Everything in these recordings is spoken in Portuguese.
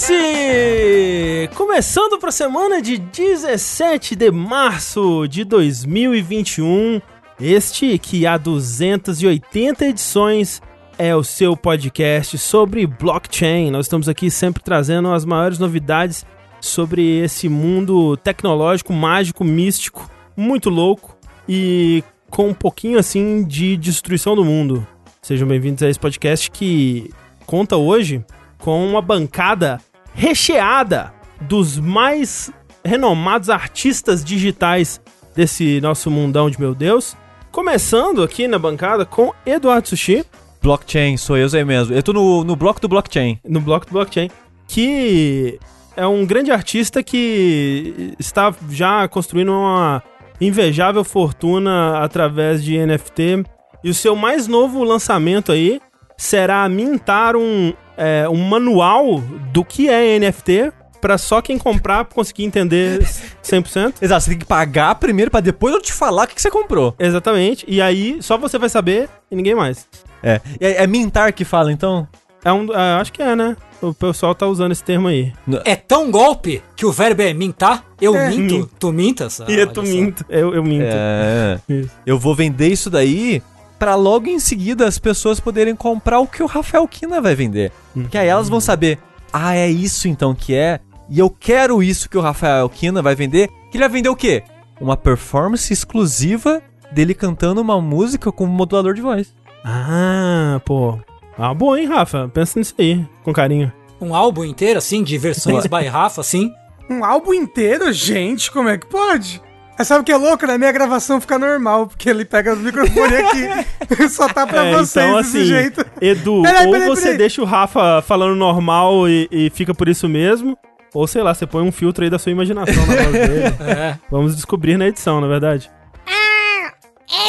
Vértice! Começando para a semana de 17 de março de 2021. Este que há 280 edições é o seu podcast sobre blockchain. Nós estamos aqui sempre trazendo as maiores novidades sobre esse mundo tecnológico, mágico, místico, muito louco e com um pouquinho assim de destruição do mundo. Sejam bem-vindos a esse podcast que conta hoje com uma bancada recheada dos mais renomados artistas digitais desse nosso mundão de meu Deus. Começando aqui na bancada com Eduardo Sushi. Blockchain, sou eu, sei mesmo. Eu tô no, no bloco do blockchain. No bloco do blockchain. Que é um grande artista que está já construindo uma invejável fortuna através de NFT. E o seu mais novo lançamento aí será mintar um, é, um manual do que é NFT para só quem comprar conseguir entender 100%. Exato, você tem que pagar primeiro para depois eu te falar o que, que você comprou. Exatamente. E aí só você vai saber e ninguém mais. É. É, é mintar que fala, então? É um, é, acho que é, né? O pessoal tá usando esse termo aí. É tão golpe que o verbo é mintar? Eu É. minto? Minto. Tu mintas? Ah, e tu minto. Eu, eu minto. É. Isso. Eu vou vender isso daí pra logo em seguida as pessoas poderem comprar o que o Rafael Kina vai vender. Porque aí elas vão saber, ah, é isso então que é, e eu quero isso que o Rafael Kina vai vender. Que ele vai vender o quê? Uma performance exclusiva dele cantando uma música com um modulador de voz. Ah, pô. Ah, bom, hein, Rafa? Pensa nisso aí, com carinho. Um álbum inteiro, assim, de versões by Rafa, assim. Um álbum inteiro? Gente, como é que pode? Mas sabe o que é louco? Na minha gravação fica normal, porque ele pega o microfone aqui só tá pra É, vocês então, desse assim, jeito. Edu, Peraí, ou peraí, você peraí. deixa o Rafa falando normal e, e fica por isso mesmo, ou sei lá, você põe um filtro aí da sua imaginação na voz dele. É. Vamos descobrir na edição, na verdade. Ah,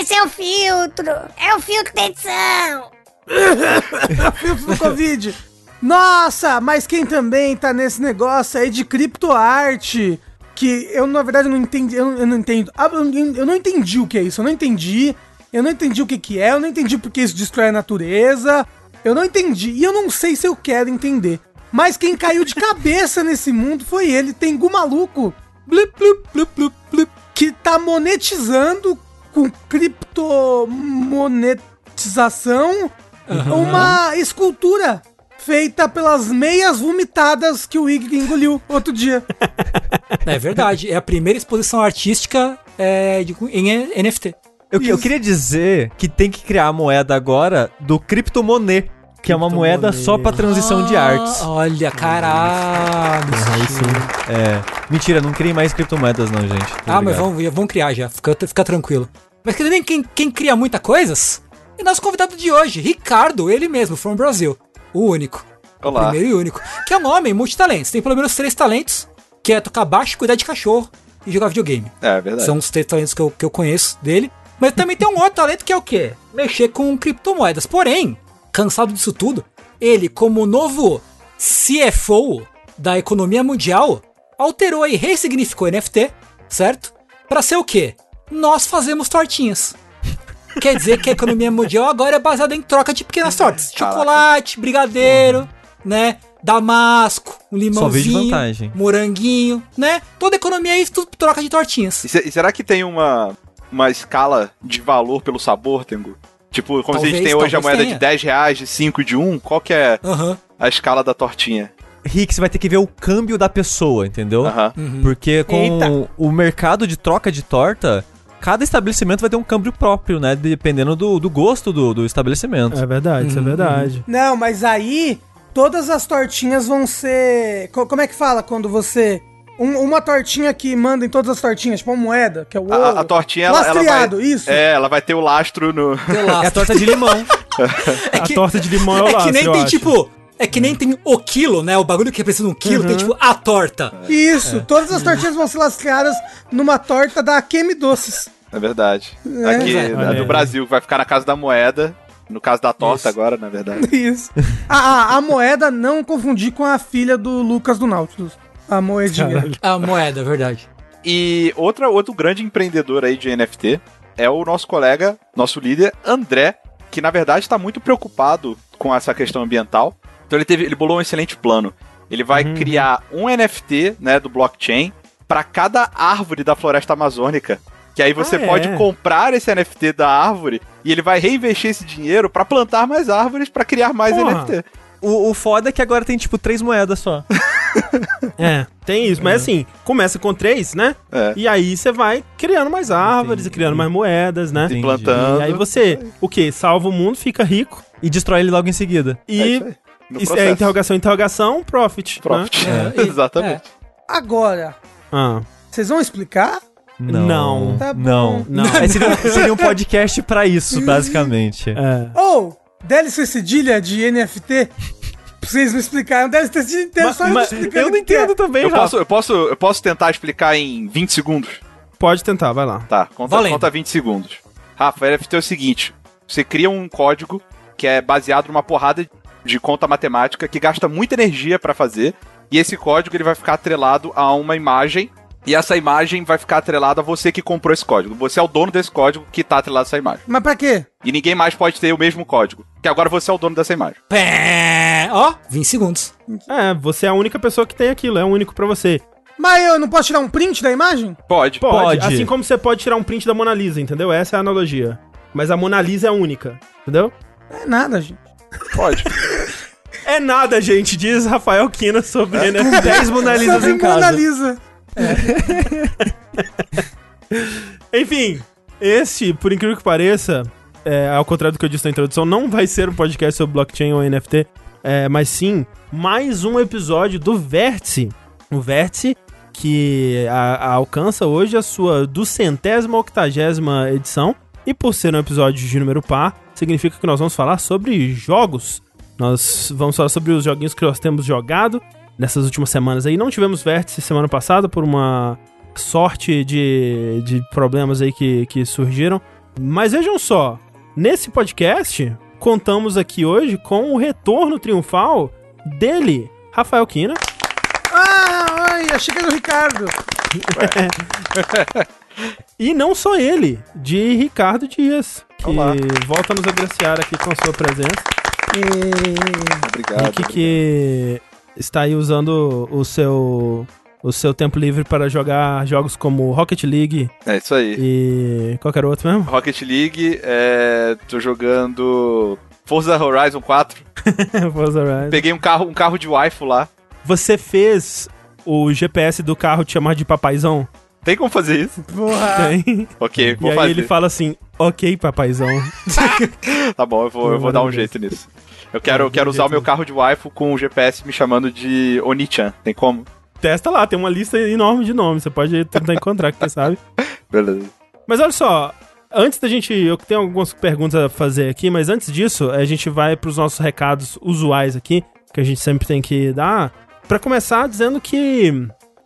esse é o filtro. É o filtro da edição. filtro do Covid. Nossa, mas quem também tá nesse negócio aí de criptoarte? Que eu, na verdade, não entendi. Eu, eu não entendo. ah, Eu, não entendi o que é isso. Eu não entendi. Eu não entendi o que, que é. Eu não entendi porque isso destrói a natureza. Eu não entendi. E eu não sei se eu quero entender. Mas quem caiu de cabeça nesse mundo foi ele. Tem Maluco. Blup, blup, blup, blup, blup, que tá monetizando com criptomonetização uma escultura feita pelas meias vomitadas que o Ig engoliu outro dia. É verdade. É a primeira exposição artística é, de- em NFT. Eu, eu Isso. queria dizer que tem que criar a moeda agora do criptomonet, que é uma moeda só pra transição de artes. Ah, Olha, caralho. Sim. É. Mentira, não criem mais criptomoedas não, gente. Muito Ah, mas vamos, vamos criar já. Fica, fica tranquilo. Mas que nem quem, quem cria muita coisas é nosso convidado de hoje, Ricardo, ele mesmo, from Brasil. O único. Olá. O primeiro e único. Que é um homem multitalentos. Tem pelo menos três talentos, que é tocar baixo, cuidar de cachorro e jogar videogame. É verdade. São os três talentos que eu, que eu conheço dele. Mas também tem um outro talento que é o quê? Mexer com criptomoedas. Porém, cansado disso tudo, ele, como novo CFO da economia mundial, alterou e ressignificou NFT, certo? Pra ser o quê? Nós fazemos tortinhas. Quer dizer que a economia mundial agora é baseada em troca de pequenas tortas. Caraca. Chocolate, brigadeiro, né? Damasco, um limãozinho, vantagem. moranguinho, né? Toda economia é isso, tudo troca de tortinhas. E, se- e será que tem uma, uma escala de valor pelo sabor, Tengu? Tipo, como a gente Talvez, tem hoje a talvez moeda tenha. de 10 reais, de 5 de 1, qual que é Aham. a escala da tortinha? Rick, você vai ter que ver o câmbio da pessoa, entendeu? Aham. Uhum. Porque com Eita. o mercado de troca de torta, cada estabelecimento vai ter um câmbio próprio, né? Dependendo do, do gosto do, do estabelecimento. É verdade, isso é verdade. Não, mas aí todas as tortinhas vão ser. co- Como é que fala quando você. um- uma tortinha que manda em todas as tortinhas, tipo uma moeda, que é o A, ouro. a tortinha, ela, ela vai... isso. É, ela vai ter o lastro no... Lá. É a torta de limão. a torta de limão é o É laço, que nem eu tem, acho. tipo. É que nem tem o quilo, né? O bagulho que representa um quilo, tem tipo a torta. Isso, todas as tortinhas vão ser lastreadas numa torta da Akemi Doces. É verdade. É, Aqui, a Olha do. Brasil, vai ficar na casa da moeda. No caso da torta Isso. agora, na verdade. Isso. A, a, a moeda não confundir com a filha do Lucas do Nautilus. A moedinha. A moeda, verdade. E outra, outro grande empreendedor aí de NFT é o nosso colega, nosso líder, André, que na verdade está muito preocupado com essa questão ambiental. Então ele, teve, ele bolou um excelente plano. Ele vai Uhum. criar um NFT, né, do blockchain para cada árvore da floresta amazônica. Que aí você Ah, é? pode comprar esse NFT da árvore e ele vai reinvestir esse dinheiro para plantar mais árvores para criar mais Porra. NFT. O, o foda é que agora tem, tipo, três moedas só. É, tem isso. Mas assim, começa com três, né? É. E aí você vai criando mais árvores e criando mais moedas, né? Entendi. Plantando. E aí você, o quê? Salva o mundo, fica rico. E destrói ele logo em seguida. É E. No isso é interrogação, interrogação, profit. né? Profit. É, e- Exatamente. Agora, Ah, vocês vão explicar? Não. Tá bom. Não. não. É, seria, seria um podcast pra isso, basicamente. É. Ou, deve ser cedilha de NFT? Vocês me explicaram, deve ter sido Mas- só mas explicando Eu o não é. entendo também, Eu Rafa. posso, eu, posso, eu posso tentar explicar em 20 segundos? Pode tentar, vai lá. Tá, conta, Valendo. conta 20 segundos. Rafa, NFT é o seguinte: você cria um código que é baseado numa porrada de conta matemática que gasta muita energia pra fazer, e esse código ele vai ficar atrelado a uma imagem. E essa imagem vai ficar atrelada a você que comprou esse código. Você é o dono desse código que tá atrelado a essa imagem. Mas pra quê? E ninguém mais pode ter o mesmo código. Que agora você é o dono dessa imagem. Pé, ó, 20 segundos. É, você é a única pessoa que tem aquilo, é único pra você. Mas eu não posso tirar um print da imagem? Pode. Pode, Pode. assim como você pode tirar um print da Mona Lisa, entendeu? Essa é a analogia. Mas a Mona Lisa é única, entendeu? É nada, gente. Pode. É nada, gente, diz Rafael Kina sobre NFT. 10 Mona Lisas em casa. Mona Lisa. Enfim, este, por incrível que pareça, é, ao contrário do que eu disse na introdução, não vai ser um podcast sobre blockchain ou NFT, é, mas sim mais um episódio do Vértice. O Vértice que a- a- alcança hoje a sua duzentésima octagésima edição. E por ser um episódio de número par, significa que nós vamos falar sobre jogos. Nós vamos falar sobre os joguinhos que nós temos jogado nessas últimas semanas aí. Não tivemos vértice semana passada por uma sorte de, de problemas aí que, que surgiram. Mas vejam só, nesse podcast, contamos aqui hoje com o retorno triunfal dele, Rafael Kina. Ah, ai, achei que era o Ricardo. E não só ele, de Ricardo Dias, que Olá. volta a nos agraciar aqui com a sua presença. E... Obrigado. Rick que está aí usando o seu o seu tempo livre para jogar jogos como Rocket League É isso aí. e qualquer outro mesmo. Rocket League, é, tô jogando Forza Horizon 4. Forza Horizon. Peguei um carro, um carro de waifu lá. Você fez o GPS do carro te chamar de papaizão? Tem como fazer isso? Porra. Tem. Ok, E vou aí fazer. ele fala assim, ok, papaizão. Tá bom, eu vou, eu vou dar um jeito nisso. Eu quero, eu quero usar o meu carro de waifu com o GPS me chamando de Oni-chan. Tem como? Testa lá, tem uma lista enorme de nomes, você pode tentar encontrar, quem sabe. Beleza. Mas olha só, antes da gente. Eu tenho algumas perguntas a fazer aqui, mas antes disso, a gente vai pros nossos recados usuais aqui, que a gente sempre tem que dar. Pra começar, dizendo que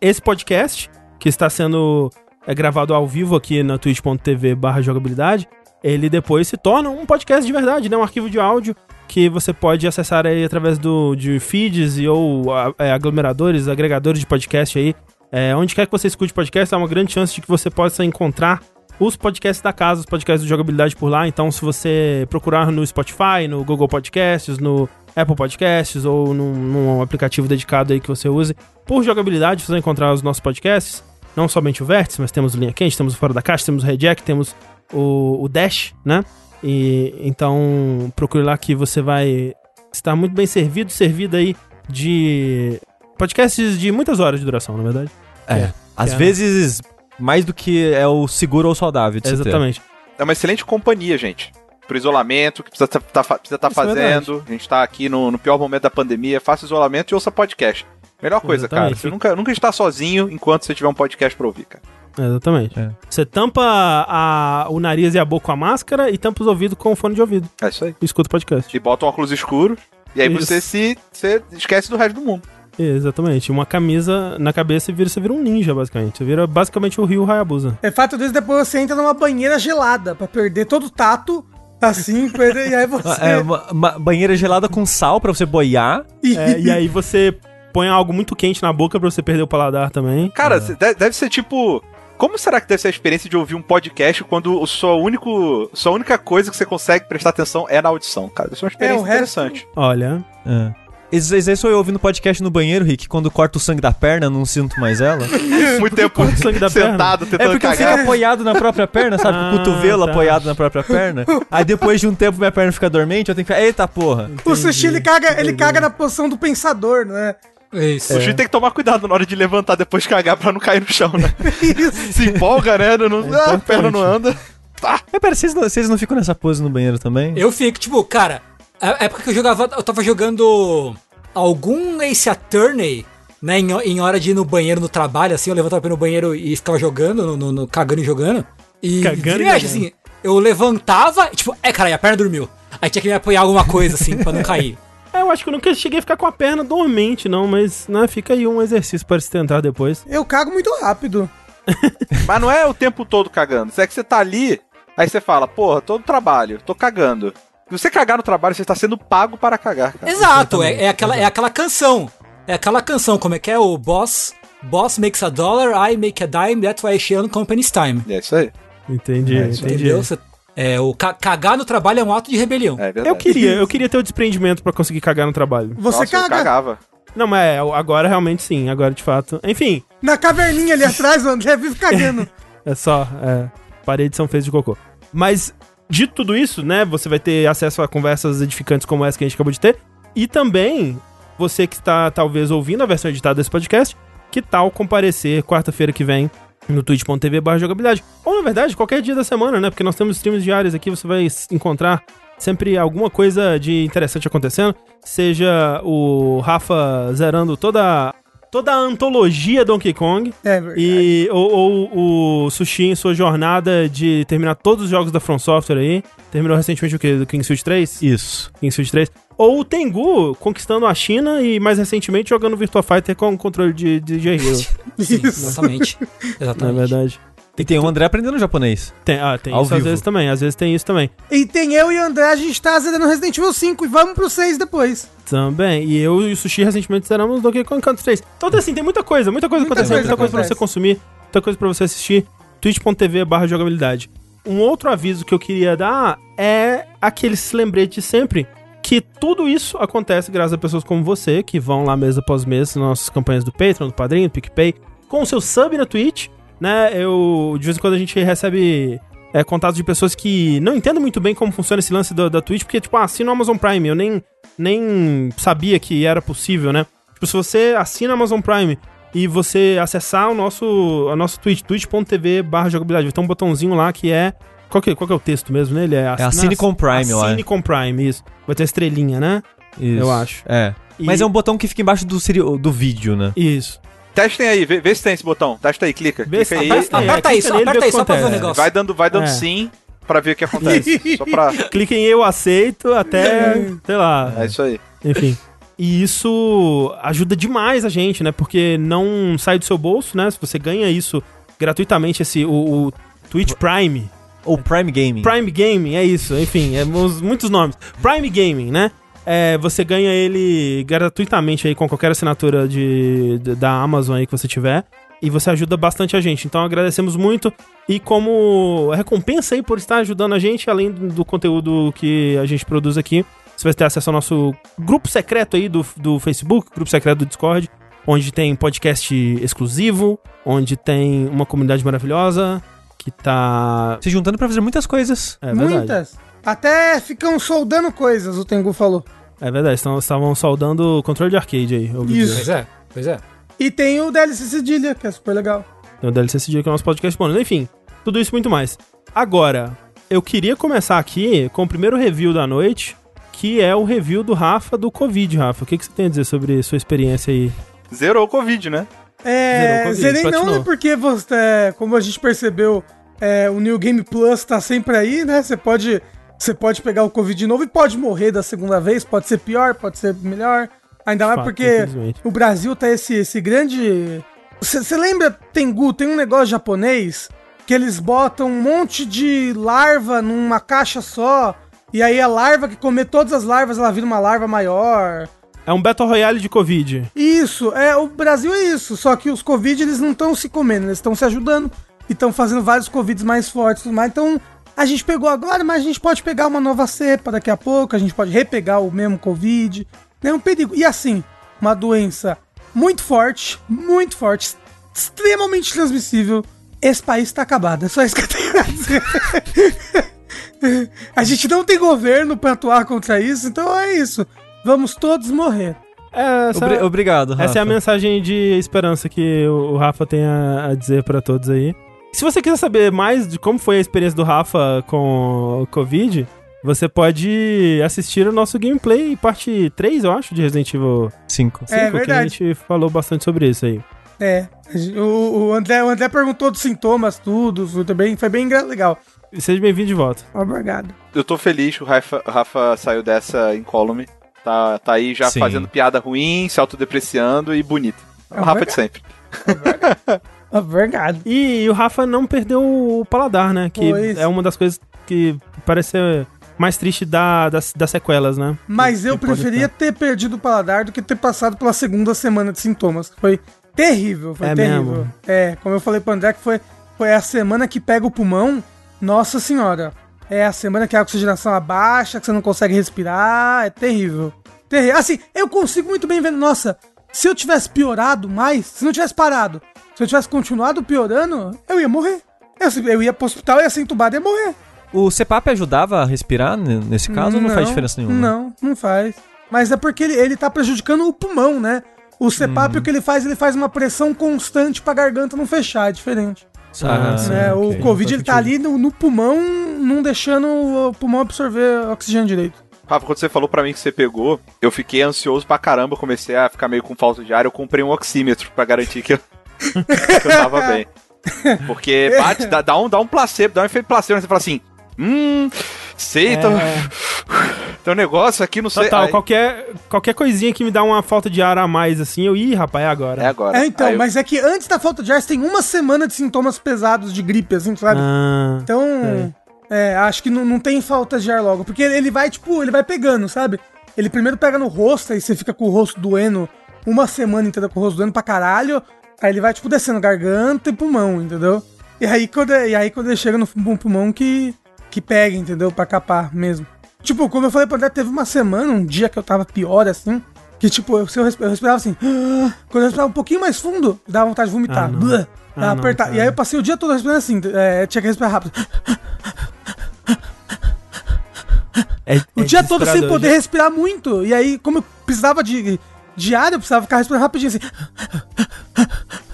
esse podcast, que está sendo é, gravado ao vivo aqui na twitch.tv barra jogabilidade, ele depois se torna um podcast de verdade, né? Um arquivo de áudio que você pode acessar aí através do, de feeds e ou é, aglomeradores, agregadores de podcast aí. É, onde quer que você escute podcast, há uma grande chance de que você possa encontrar os podcasts da casa, os podcasts de jogabilidade por lá. Então, se você procurar no Spotify, no Google Podcasts, no Apple Podcasts ou num, num aplicativo dedicado aí que você use, por jogabilidade, você vai encontrar os nossos podcasts. Não somente o Vértice, mas temos o Linha Quente, temos o Fora da Caixa, temos o Rejack, temos o, o Dash, né? E então procure lá que você vai estar muito bem servido, servido aí de podcasts de muitas horas de duração, na verdade. É. Às É. vezes, mais do que é o seguro ou saudável de se ter. Exatamente. É uma excelente companhia, gente. Pro isolamento, que precisa estar tá, precisa tá é fazendo. a gente tá aqui no, no pior momento da pandemia. Faça isolamento e ouça podcast. Melhor coisa, cara. Exatamente. Você nunca, nunca está sozinho enquanto você tiver um podcast pra ouvir, cara. Exatamente. É. Você tampa a- o nariz e a boca com a máscara e tampa os ouvidos com o fone de ouvido. É isso aí. E escuta o podcast. E bota um óculos escuro. E aí Isso. você se você esquece do resto do mundo. Exatamente. Uma camisa na cabeça e vira, você vira um ninja, basicamente. Você vira basicamente o Rio Hayabusa. É fato disso, depois você entra numa banheira gelada pra perder todo o tato, assim, perder, e aí você... É, uma, uma banheira gelada com sal pra você boiar. É, e aí você põe algo muito quente na boca pra você perder o paladar também. Cara, de- deve ser tipo. Como será que deve ser a experiência de ouvir um podcast quando o sua, único, sua única coisa que você consegue prestar atenção é na audição, cara? Isso é uma experiência É, resto- interessante. Olha, É. Às vezes sou eu ouvindo podcast no banheiro, Rick, quando corta o sangue da perna, não sinto mais ela. Muito tempo o sangue da perna? sentado, É tentando porque eu cagar. fico apoiado na própria perna, sabe? Com Ah, o cotovelo tá. apoiado na própria perna. Aí depois de um tempo minha perna fica dormente, eu tenho que ficar, eita porra. O sushi, ele caga, ele caga na posição do pensador, né? Isso. O sushi tem que tomar cuidado na hora de levantar depois de cagar pra não cair no chão, né? Isso. Se empolga, né? Não, ah, a perna não anda. Mas pera, vocês não, vocês não ficam nessa pose no banheiro também? Eu fico, tipo, cara, a época que eu jogava, eu tava jogando algum Ace Attorney, né, em, em hora de ir no banheiro no trabalho, assim, eu levantava pra ir no banheiro e ficava jogando, no, no- no- cagando e jogando. E Cagando e assim, eu levantava, e, tipo, é, cara, a perna dormiu. Aí tinha que me apoiar alguma coisa, assim, pra não cair. É, eu acho que eu nunca cheguei a ficar com a perna dormente, não, mas né, fica aí um exercício para se tentar depois. Eu cago muito rápido. Mas não é o tempo todo cagando. Se é que você tá ali, aí você fala, porra, tô no trabalho, tô cagando. Se você cagar no trabalho, você está sendo pago para cagar, cara. Exato, é, é aquela, é aquela canção. É aquela canção, como é que é? O boss, boss makes a dollar, I make a dime, that's why I on company's time. É isso aí. Entendi, entendi. Entendeu? Você- é, o ca- cagar no trabalho é um ato de rebelião. É verdade. Eu queria, eu queria ter o desprendimento pra conseguir cagar no trabalho. Você Nossa, eu caga. cagava. Não, mas é, agora realmente sim, agora de fato. Enfim, Na caverninha ali atrás, o André vive cagando. é só, é, paredes são feitas de cocô. Mas, dito tudo isso, né, você vai ter acesso a conversas edificantes como essa que a gente acabou de ter. E também, você que está talvez ouvindo a versão editada desse podcast, que tal comparecer quarta-feira que vem no twitch.tv barra jogabilidade. Ou, na verdade, qualquer dia da semana, né? Porque nós temos streams diários aqui, você vai encontrar sempre alguma coisa de interessante acontecendo. Seja o Rafa zerando toda, toda a antologia Donkey Kong. É verdade. E, ou, ou o Sushi em sua jornada de terminar todos os jogos da From Software aí. Terminou recentemente o quê? Do Kingsfield 3? Isso. Kingsfield 3. Ou o Tengu conquistando a China e mais recentemente jogando Virtua Fighter com controle de, de. Sim, Isso. exatamente. na Exatamente. verdade. E tem o André aprendendo japonês. Tem, ah, tem Ao isso às vivo. vezes também. Às vezes tem isso também. E tem eu e o André, a gente tá zerando Resident Evil 5 e vamos pro 6 depois. Também. E eu e o Sushi recentemente zeramos Donkey Kong Country 3. Então, assim, tem muita coisa, muita coisa Muita acontecendo, coisa muita coisa pra você consumir, muita coisa pra você assistir. twitch.tv barra jogabilidade. Um outro aviso que eu queria dar é aquele se lembrete de sempre que tudo isso acontece graças a pessoas como você, que vão lá mês após mês nas nossas campanhas do Patreon, do Padrinho, do PicPay, com o seu sub na Twitch, né? Eu, de vez em quando a gente recebe é, contatos de pessoas que não entendem muito bem como funciona esse lance da, da Twitch, porque, tipo, ah, assina o Amazon Prime, eu nem, nem sabia que era possível, né? Tipo, se você assina a Amazon Prime e você acessar o nosso, a nossa Twitch, twitch.tv barra jogabilidade, ter um botãozinho lá que é... Qual que, qual que é o texto mesmo nele? É, É assine com Prime, eu Assine acho. com Prime, isso. Vai ter a estrelinha, né? Isso. Eu acho. É. E- Mas é um botão que fica embaixo do, seri- do vídeo, né? Isso. Testem aí, vê, vê se tem esse botão. Testa aí, clica. Vê clica se- aí. aperta- é, aperta clica isso, nele e aperta aí, só pra ver o negócio. Vai dando, vai dando É. sim pra ver o que acontece. Só pra. Clica em eu aceito até, sei lá, É isso aí. enfim. E isso ajuda demais a gente, né? Porque não sai do seu bolso, né? Se você ganha isso gratuitamente, esse, o, o Twitch Prime. Ou Prime Gaming. Prime Gaming, é isso. Enfim, é muitos nomes. Prime Gaming, né? É, você ganha ele gratuitamente aí com qualquer assinatura de, de- da Amazon aí que você tiver. E você ajuda bastante a gente. Então agradecemos muito. E como recompensa aí por estar ajudando a gente, além do do conteúdo que a gente produz aqui, você vai ter acesso ao nosso grupo secreto aí do, do Facebook, grupo secreto do Discord, onde tem podcast exclusivo, onde tem uma comunidade maravilhosa que tá. Se juntando pra fazer muitas coisas. É verdade. Muitas. Até ficam soldando coisas, o Tengu falou. É verdade, estavam soldando o controle de arcade aí. eu ouvi Isso. dizer. Pois é, pois é. E tem o DLC Cedilha, que é super legal. Tem o DLC dia que é o nosso podcast bônus. Enfim, tudo isso e muito mais. Agora, eu queria começar aqui com o primeiro review da noite, que é o review do Rafa do Covid, Rafa. O que, que você tem a dizer sobre sua experiência aí? Zerou o Covid, né? É, Zerou o Covid, zerei não, platinou. né? Porque você, como a gente percebeu, é, o New Game Plus tá sempre aí, né? Você pode, você pode pegar o Covid de novo e pode morrer da segunda vez, pode ser pior, pode ser melhor. Ainda mais porque o Brasil tá esse, esse grande. Você lembra, Tengu, tem um negócio japonês que eles botam um monte de larva numa caixa só. E aí a larva que comer todas as larvas, ela vira uma larva maior. É um Battle Royale de Covid. Isso, é, o Brasil é isso, só que os Covid eles não estão se comendo, eles estão se ajudando e estão fazendo vários Covids mais fortes e tudo mais. Então, a gente pegou agora, mas a gente pode pegar uma nova cepa daqui a pouco, a gente pode repegar o mesmo Covid. É um perigo. E assim, uma doença muito forte, muito forte, extremamente transmissível. Esse país tá acabado. É só isso que eu tenho a dizer. a gente não tem governo pra atuar contra isso, então é isso. Vamos todos morrer. É, essa, Obri- obrigado, Rafa. essa é a mensagem de esperança que o Rafa tem a, a dizer pra todos aí. Se você quiser saber mais de como foi a experiência do Rafa com o Covid, você pode assistir o nosso gameplay, parte 3, eu acho, de Resident Evil Cinco. 5, É que a verdade. gente falou bastante sobre isso aí. É. O, o André, o André perguntou dos sintomas, tudo. Foi bem, foi bem legal. Seja bem-vindo de volta. Obrigado. Eu tô feliz que o Rafa, Rafa saiu dessa incólume. Tá, tá aí já Sim. fazendo piada ruim, se autodepreciando e bonito. É o Rafa de sempre. Obrigado. E, o Rafa não perdeu o paladar, né? Que Pois. é uma das coisas que parece ser mais triste da, das, das sequelas, né? Mas eu Que preferia ter perdido o paladar do que ter passado pela segunda semana de sintomas. Foi terrível, foi É terrível. mesmo? É, como eu falei pro André, que foi, foi a semana que pega o pulmão. Nossa senhora. É a semana que a oxigenação abaixa, que você não consegue respirar. É terrível. Terrível. Assim, eu consigo muito bem ver. Nossa, se eu tivesse piorado mais, se não tivesse parado, se eu tivesse continuado piorando, eu ia morrer. Eu, eu ia pro hospital, ia ser entubado e ia morrer. O CPAP ajudava a respirar nesse caso ou não faz diferença nenhuma? Não, não faz. Mas é porque ele, ele tá prejudicando o pulmão, né? O CPAP, Uhum. o que ele faz, ele faz uma pressão constante pra garganta não fechar, é diferente. Ah, sim. né? ok. O Covid, Faz ele tá ali no, no pulmão, não deixando o pulmão absorver oxigênio direito. Rafa, quando você falou pra mim que você pegou, eu fiquei ansioso pra caramba, comecei a ficar meio com falta de ar, eu comprei um oxímetro pra garantir que eu, que eu tava bem. Porque bate, dá, dá um, dá um placebo, dá um efeito placebo, né? você fala assim, hum, sei, tô- tem um negócio aqui, não sei. Total, Aí- qualquer, qualquer coisinha que me dá uma falta de ar a mais, assim, eu, ih, rapaz, é agora. É agora. É, então, Aí eu- mas é que antes da falta de ar, você tem uma semana de sintomas pesados de gripe, assim, sabe? Ah, Então, é, acho que não, não tem falta de ar logo. Porque ele, vai, tipo, ele vai pegando, sabe? Ele primeiro pega no rosto, aí você fica com o rosto doendo uma semana inteira com o rosto doendo pra caralho. Aí ele vai, tipo, descendo garganta e pulmão, entendeu? E aí quando, e aí, quando ele chega no pulmão que, que pega, entendeu? Pra capar mesmo. Tipo, como eu falei pra André, teve uma semana, um dia que eu tava pior assim. Que tipo, eu, eu, resp- eu respirava assim. Quando eu respirava um pouquinho mais fundo, dava vontade de vomitar. Ah, não. Ah, não. E aí eu passei o dia todo respirando assim. é, tinha que respirar rápido. É- O é dia todo sem poder respirar muito. E aí, como eu precisava de, de ar, eu precisava ficar respirando rapidinho assim.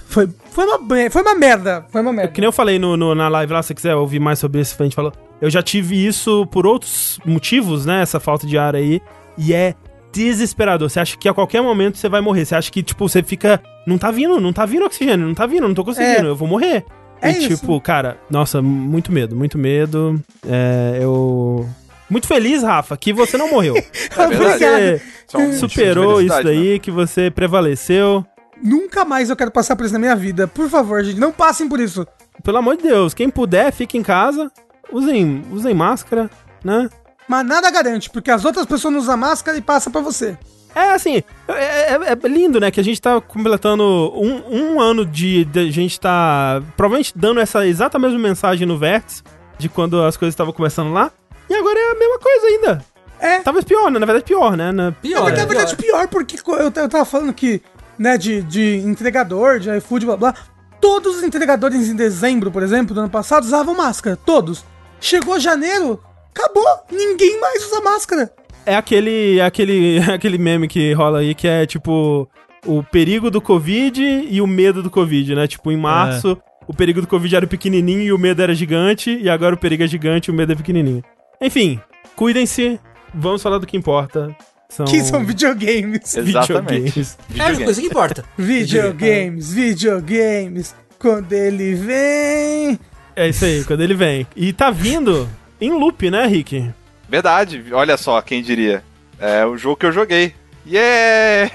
Foi, foi, uma, foi uma merda. Foi uma merda. Que nem eu falei no, no- na live lá, se você quiser ouvir mais sobre isso, a gente falou. Eu já tive isso por outros motivos, né? Essa falta de ar aí. E é desesperador. Você acha que a qualquer momento você vai morrer. Você acha que, tipo, você fica. Não tá vindo, não tá vindo oxigênio, não tá vindo, não tô conseguindo, É. eu vou morrer. É e, isso. tipo, cara, nossa, muito medo, muito medo. É, eu. Muito feliz, Rafa, que você não morreu. É verdade. você é superou isso né? daí, que você prevaleceu. Nunca mais eu quero passar por isso na minha vida. Por favor, gente, não passem por isso. Pelo amor de Deus, quem puder, fique em casa. Usem, usem máscara, né? Mas nada garante, porque as outras pessoas não usam máscara e passa pra você. É assim, é, é- é lindo, né? Que a gente tá completando um, um ano de, de a gente tá provavelmente dando essa exata mesma mensagem no Vértice, de quando as coisas estavam começando lá. E agora é a mesma coisa ainda. É. Talvez pior, né? Na verdade, pior, né? Na- Pior, Na verdade, é verdade, pior, porque eu, eu tava falando que, né, de, de entregador, de iFood, blá blá. Todos os entregadores em dezembro, por exemplo, do ano passado, usavam máscara. Todos. Chegou janeiro, acabou. Ninguém mais usa máscara. É aquele, é aquele, é aquele meme que rola aí que é tipo o perigo do Covid e o medo do Covid, né? Tipo, em março, o perigo do Covid era pequenininho e o medo era gigante, e agora o perigo é gigante e o medo é pequenininho. Enfim, cuidem-se, vamos falar do que importa. São, Que são videogames. Exatamente. videogames. É a única coisa que importa. Videogames, videogames. Quando ele vem. É isso aí, quando ele vem. E tá vindo em loop, né, Rick? Verdade, olha só, quem diria. É o jogo que eu joguei. Yeah!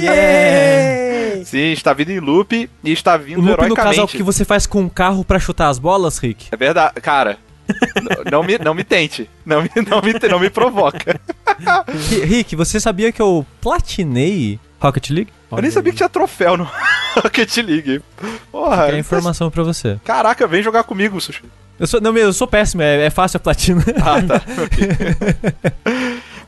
Yeah! Sim, está vindo em loop e está vindo O loop, no heroicamente. caso, é o que você faz com um carro pra chutar as bolas, Rick? É verdade, cara. N- não, me, não me tente. Não me, não me, não me provoca. Ri- Rick, você sabia que eu platinei Rocket League? Eu nem sabia que tinha troféu no Rocket League. Porra. É informação pra você. Caraca, vem jogar comigo, Sushi. Eu sou, não, eu sou péssimo, é, é fácil a platina. Ah, tá. ok.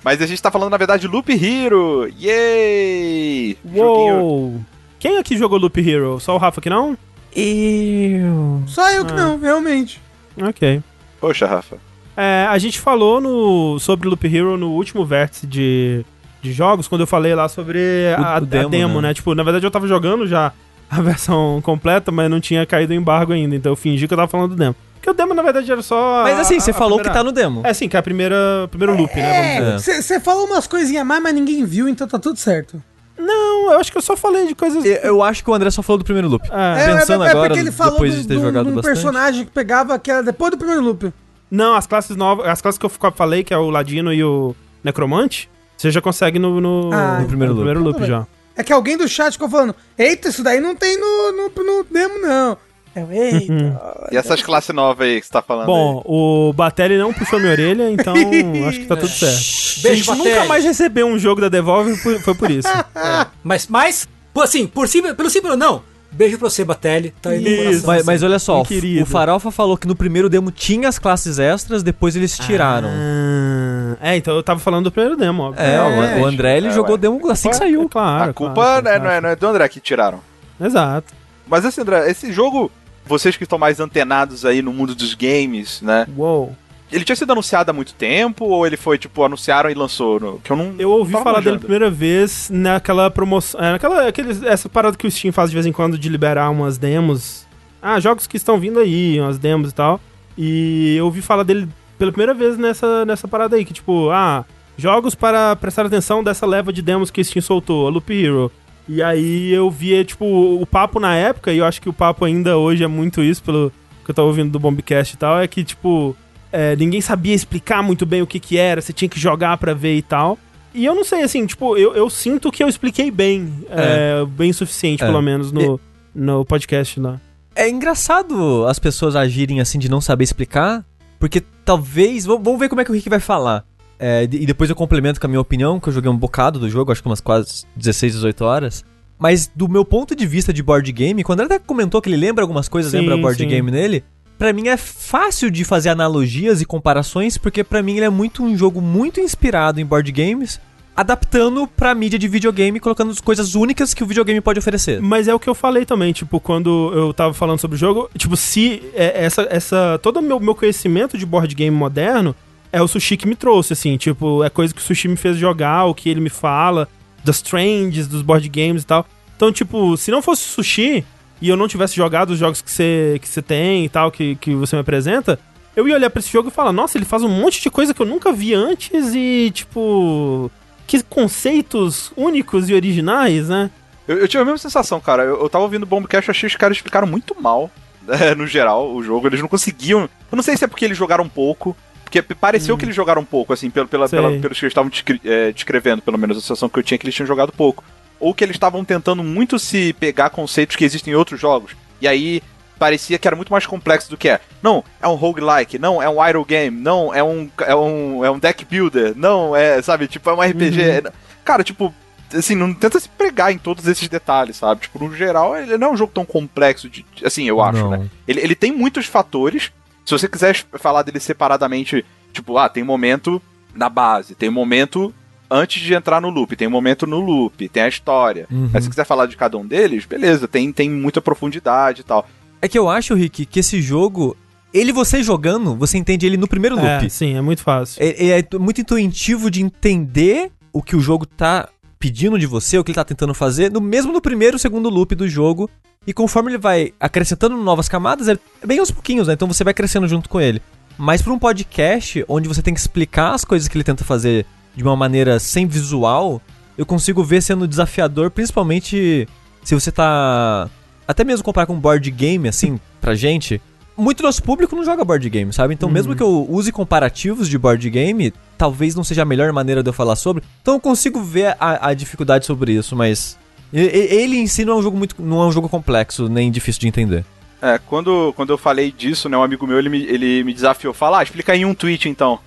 Mas a gente tá falando, na verdade, de Loop Hero. Yay! Joguinho. Uou! Quem aqui jogou Loop Hero? Só o Rafa que não? Eu. Só eu que Ah. não, realmente. Ok. Poxa, Rafa. É, a gente falou no, sobre Loop Hero no último vértice de, de jogos, quando eu falei lá sobre a, O- a o demo, demo, né? né? Tipo, na verdade eu tava jogando já a versão completa, mas não tinha caído o embargo ainda, então eu fingi que eu tava falando do demo. Porque o demo, na verdade, era só. Mas assim, a- você a falou que primeira- tá no demo. É, sim, que é a primeira primeiro loop, né? É, você falou umas coisinhas a mais, mas ninguém viu, então tá tudo certo. Não, eu acho que eu só falei de coisas. Eu, eu acho que o André só falou do primeiro loop. É. É, Pensando é, é agora, porque ele falou depois do- de ter do- jogado um personagem que pegava que era depois do primeiro loop. Não, as classes novas. As classes que eu falei, que é o Ladino e o Necromante, você já consegue no, no, Ah, no primeiro loop. loop Tudo já. É que alguém do chat ficou falando, eita, isso daí não tem no, no, no demo, não. Eu, eita. E essas classes novas aí que você tá falando Bom, o Batelli não puxou minha orelha, então acho que tá tudo certo. a Beijo, gente Batelli. nunca mais recebeu um jogo da Devolver, foi por isso. Mas, mas, pô, assim, por sim, pelo sim, pelo não. Beijo pra você, Batelli. Tá aí Isso. coração. Mas, mas olha só, Um querido. o Farofa falou que no primeiro demo tinha as classes extras, depois eles tiraram. Ah, é, então eu tava falando do primeiro demo, óbvio. É, É, o, o André ele é, jogou ué. demo assim que É, saiu. claro. A culpa claro, né, claro. não, é, não é do André que tiraram. Exato. Mas assim, André, esse jogo, vocês que estão mais antenados aí no mundo dos games, né? Uou. Ele tinha sido anunciado há muito tempo ou ele foi, tipo, anunciaram e lançou? No, que eu não. Eu ouvi falar dele manjando. primeira vez naquela promoção. É, naquela, aqueles, essa parada que o Steam faz de vez em quando de liberar umas demos. Ah, jogos que estão vindo aí, umas demos e tal. E eu ouvi falar dele pela primeira vez nessa, nessa parada aí, que tipo, ah, jogos para prestar atenção dessa leva de demos que o Steam soltou, a Loop Hero. E aí eu via, tipo, o papo na época, e eu acho que o papo ainda hoje é muito isso, pelo que eu tava ouvindo do Bombcast e tal, é que, tipo, é, ninguém sabia explicar muito bem o que que era, você tinha que jogar pra ver e tal. E eu não sei, assim, tipo, eu, eu sinto que eu expliquei bem, é, bem o suficiente, É. pelo menos, no, no podcast lá. É engraçado as pessoas agirem assim de não saber explicar, porque talvez. Vamos ver como é que o Rick vai falar. É, e depois eu complemento com a minha opinião, que eu joguei um bocado do jogo, acho que umas quase 16, 18 horas. Mas do meu ponto de vista de board game, quando ele até comentou que ele lembra algumas coisas, Sim, lembra board sim. game nele, pra mim é fácil de fazer analogias e comparações, porque pra mim ele é muito um jogo muito inspirado em board games, adaptando pra mídia de videogame, colocando as coisas únicas que o videogame pode oferecer. Mas é o que eu falei também, tipo, quando eu tava falando sobre o jogo, tipo, se é, essa, essa, todo o meu, meu conhecimento de board game moderno é o Sushi que me trouxe, assim, tipo, é coisa que o Sushi me fez jogar, o que ele me fala, das trends, dos board games e tal. Então, tipo, se não fosse Sushi e eu não tivesse jogado os jogos que você que você tem e tal, que, que você me apresenta, eu ia olhar pra esse jogo e falar, nossa, ele faz um monte de coisa que eu nunca vi antes e, tipo, que conceitos únicos e originais, né? Eu, eu tive a mesma sensação, cara. Eu, eu tava ouvindo o Bombcast, achei que os caras explicaram muito mal, né, no geral, o jogo. Eles não conseguiam. Eu não sei se é porque eles jogaram pouco. Porque pareceu que eles jogaram um pouco, assim, pela, Sei. pela, pelos que eles estavam é, descrevendo, pelo menos a sensação que eu tinha que eles tinham jogado pouco. Ou que eles estavam tentando muito se pegar conceitos que existem em outros jogos. E aí parecia que era muito mais complexo do que é. Não, é um roguelike, não, é um idle game, não, é um, é um, é um deck builder, não, é, sabe, tipo, é um RPG. É- Cara, tipo, assim, não tenta se pregar em todos esses detalhes, sabe? Tipo, no geral, ele não é um jogo tão complexo, de, assim, eu acho, Não. né? Ele, ele tem muitos fatores. Se você quiser falar dele separadamente, tipo, ah, tem um momento na base, tem um momento antes de entrar no loop, tem um momento no loop, tem a história. Uhum. Mas se quiser falar de cada um deles, beleza, tem, tem muita profundidade e tal. É que eu acho, Rick, que esse jogo, ele você jogando, você entende ele no primeiro loop. É, sim, é muito fácil. É, é t- muito intuitivo de entender o que o jogo tá pedindo de você, o que ele tá tentando fazer, no mesmo no primeiro e segundo loop do jogo. E conforme ele vai acrescentando novas camadas, é bem aos pouquinhos, né? Então você vai crescendo junto com ele. Mas pra um podcast, onde você tem que explicar as coisas que ele tenta fazer de uma maneira sem visual, eu consigo ver sendo desafiador, principalmente se você tá. Até mesmo comparar com board game, assim, pra gente. Muito nosso público não joga board game, sabe? Então, mesmo que eu use comparativos de board game, talvez não seja a melhor maneira de eu falar sobre. Então, eu consigo ver a, a dificuldade sobre isso, mas. Ele em si não é um jogo muito. não é um jogo complexo, nem difícil de entender. É, quando, quando eu falei disso, né, um amigo meu, ele me, ele me desafiou, fala, ah, explica aí em um tweet, então.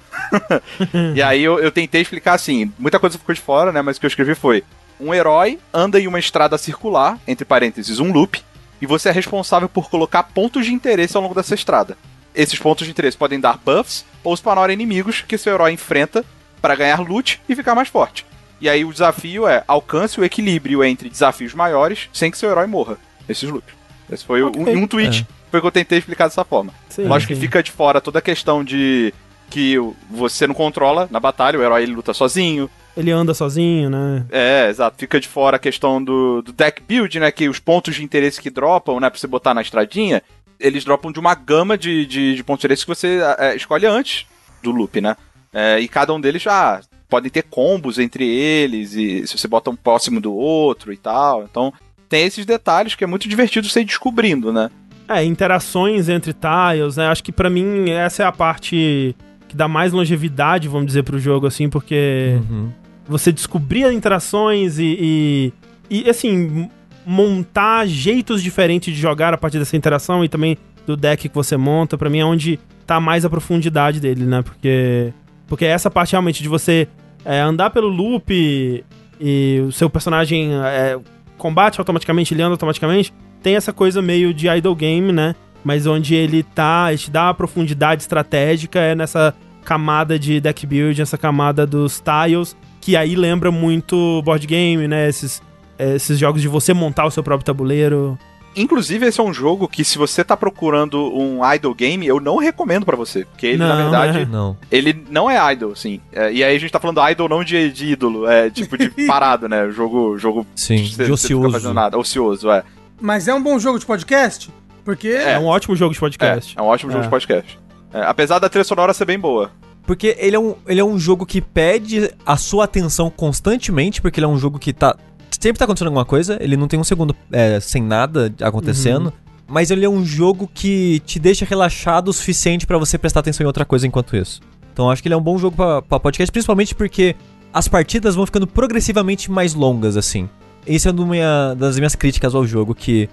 e aí eu, eu tentei explicar assim, muita coisa ficou de fora, né, mas o que eu escrevi foi, um herói anda em uma estrada circular, entre parênteses, um loop, e você é responsável por colocar pontos de interesse ao longo dessa estrada. Esses pontos de interesse podem dar buffs ou spawnar inimigos que seu herói enfrenta para ganhar loot e ficar mais forte. E aí o desafio é alcance o equilíbrio entre desafios maiores sem que seu herói morra. Esses loops. Esse foi o- Ok. um, um tweet. Foi que eu tentei explicar dessa forma. Sim, Lógico sim. que fica de fora toda a questão de que você não controla na batalha, o herói ele luta sozinho. Ele anda sozinho, né? É, exato. Fica de fora a questão do, do deck build, né? Que os pontos de interesse que dropam, né? Pra você botar na estradinha, eles dropam de uma gama de, de, de pontos de interesse que você é, escolhe antes do loop, né? É, e cada um deles já podem ter combos entre eles, e se você bota um próximo do outro e tal. Então, tem esses detalhes que é muito divertido você ir descobrindo, né? É, interações entre tiles, né? Acho que pra mim essa é a parte que dá mais longevidade, vamos dizer, pro jogo, assim, porque Uhum. você descobrir as interações e, e, e, assim, montar jeitos diferentes de jogar a partir dessa interação e também do deck que você monta, pra mim é onde tá mais a profundidade dele, né? Porque, porque essa parte realmente de você é, andar pelo loop e, e o seu personagem é, combate automaticamente, ele anda automaticamente, tem essa coisa meio de idle game, né? Mas onde ele tá, ele te dá uma profundidade estratégica é nessa camada de deck build, essa camada dos tiles, que aí lembra muito board game, né? Esses, eh, esses jogos de você montar o seu próprio tabuleiro. Inclusive, esse é um jogo que, se você tá procurando um idle game, eu não recomendo pra você. Porque ele, na Não, verdade, é. Não. ele não é idle, assim. É, e aí a gente tá falando idle não de, de ídolo, é tipo de parado, né? Jogo. jogo Sim, de ocioso. nada. Ocioso, é. Mas é um bom jogo de podcast? Porque É, um ótimo jogo de É, podcast. é um ótimo jogo É. de podcast. É, apesar da trilha sonora ser bem boa. Porque ele é, um, ele é um jogo que pede a sua atenção constantemente, porque ele é um jogo que tá. Sempre tá acontecendo alguma coisa, ele não tem um segundo é, sem nada acontecendo. Mas ele é um jogo que te deixa relaxado o suficiente pra você prestar atenção em outra coisa enquanto isso. Então acho que ele é um bom jogo pra, pra podcast, principalmente porque as partidas vão ficando progressivamente mais longas, assim. Isso é uma das minhas críticas ao jogo, que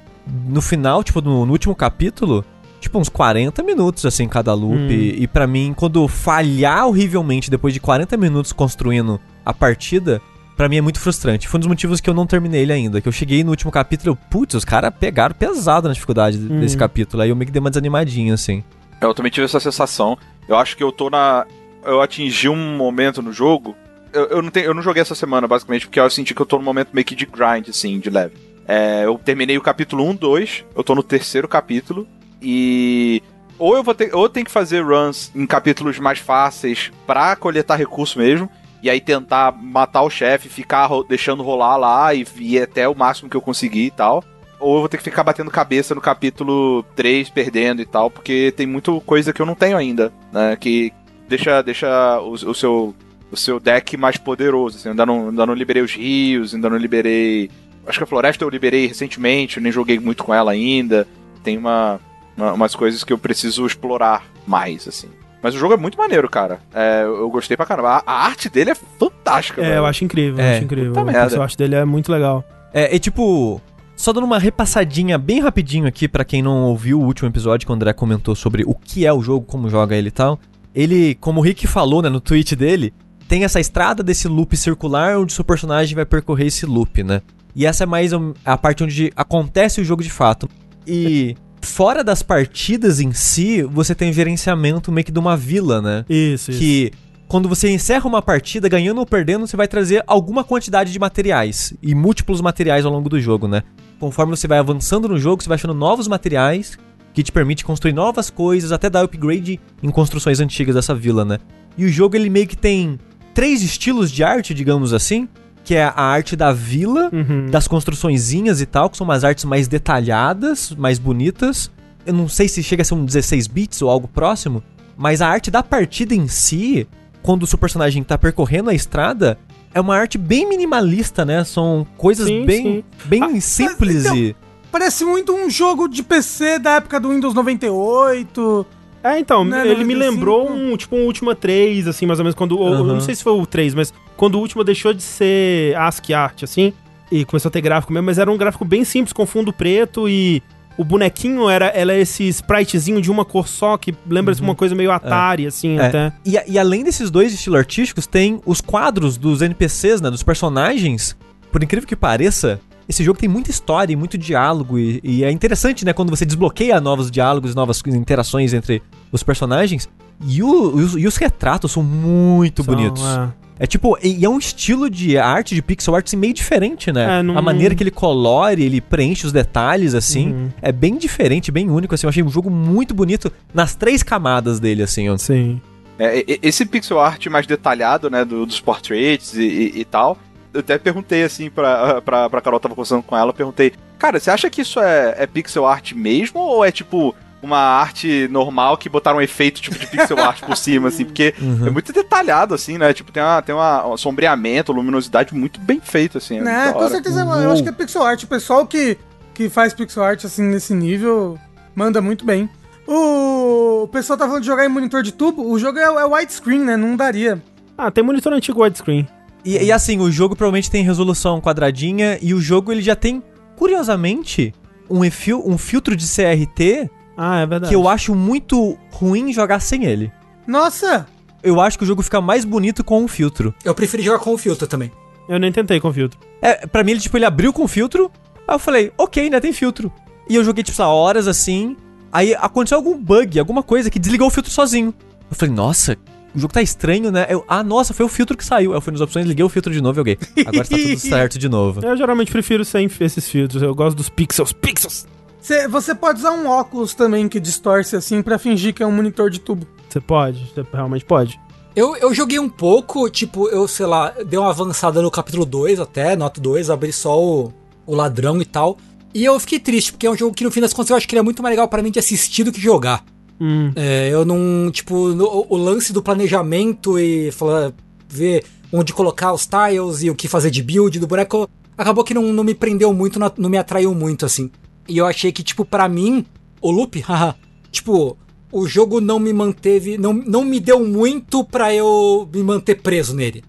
no final, tipo, no, no último capítulo, tipo, uns 40 minutos, assim, cada loop. Hum. E, e para mim, quando falhar horrivelmente depois de 40 minutos construindo a partida, pra mim é muito frustrante. Foi um dos motivos que eu não terminei ele ainda. Que eu cheguei no último capítulo e eu, putz, os caras pegaram pesado na dificuldade Hum. desse capítulo. Aí eu meio que dei uma desanimadinha, assim. Eu também tive essa sensação. Eu acho que eu tô na. Eu atingi um momento no jogo. Eu, eu não, tenho, eu não joguei essa semana, basicamente, porque eu senti que eu tô num momento meio que de grind, assim, de leve. É, eu terminei o capítulo 1, 2, eu tô no terceiro capítulo. E. Ou eu vou ter. Ou eu tenho que fazer runs em capítulos mais fáceis pra coletar recurso mesmo. E aí tentar matar o chefe, ficar ro- deixando rolar lá e ir até o máximo que eu conseguir e tal. Ou eu vou ter que ficar batendo cabeça no capítulo 3, perdendo e tal, porque tem muita coisa que eu não tenho ainda, né? Que deixa, deixa o, o seu, o seu deck mais poderoso. Assim, ainda, não, ainda não liberei os rios, ainda não liberei. Acho que a floresta eu liberei recentemente, eu nem joguei muito com ela ainda. Tem uma, uma- umas coisas que eu preciso explorar mais, assim. Mas o jogo é muito maneiro, cara. É, eu gostei pra caramba. A, a arte dele é fantástica, É, velho. eu acho incrível, eu É, acho incrível. puta O merda. arte dele é muito legal. É, e tipo, só dando uma repassadinha bem rapidinho aqui pra quem não ouviu o último episódio que o André comentou sobre o que é o jogo, como joga ele e tal. Ele, como o Rick falou, né, no tweet dele, tem essa estrada desse loop circular onde seu personagem vai percorrer esse loop, né? E essa é mais um- a parte onde acontece o jogo de fato. E fora das partidas em si, você tem gerenciamento meio que de uma vila, né? Isso, isso. que quando você encerra uma partida, ganhando ou perdendo, você vai trazer alguma quantidade de materiais e múltiplos materiais ao longo do jogo, né? Conforme você vai avançando no jogo, você vai achando novos materiais que te permite construir novas coisas, até dar upgrade em construções antigas dessa vila, né? E o jogo ele meio que tem três estilos de arte, digamos assim, que é a arte da vila, Uhum. das construçõezinhas e tal, que são umas artes mais detalhadas, mais bonitas. Eu não sei se chega a ser um 16 bits ou algo próximo, mas a arte da partida em si, quando o seu personagem tá percorrendo a estrada, é uma arte bem minimalista, né? São coisas Sim, bem, sim. bem simples então- e. parece muito um jogo de PC da época do Windows 98. É, então, Né, ele me 95? lembrou um, tipo, um Ultima 3, assim, mais ou menos, quando... Eu não sei se foi o 3, mas quando o Ultima deixou de ser ASCII art, assim, e começou a ter gráfico mesmo, mas era um gráfico bem simples, com fundo preto e... O bonequinho era, ela é esse spritezinho de uma cor só, que lembra uma coisa meio Atari, assim, É. até. E, e além desses dois estilos artísticos, tem os quadros dos NPCs, né? Dos personagens. Por incrível que pareça, esse jogo tem muita história e muito diálogo. E, e é interessante, né? Quando você desbloqueia novos diálogos, novas interações entre os personagens. E, o- e os, e os retratos são muito São, bonitos. é. É tipo, e é um estilo de arte, de pixel art, assim, meio diferente, né? É, não- A maneira que ele colore, ele preenche os detalhes, assim, Uhum. é bem diferente, bem único, assim. Eu achei um jogo muito bonito nas três camadas dele, assim. ó. Sim. É, esse pixel art mais detalhado, né, do- dos portraits e, e- e tal, eu até perguntei assim pra, pra, pra Carol, tava conversando com ela, eu perguntei, cara, você acha que isso é, é pixel art mesmo ou é tipo uma arte normal que botaram um efeito tipo de pixel art por cima, assim? Porque Uhum. é muito detalhado, assim, né? Tipo, tem, uma, tem uma, um sombreamento, luminosidade muito bem feito, assim. é Né, com certeza eu acho que é pixel art. O pessoal que, que faz pixel art assim nesse nível manda muito bem. O, o pessoal tá falando de jogar em monitor de tubo. O jogo é, é widescreen, né? Não daria. Ah, tem monitor antigo widescreen. E, e assim, o jogo provavelmente tem resolução quadradinha e o jogo ele já tem, curiosamente, um, efil- um filtro de CRT Ah, é verdade. que eu acho muito ruim jogar sem ele. Nossa! Eu acho que o jogo fica mais bonito com um filtro. Eu preferi jogar com o filtro também. Eu nem tentei com filtro. É, pra mim, ele, tipo, ele abriu com filtro. Aí eu falei, ok, ainda tem filtro. E eu joguei, tipo, sei lá, horas assim. Aí aconteceu algum bug, alguma coisa que desligou o filtro sozinho. Eu falei, nossa, o jogo tá estranho, né? Eu, ah, nossa, foi o filtro que saiu. Eu fui nas opções, liguei o filtro de novo e joguei. Agora tá tudo certo de novo. Eu geralmente prefiro sem esses filtros. Eu gosto dos pixels. Pixels! Cê- você pode usar um óculos também que distorce assim pra fingir que é um monitor de tubo. Você pode, você realmente pode. Eu, eu joguei um pouco, tipo, eu, sei lá, dei uma avançada no capítulo 2 até, nota 2, abri só o, o ladrão e tal. E eu fiquei triste, porque é um jogo que no fim das contas eu acho que ele é muito mais legal pra mim de assistir do que jogar. Hum. É, eu não, tipo, no- o, lance do planejamento e falar, ver onde colocar os tiles e o que fazer de build do boneco, acabou que não, não me prendeu muito, não, não me atraiu muito, assim. E eu achei que, tipo, pra mim, o loop, haha, tipo, o jogo não me manteve, não, não me deu muito pra eu me manter preso nele.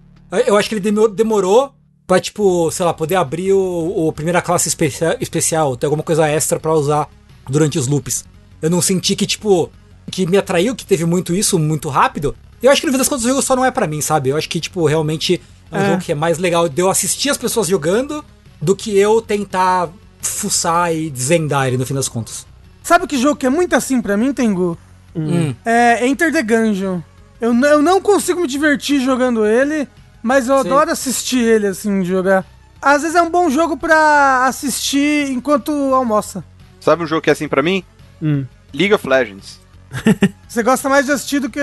Eu- acho que ele demo- demorou pra, tipo, sei lá, poder abrir o, o primeira classe especia- especial, ter alguma coisa extra pra usar durante os loops. Eu não senti que, tipo, que me atraiu, que teve muito isso, muito rápido. Eu acho que no fim das contas o jogo só não é pra mim, sabe? Eu acho que, tipo, realmente é um É. jogo que é mais legal de eu assistir as pessoas jogando do que eu tentar fuçar e desvendar ele no fim das contas. Sabe que jogo que é muito assim pra mim, Tengu? Hum. É Enter the Gungeon. Eu, eu não consigo me divertir jogando ele, mas eu Sim. adoro assistir ele assim, jogar. Às vezes é um bom jogo pra assistir enquanto almoça. Sabe um jogo que é assim pra mim? Hum. League of Legends. Você gosta mais de assistir do que,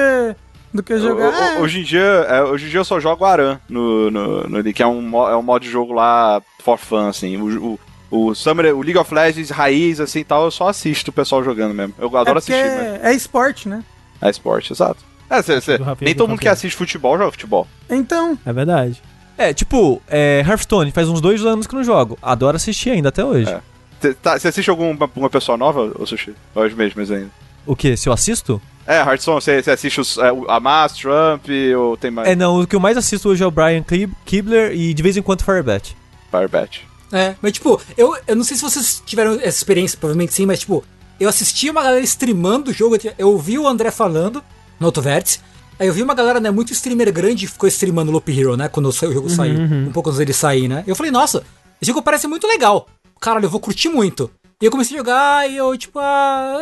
do que jogar. O- o- É, Hoje em dia, é, hoje em dia eu só jogo Aran no, no, no- que é um, é um modo de jogo lá for fun, assim. O, o, o, Summer, o League of Legends raiz, assim e tal, eu só assisto o pessoal jogando mesmo. Eu é adoro porque assistir, né? é esporte, né? É esporte, exato. É, cê- cê- nem todo mundo que assiste futebol joga futebol. Então, É verdade. É, tipo, é, Hearthstone, faz uns dois anos que eu não jogo. Adoro assistir ainda até hoje. É. Você tá, cê assiste alguma uma pessoa nova, ou Sushi? Ou os mesmos ainda? O que? Se eu assisto? É, Hearthstone, você assiste os, é, o- a Mas, Trump, ou tem mais? É, não, o que eu mais assisto hoje é o Brian Kib- Kibler e de vez em quando Firebat. Firebat. É, mas tipo, eu, eu não sei se vocês tiveram essa experiência, provavelmente sim, mas tipo, eu assisti uma galera streamando o jogo, eu ouvi o André falando no Outro Vértice, aí eu vi uma galera, né, muito streamer grande ficou streamando Loop Hero, né, quando o jogo saiu, um pouco antes dele sair, né, eu falei, nossa, esse jogo parece muito legal, caralho, eu vou curtir muito. E eu comecei a jogar e eu, tipo, ah,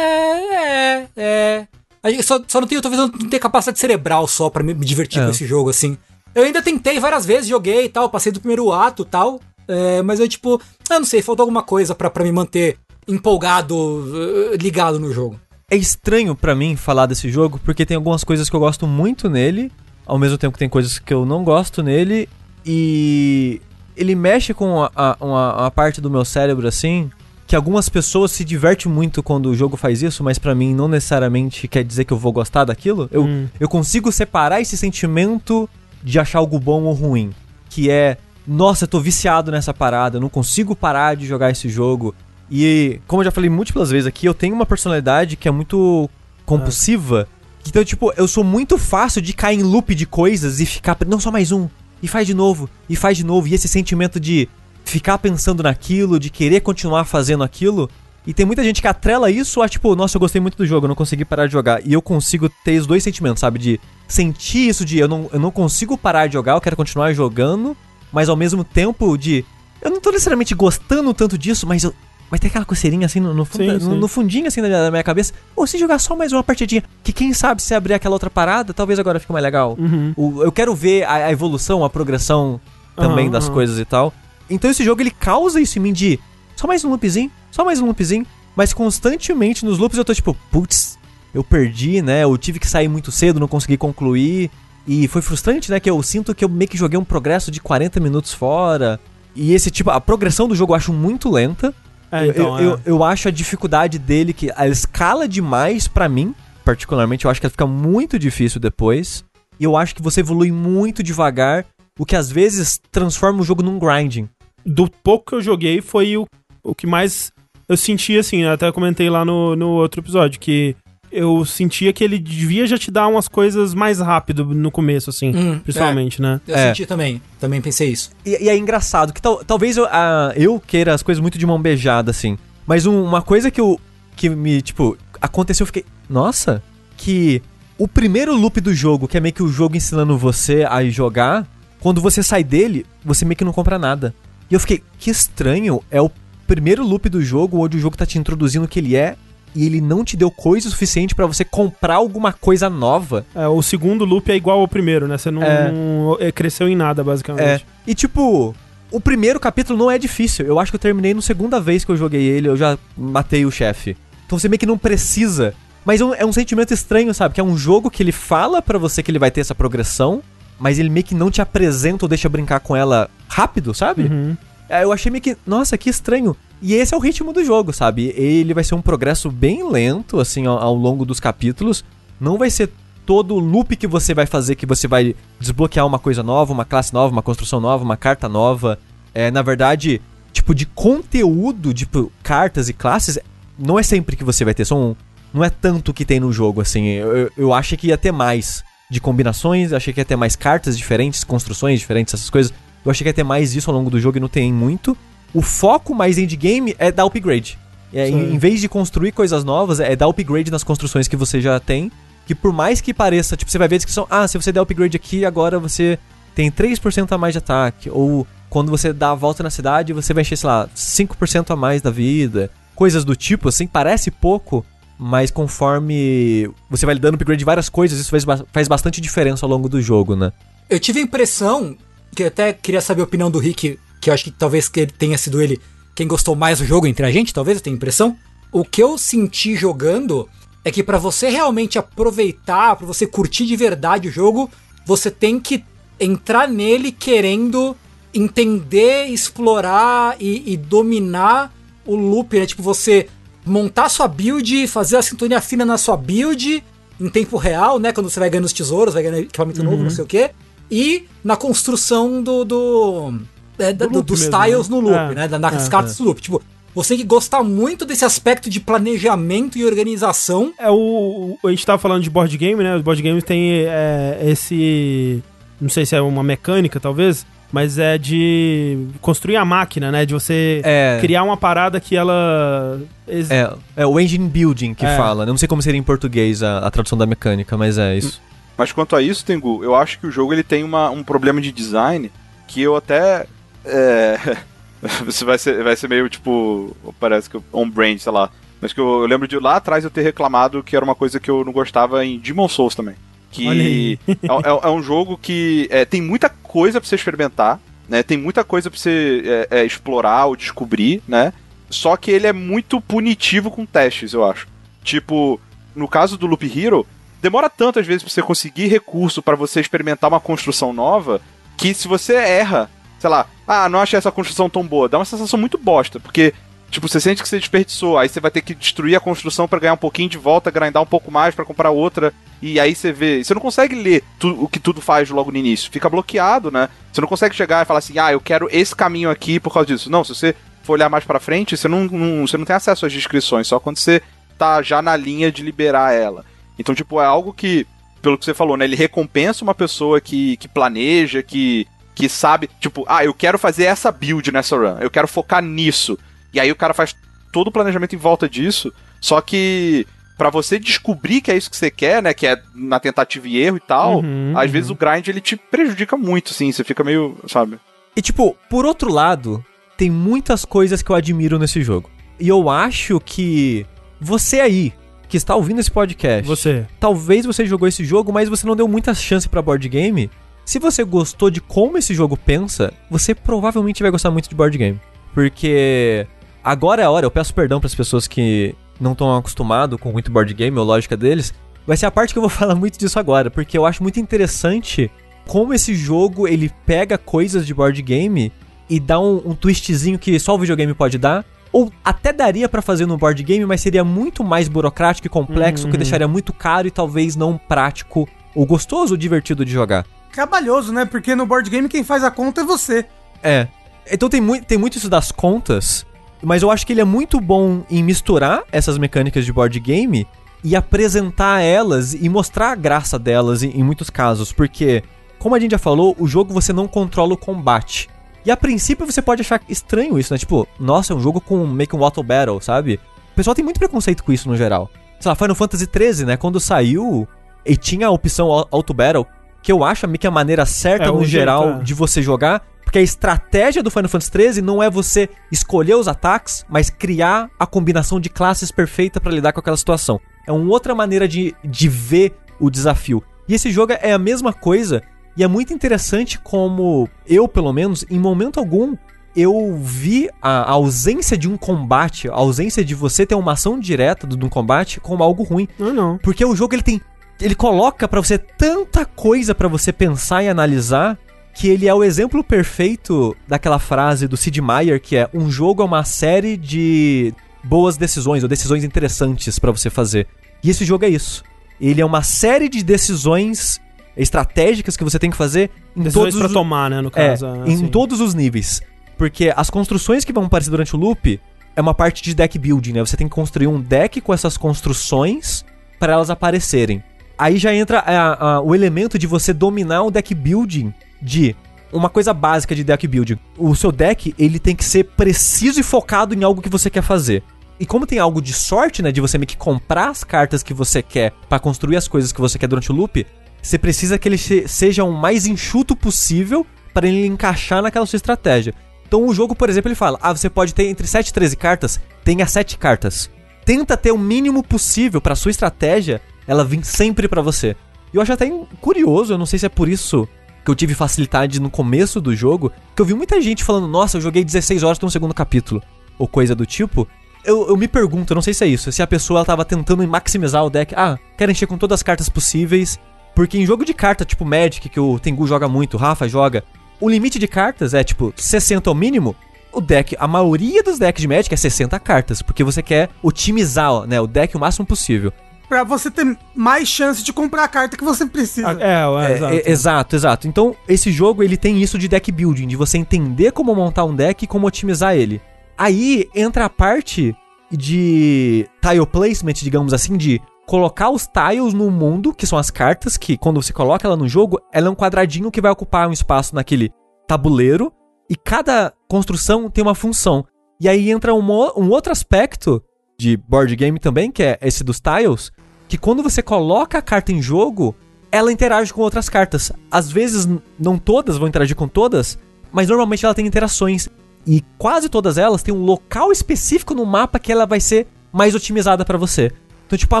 é, é, é. Só, só não tenho, talvez eu não tenha capacidade cerebral só pra me, me divertir É. com esse jogo, assim. Eu ainda tentei várias vezes, joguei e tal, passei do primeiro ato e tal. é, mas eu, tipo, eu não sei, faltou alguma coisa pra, pra me manter empolgado, eh, ligado no jogo. É estranho pra mim falar desse jogo, porque tem algumas coisas que eu gosto muito nele, ao mesmo tempo que tem coisas que eu não gosto nele, e ele mexe com a, a- uma, uma parte do meu cérebro assim, que algumas pessoas se divertem muito quando o jogo faz isso, mas pra mim não necessariamente quer dizer que eu vou gostar daquilo. Eu, Hum. eu consigo separar esse sentimento de achar algo bom ou ruim, que é, nossa, eu tô viciado nessa parada, eu não consigo parar de jogar esse jogo. E, como eu já falei múltiplas vezes aqui, eu tenho uma personalidade que é muito compulsiva. Então, tipo, eu sou muito fácil de cair em loop de coisas e ficar, não só mais um, e faz de novo, e faz de novo. E esse sentimento de ficar pensando naquilo, de querer continuar fazendo aquilo. E tem muita gente que atrela isso a, tipo, nossa, eu gostei muito do jogo, eu não consegui parar de jogar. E eu consigo ter os dois sentimentos, sabe? De sentir isso de eu não, eu não consigo parar de jogar, eu quero continuar jogando, mas ao mesmo tempo de. Eu não tô necessariamente gostando tanto disso, mas eu, Vai ter aquela coceirinha assim no, no, fundo- Sim, no- sim. no fundinho assim da minha, da minha cabeça. Ou se jogar só mais uma partidinha. Que quem sabe se abrir aquela outra parada, talvez agora fique mais legal. Uhum. O- eu quero ver a, a evolução, a progressão também Aham, das aham. coisas e tal. Então esse jogo ele causa isso em mim de só mais um loopzinho, só mais um loopzinho. Mas constantemente nos loops eu tô tipo, putz, eu perdi, né? Eu tive que sair muito cedo, não consegui concluir. E foi frustrante, né? Que eu sinto que eu meio que joguei um progresso de 40 minutos fora. E esse tipo, a progressão do jogo eu acho muito lenta. É, então, eu, eu, é. eu acho a dificuldade dele que ela escala demais pra mim, particularmente. Eu acho que ela fica muito difícil depois. E eu acho que você evolui muito devagar, o que às vezes transforma o jogo num grinding. Do pouco que eu joguei, foi o, o que mais eu senti, assim, eu até comentei lá no, no outro episódio, que eu sentia que ele devia já te dar umas coisas mais rápido no começo, assim, Hum, principalmente, né? Eu É. senti também. Também pensei isso. E, e é engraçado que tal- talvez eu, ah, eu queira as coisas muito de mão beijada, assim. Mas um- uma coisa que eu. que me, tipo, aconteceu, eu fiquei. Nossa! Que o primeiro loop do jogo, que é meio que o jogo ensinando você a jogar, quando você sai dele, você meio que não compra nada. E eu fiquei, que estranho, é o primeiro loop do jogo onde o jogo tá te introduzindo o que ele é. E ele não te deu coisa suficiente pra você comprar alguma coisa nova. É, o segundo loop é igual ao primeiro, né? Você não, É. não- é, cresceu em nada, É. basicamente. E tipo, o primeiro capítulo não é difícil. Eu acho que eu terminei na segunda vez que eu joguei ele, eu já matei o chefe. Então você meio que não precisa. Mas é um, é sentimento estranho, sabe? Que é um jogo que ele fala pra você que ele vai ter essa progressão, mas ele meio que não te apresenta ou deixa brincar com ela rápido, sabe? Uhum. É, Eu achei meio que, nossa, que estranho. E esse é o ritmo do jogo, sabe? Ele vai ser um progresso bem lento, assim, ao, ao longo dos capítulos. Não vai ser todo o loop que você vai fazer que você vai desbloquear uma coisa nova, uma classe nova, uma construção nova, uma carta nova. É, na verdade, tipo, de conteúdo, tipo, cartas e classes, não é sempre que você vai ter. São, não é tanto que tem no jogo, assim. Eu, eu, eu achei que ia ter mais de combinações, achei que ia ter mais cartas diferentes, construções diferentes, essas coisas. Eu achei que ia ter mais isso ao longo do jogo e não tem muito. O foco mais endgame é dar upgrade. É, em, em vez de construir coisas novas, é dar upgrade nas construções que você já tem. Que por mais que pareça, tipo, você vai ver a descrição, ah, se você der upgrade aqui, agora você tem 3% a mais de ataque. Ou quando você dá a volta na cidade, você vai encher, sei lá, 5% a mais da vida. Coisas do tipo, assim, parece pouco, mas conforme você vai dando upgrade de várias coisas, isso faz, faz bastante diferença ao longo do jogo, né? Eu tive a impressão, que eu até queria saber a opinião do Rick, que eu acho que talvez que ele tenha sido ele quem gostou mais do jogo entre a gente, talvez eu tenha a impressão. O que eu senti jogando é que pra você realmente aproveitar, pra você curtir de verdade o jogo, você tem que entrar nele querendo entender, explorar e, e dominar o loop, né? Tipo, você montar sua build, fazer a sintonia fina na sua build em tempo real, né? Quando você vai ganhando os tesouros, vai ganhando equipamento novo, não sei o quê. E na construção do. do, é, Do do- dos mesmo, tiles né? no loop, É, né? da- Nas é, cartas do loop. Tipo, você tem que gostar muito desse aspecto de planejamento e organização. É o, o- A gente tava falando de board game, né? Os board games tem é, esse. Não sei se é uma mecânica, talvez. Mas é de construir a máquina, né? De você É. criar uma parada que ela. ex- É, é o engine building que É. fala. né? Eu não sei como seria em português a, a tradução da mecânica, mas é isso. Mas quanto a isso, Tengu, eu acho que o jogo ele tem uma, um problema de design que eu até. É, você vai ser, vai ser meio tipo. Parece que on-brand, sei lá. Mas que eu, eu lembro de lá atrás eu ter reclamado que era uma coisa que eu não gostava em Demon Souls também. Que é, é- é um jogo que é, tem muita coisa pra você experimentar, né? Tem muita coisa pra você é, é, explorar ou descobrir, né? Só que ele é muito punitivo com testes, eu acho. Tipo, no caso do Loop Hero, demora tanto às vezes pra você conseguir recurso pra você experimentar uma construção nova, que se você erra, sei lá, ah, não achei essa construção tão boa, dá uma sensação muito bosta, porque Tipo, você sente que você desperdiçou, aí você vai ter que destruir a construção pra ganhar um pouquinho de volta, grindar um pouco mais pra comprar outra, e aí você vê. Você não consegue ler tu- o que tudo faz logo no início, fica bloqueado, né? Você não consegue chegar e falar assim, ah, eu quero esse caminho aqui por causa disso. Não, se você for olhar mais pra frente, você não, não- você não tem acesso às descrições, só quando você tá já na linha de liberar ela. Então, tipo, é algo que, pelo que você falou, né? Ele recompensa uma pessoa que, que planeja, que, que sabe, tipo, ah, eu quero fazer essa build nessa run, eu quero focar nisso. E aí o cara faz todo o planejamento em volta disso, só que pra você descobrir que é isso que você quer, né, que é na tentativa e erro e tal, Uhum, às uhum. vezes o grind ele te prejudica muito, assim, você fica meio, sabe? E tipo, por outro lado, tem muitas coisas que eu admiro nesse jogo. E eu acho que você aí, que está ouvindo esse podcast, Você. talvez você jogou esse jogo, mas você não deu muita chance pra board game. Se você gostou de como esse jogo pensa, você provavelmente vai gostar muito de board game. Porque agora é a hora, eu peço perdão pras pessoas que não estão acostumados com muito board game ou lógica deles. Vai ser a parte que eu vou falar muito disso agora, porque eu acho muito interessante como esse jogo ele pega coisas de board game e dá um, um twistzinho que só o videogame pode dar. Ou até daria pra fazer no board game, mas seria muito mais burocrático e complexo, que deixaria muito caro e talvez não prático ou gostoso ou divertido de jogar. Trabalhoso, né? Porque no board game quem faz a conta é você. É. Então tem, mui- tem muito isso das contas, mas eu acho que ele é muito bom em misturar essas mecânicas de board game e apresentar elas e mostrar a graça delas em, em muitos casos, porque, como a gente já falou, o jogo você não controla o combate. E a princípio você pode achar estranho isso, né? Tipo, nossa, é um jogo com meio que um auto battle, sabe? O pessoal tem muito preconceito com isso no geral. Sei lá, Final Fantasy XIII, né? Quando saiu e tinha a opção au- auto battle, que eu acho meio que a maneira certa É, no o jeito, geral é. de você jogar, porque a estratégia do Final Fantasy XIII não é você escolher os ataques, mas criar a combinação de classes perfeita pra lidar com aquela situação. É uma outra maneira de, de ver o desafio. E esse jogo é a mesma coisa, e é muito interessante como eu, pelo menos, em momento algum, eu vi a, ausência de um combate, a ausência de você ter uma ação direta de um combate como algo ruim. Não, não. Porque o jogo ele tem. Ele coloca pra você tanta coisa pra você pensar e analisar que ele é o exemplo perfeito daquela frase do Sid Meier que é um jogo é uma série de boas decisões ou decisões interessantes pra você fazer. E esse jogo é isso. Ele é uma série de decisões estratégicas que você tem que fazer em Decisões todos pra os tomar, né, no é, caso. em assim. todos os níveis. Porque as construções que vão aparecer durante o loop é uma parte de deck building, né? Você tem que construir um deck com essas construções para elas aparecerem. Aí já entra a- a- o elemento de você dominar o deck building de uma coisa básica de deck building. O seu deck, ele tem que ser preciso e focado em algo que você quer fazer. E como tem algo de sorte, né, de você meio que comprar as cartas que você quer para construir as coisas que você quer durante o loop, você precisa que ele se- seja o mais enxuto possível para ele encaixar naquela sua estratégia. Então o jogo, por exemplo, ele fala: "Ah, você pode ter entre 7 e 13 cartas, tenha 7 cartas. Tenta ter o mínimo possível para sua estratégia, ela vir sempre para você". Eu acho até curioso, eu não sei se é por isso que eu tive facilidade no começo do jogo, que eu vi muita gente falando: "Nossa, eu joguei 16 horas no segundo capítulo", ou coisa do tipo. Eu, eu me pergunto, eu não sei se é isso, se a pessoa ela tava tentando maximizar o deck. Ah, quero encher com todas as cartas possíveis. Porque em jogo de carta, tipo Magic, que o Tengu joga muito, o Rafa joga, o limite de cartas é tipo 60 ao mínimo. O deck, a maioria dos decks de Magic é 60 cartas, porque você quer otimizar né, o deck o máximo possível. Pra você ter mais chance de comprar a carta que você precisa. Ah, É, é, É, exato. é, exato, exato. Então, esse jogo ele tem isso de deck building, de você entender como montar um deck e como otimizar ele. Aí entra a parte de tile placement, digamos assim, de colocar os tiles no mundo, que são as cartas, que quando você coloca ela no jogo, ela é um quadradinho que vai ocupar um espaço naquele tabuleiro, e cada construção tem uma função. E aí entra um, um outro aspecto de board game também, que é esse dos tiles, que quando você coloca a carta em jogo, ela interage com outras cartas. Às vezes, não todas vão interagir com todas, mas normalmente ela tem interações. E quase todas elas têm um local específico no mapa que ela vai ser mais otimizada pra você. Então, tipo, a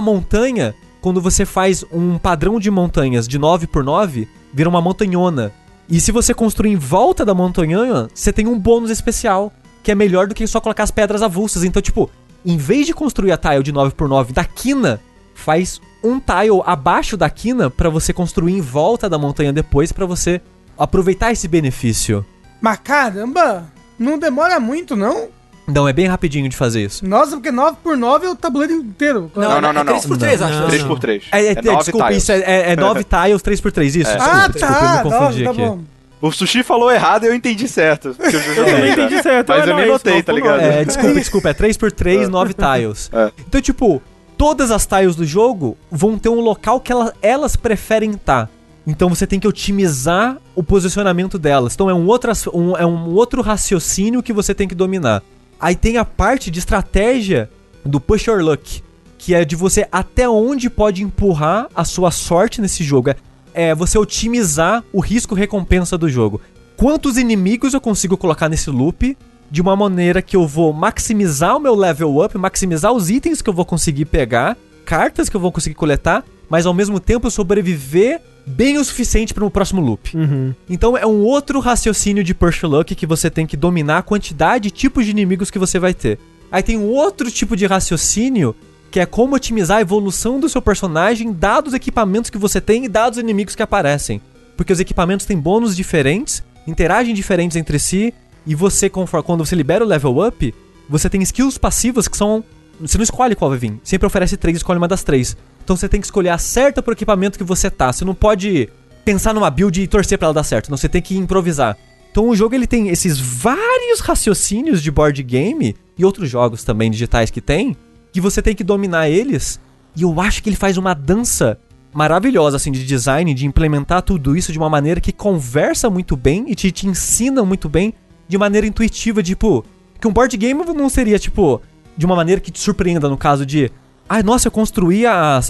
montanha, quando você faz um padrão de montanhas de 9 por 9, vira uma montanhona. E se você construir em volta da montanhona, você tem um bônus especial, que é melhor do que só colocar as pedras avulsas. Então, tipo, em vez de construir a tile de 9 por 9 da quina, faz um tile abaixo da quina pra você construir em volta da montanha depois pra você aproveitar esse benefício. Mas caramba, não demora muito, não? Não, é bem rapidinho de fazer isso. Nossa, porque 9x9 é o tabuleiro inteiro. Não, não, não, é não. 3x3, acho. Não. 3x3. É, é, desculpa, isso é, é, é 9 tiles, 3x3, isso. Desculpa, ah, desculpa, tá. eu me confundi Nossa, tá aqui. bom. O Sushi falou errado e eu entendi certo. Eu, já joguei, também tá? entendi certo, Mas mas eu não, nem é notei, tá ligado? É, desculpa, desculpa, é 3x3, 9 tiles. É. Então, tipo, todas as tiles do jogo vão ter um local que ela- elas preferem estar. Então você tem que otimizar o posicionamento delas. Então é um, outro, um- é um outro raciocínio que você tem que dominar. Aí tem a parte de estratégia do push your luck, que é de você até onde pode empurrar a sua sorte nesse jogo. É, é você otimizar o risco-recompensa do jogo. Quantos inimigos eu consigo colocar nesse loop de uma maneira que eu vou maximizar o meu level up, maximizar os itens que eu vou conseguir pegar, cartas que eu vou conseguir coletar, mas ao mesmo tempo sobreviver bem o suficiente para o próximo loop. Uhum. Então é um outro raciocínio de Push Luck que você tem que dominar a quantidade e tipos de inimigos que você vai ter. Aí tem um outro tipo de raciocínio que é como otimizar a evolução do seu personagem, dados os equipamentos que você tem e dados os inimigos que aparecem. Porque os equipamentos têm bônus diferentes, interagem diferentes entre si, e você, quando você libera o level up, você tem skills passivas que são. Você não escolhe qual vai vir. Sempre oferece três, escolhe uma das três. Então você tem que escolher a certa pro equipamento que você tá. Você não pode pensar numa build e torcer pra ela dar certo. Não, você tem que improvisar. Então o jogo ele tem esses vários raciocínios de board game e outros jogos também digitais que tem, que você tem que dominar eles. E eu acho que ele faz uma dança maravilhosa assim de design, de implementar tudo isso de uma maneira que conversa muito bem e te, te ensina muito bem de maneira intuitiva, tipo, que um board game não seria tipo de uma maneira que te surpreenda no caso de, ai, nossa, eu construí a,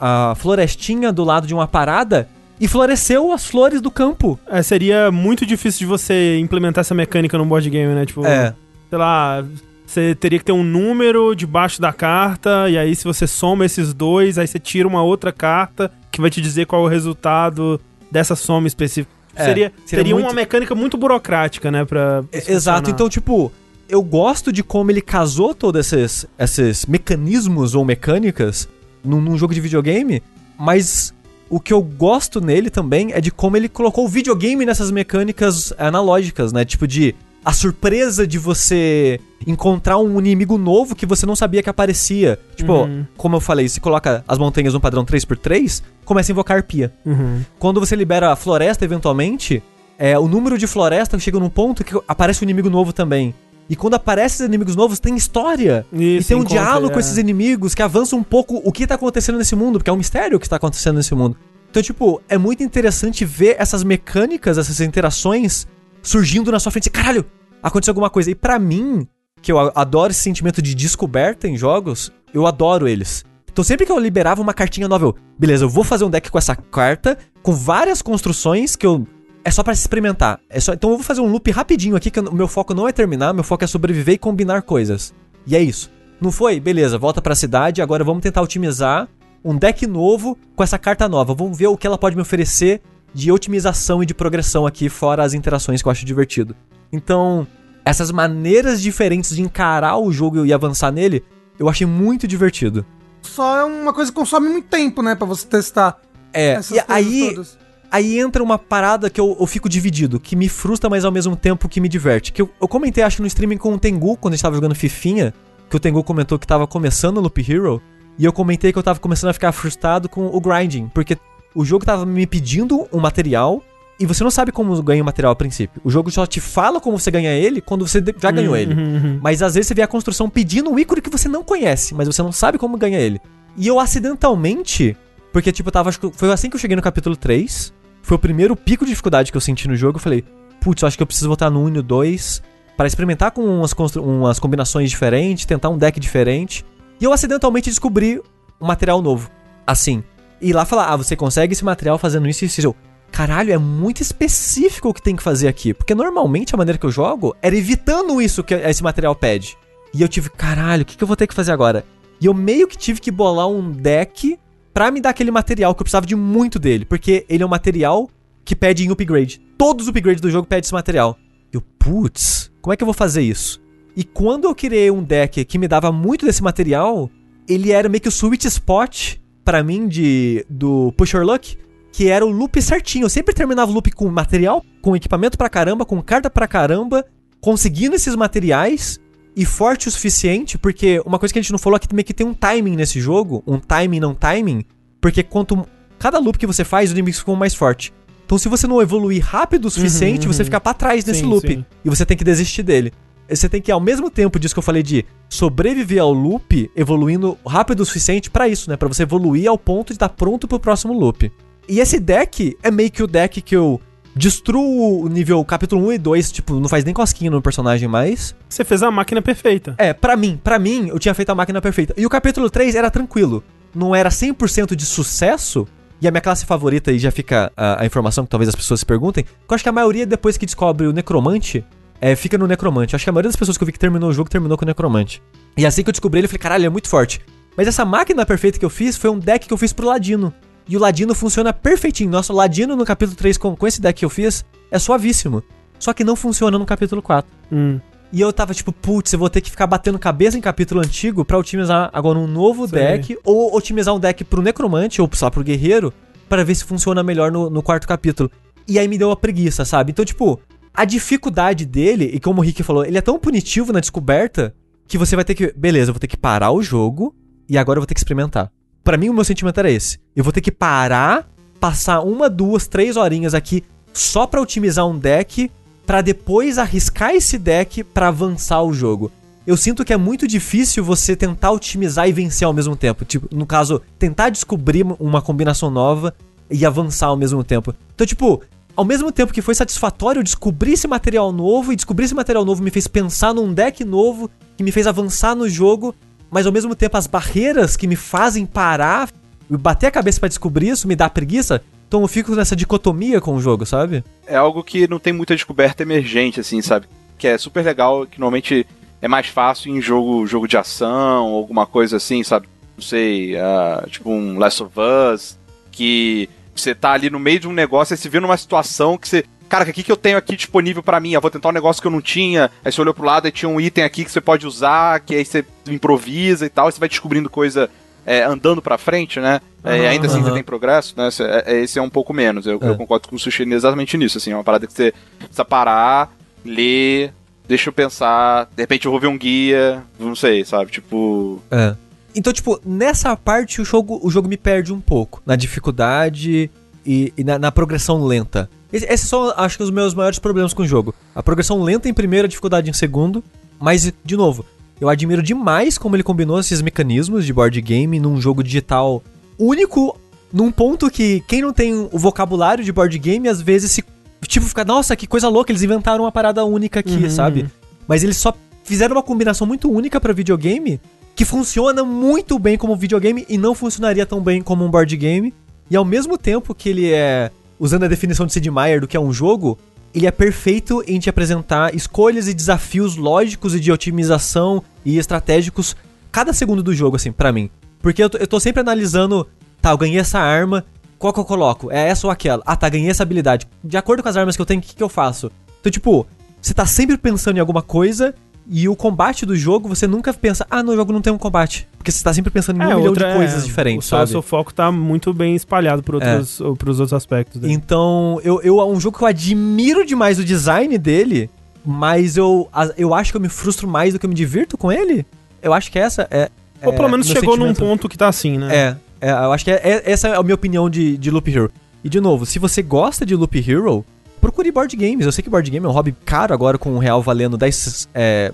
a florestinha do lado de uma parada e floresceu as flores do campo. É, seria muito difícil de você implementar essa mecânica num board game, né? Tipo, É. sei lá, você teria que ter um número debaixo da carta, e aí se você soma esses dois, aí você tira uma outra carta que vai te dizer qual é o resultado dessa soma específica. É, seria seria teria muito- uma mecânica muito burocrática, né? Pra, pra Exato, funcionar. então, tipo, eu gosto de como ele casou todos esses, esses mecanismos ou mecânicas num, num jogo de videogame, mas o que eu gosto nele também é de como ele colocou o videogame nessas mecânicas analógicas, né? Tipo de a surpresa de você encontrar um inimigo novo que você não sabia que aparecia. Tipo, Uhum. como eu falei, se coloca as montanhas no padrão 3x3, começa a invocar arpia. Uhum. Quando você libera a floresta, eventualmente, é, o número de floresta chega num ponto que aparece um inimigo novo também. E quando aparecem esses inimigos novos, tem história. e Isso, tem um encontra, diálogo com é. esses inimigos que avança um pouco o que tá acontecendo nesse mundo, porque é um mistério o que tá acontecendo nesse mundo. Então, tipo, é muito interessante ver essas mecânicas, essas interações surgindo na sua frente. Caralho, aconteceu alguma coisa. E pra mim, que eu adoro esse sentimento de descoberta em jogos, eu adoro eles. Então sempre que eu liberava uma cartinha nova, eu, beleza, eu vou fazer um deck com essa carta, com várias construções que eu. É só pra se experimentar. É só, então eu vou fazer um loop rapidinho aqui, que o meu foco não é terminar, meu foco é sobreviver e combinar coisas. E é isso. Não foi? Beleza, volta pra cidade, agora vamos tentar otimizar um deck novo com essa carta nova. Vamos ver o que ela pode me oferecer de otimização e de progressão aqui, fora as interações que eu acho divertido. Então, essas maneiras diferentes de encarar o jogo e avançar nele, eu achei muito divertido. Só é uma coisa que consome muito tempo, né? Pra você testar É, essas e aí, todas. Aí entra uma parada que eu, eu fico dividido, que me frustra, mas ao mesmo tempo que me diverte. Que eu, eu comentei, acho que no streaming com o Tengu, quando a gente tava jogando Fifinha, que o Tengu comentou que tava começando o Loop Hero, e eu comentei que eu tava começando a ficar frustrado com o grinding, porque o jogo tava me pedindo um material, e você não sabe como ganha o material a princípio. O jogo só te fala como você ganha ele quando você já ganhou ele. Uhum, uhum. Mas às vezes você vê a construção pedindo um ícone que você não conhece, mas você não sabe como ganha ele. E eu acidentalmente, porque tipo, eu tava, foi assim que eu cheguei no capítulo 3, foi o primeiro pico de dificuldade que eu senti no jogo, eu falei, putz, eu acho que eu preciso voltar no 1 e no 2 para experimentar com umas, umas combinações diferentes, tentar um deck diferente. E eu acidentalmente descobri um material novo. Assim. E lá falar, ah, você consegue esse material fazendo isso e isso. Eu, Caralho, é muito específico o que tem que fazer aqui. Porque normalmente a maneira que eu jogo era evitando isso que esse material pede. E eu tive, caralho, o que, que eu vou ter que fazer agora? E eu meio que tive que bolar um deck pra me dar aquele material que eu precisava de muito dele. Porque ele é um material que pede em upgrade. Todos os upgrades do jogo pedem esse material. Eu, putz, como é que eu vou fazer isso? E quando eu criei um deck que me dava muito desse material, ele era meio que o sweet spot pra mim de do Push Your Luck, que era o loop certinho. Eu sempre terminava o loop com material, com equipamento pra caramba, com carta pra caramba, conseguindo esses materiais e forte o suficiente, porque uma coisa que a gente não falou aqui também é que tem um timing nesse jogo, um timing não timing, porque quanto cada loop que você faz, os inimigos ficam mais forte. Então se você não evoluir rápido o suficiente, uhum. você fica pra trás nesse Sim, loop sim. e você tem que desistir dele. Você tem que ao mesmo tempo disso que eu falei de sobreviver ao loop, evoluindo rápido o suficiente pra isso, né? Pra você evoluir ao ponto de estar pronto pro próximo loop. E esse deck é meio que o deck que eu destruo o nível capítulo 1 e 2, tipo, não faz nem cosquinha no personagem mais. Você fez a máquina perfeita. É, pra mim, pra mim, eu tinha feito a máquina perfeita. E o capítulo 3 era tranquilo. Não era 100% de sucesso. E a minha classe favorita, e já fica a, a informação que talvez as pessoas se perguntem, que eu acho que a maioria, depois que descobre o necromante, é, fica no Necromante. Acho que a maioria das pessoas que eu vi que terminou o jogo terminou com o Necromante. E assim que eu descobri ele, eu falei, caralho, ele é muito forte. Mas essa máquina perfeita que eu fiz foi um deck que eu fiz pro Ladino. E o Ladino funciona perfeitinho. Nossa, o Ladino no capítulo 3 com, com esse deck que eu fiz é suavíssimo. Só que não funciona no capítulo 4. Hum. E eu tava tipo, putz, eu vou ter que ficar batendo cabeça em capítulo antigo pra otimizar agora um novo Sei. deck, ou otimizar um deck pro necromante, ou lá, pro guerreiro, pra ver se funciona melhor no, no quarto capítulo. E aí me deu uma preguiça, sabe? Então, tipo, a dificuldade dele, e como o Rick falou, ele é tão punitivo na descoberta que você vai ter que. Beleza, eu vou ter que parar o jogo e agora eu vou ter que experimentar. Pra mim, o meu sentimento era esse. Eu vou ter que parar, passar uma, duas, três horinhas aqui só pra otimizar um deck, pra depois arriscar esse deck pra avançar o jogo. Eu sinto que é muito difícil você tentar otimizar e vencer ao mesmo tempo. Tipo, no caso, tentar descobrir uma combinação nova e avançar ao mesmo tempo. Então, tipo, ao mesmo tempo que foi satisfatório descobrir esse material novo e descobrir esse material novo me fez pensar num deck novo que me fez avançar no jogo, mas ao mesmo tempo as barreiras que me fazem parar e bater a cabeça pra descobrir isso me dá preguiça. Então eu fico nessa dicotomia com o jogo, sabe? É algo que não tem muita descoberta emergente, assim, sabe? Que é super legal, que normalmente é mais fácil em jogo, jogo de ação, alguma coisa assim, sabe? Não sei, ah, tipo um Last of Us, que você tá ali no meio de um negócio e você vê numa situação que você. Cara, o que, que eu tenho aqui disponível pra mim? Eu vou tentar um negócio que eu não tinha. Aí você olhou pro lado e tinha um item aqui que você pode usar, que aí você improvisa e tal, e você vai descobrindo coisa é, andando pra frente, né? É, Aham, ainda assim você aham. tem progresso, né? É- é- Esse é um pouco menos. Eu, É. eu concordo com o Sushi exatamente nisso. Assim, é uma parada que você precisa parar, ler, deixa eu pensar. De repente eu vou ver um guia, não sei, sabe? Tipo. É. Então, tipo, nessa parte o jogo, o jogo me perde um pouco. Na dificuldade e, e na, na progressão lenta. Esse- Esses são, acho que, os meus maiores problemas com o jogo. A progressão lenta em primeiro, a dificuldade em segundo. Mas, de novo, eu admiro demais como ele combinou esses mecanismos de board game num jogo digital único, num ponto que quem não tem o vocabulário de board game, às vezes se. Tipo, fica, nossa, que coisa louca, eles inventaram uma parada única aqui, Uhum. sabe? Mas eles só fizeram uma combinação muito única pra videogame que funciona muito bem como videogame e não funcionaria tão bem como um board game. E ao mesmo tempo que ele é, usando a definição de Sid Meier do que é um jogo, ele é perfeito em te apresentar escolhas e desafios lógicos e de otimização e estratégicos cada segundo do jogo, assim, pra mim. Porque eu tô, eu tô sempre analisando, tá, eu ganhei essa arma, qual que eu coloco? É essa ou aquela? Ah, tá, ganhei essa habilidade. De acordo com as armas que eu tenho, o que, que eu faço? Então, tipo, você tá sempre pensando em alguma coisa e o combate do jogo, você nunca pensa, ah, no jogo não tem um combate. Porque você tá sempre pensando em um milhão de coisas diferentes, o seu, sabe? seu foco tá muito bem espalhado por outros, ou pros outros aspectos. dele. Então, eu, eu é um jogo que eu admiro demais o design dele, mas eu, eu acho que eu me frustro mais do que eu me divirto com ele. Eu acho que essa é. Ou pelo é menos chegou num sentimento. ponto que tá assim, né? É, é, eu acho que é, é- essa é a minha opinião de, de Loop Hero. E de novo, se você gosta de Loop Hero, procure board games. Eu sei que board game é um hobby caro agora com um real valendo 10. É,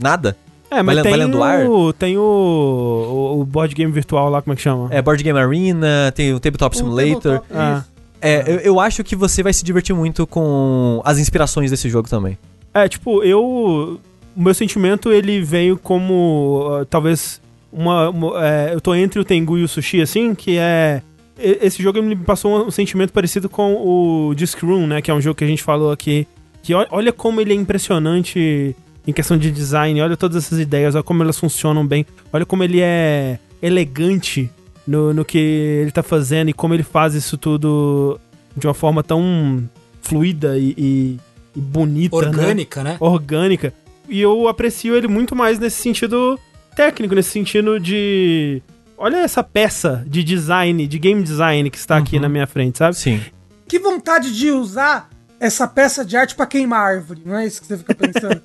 nada. É, mas Valendo- tem, valendo o, tem o, o, o board game virtual lá, como é que chama? É Board Game Arena, tem o Tabletop O Simulator. tabletop, Ah. É, eu, eu acho que você vai se divertir muito com as inspirações desse jogo também. É, tipo, eu. O meu sentimento, ele veio como. ah, talvez. Uma. uma- é, eu tô entre o Tengu e o Sushi, assim, que é. Esse jogo me passou um sentimento parecido com o Disc Room, né? Que é um jogo que a gente falou aqui. Que olha, como ele é impressionante em questão de design, olha todas essas ideias, olha como elas funcionam bem, olha como ele é elegante no, no que ele tá fazendo e como ele faz isso tudo de uma forma tão fluida e, e- e bonita, né? Orgânica, né? orgânica. E eu aprecio ele muito mais nesse sentido técnico, nesse sentido de. Olha essa peça de design, de game design que está aqui na minha frente, sabe? Sim. Que vontade de usar essa peça de arte pra queimar árvore, não é isso que você fica pensando?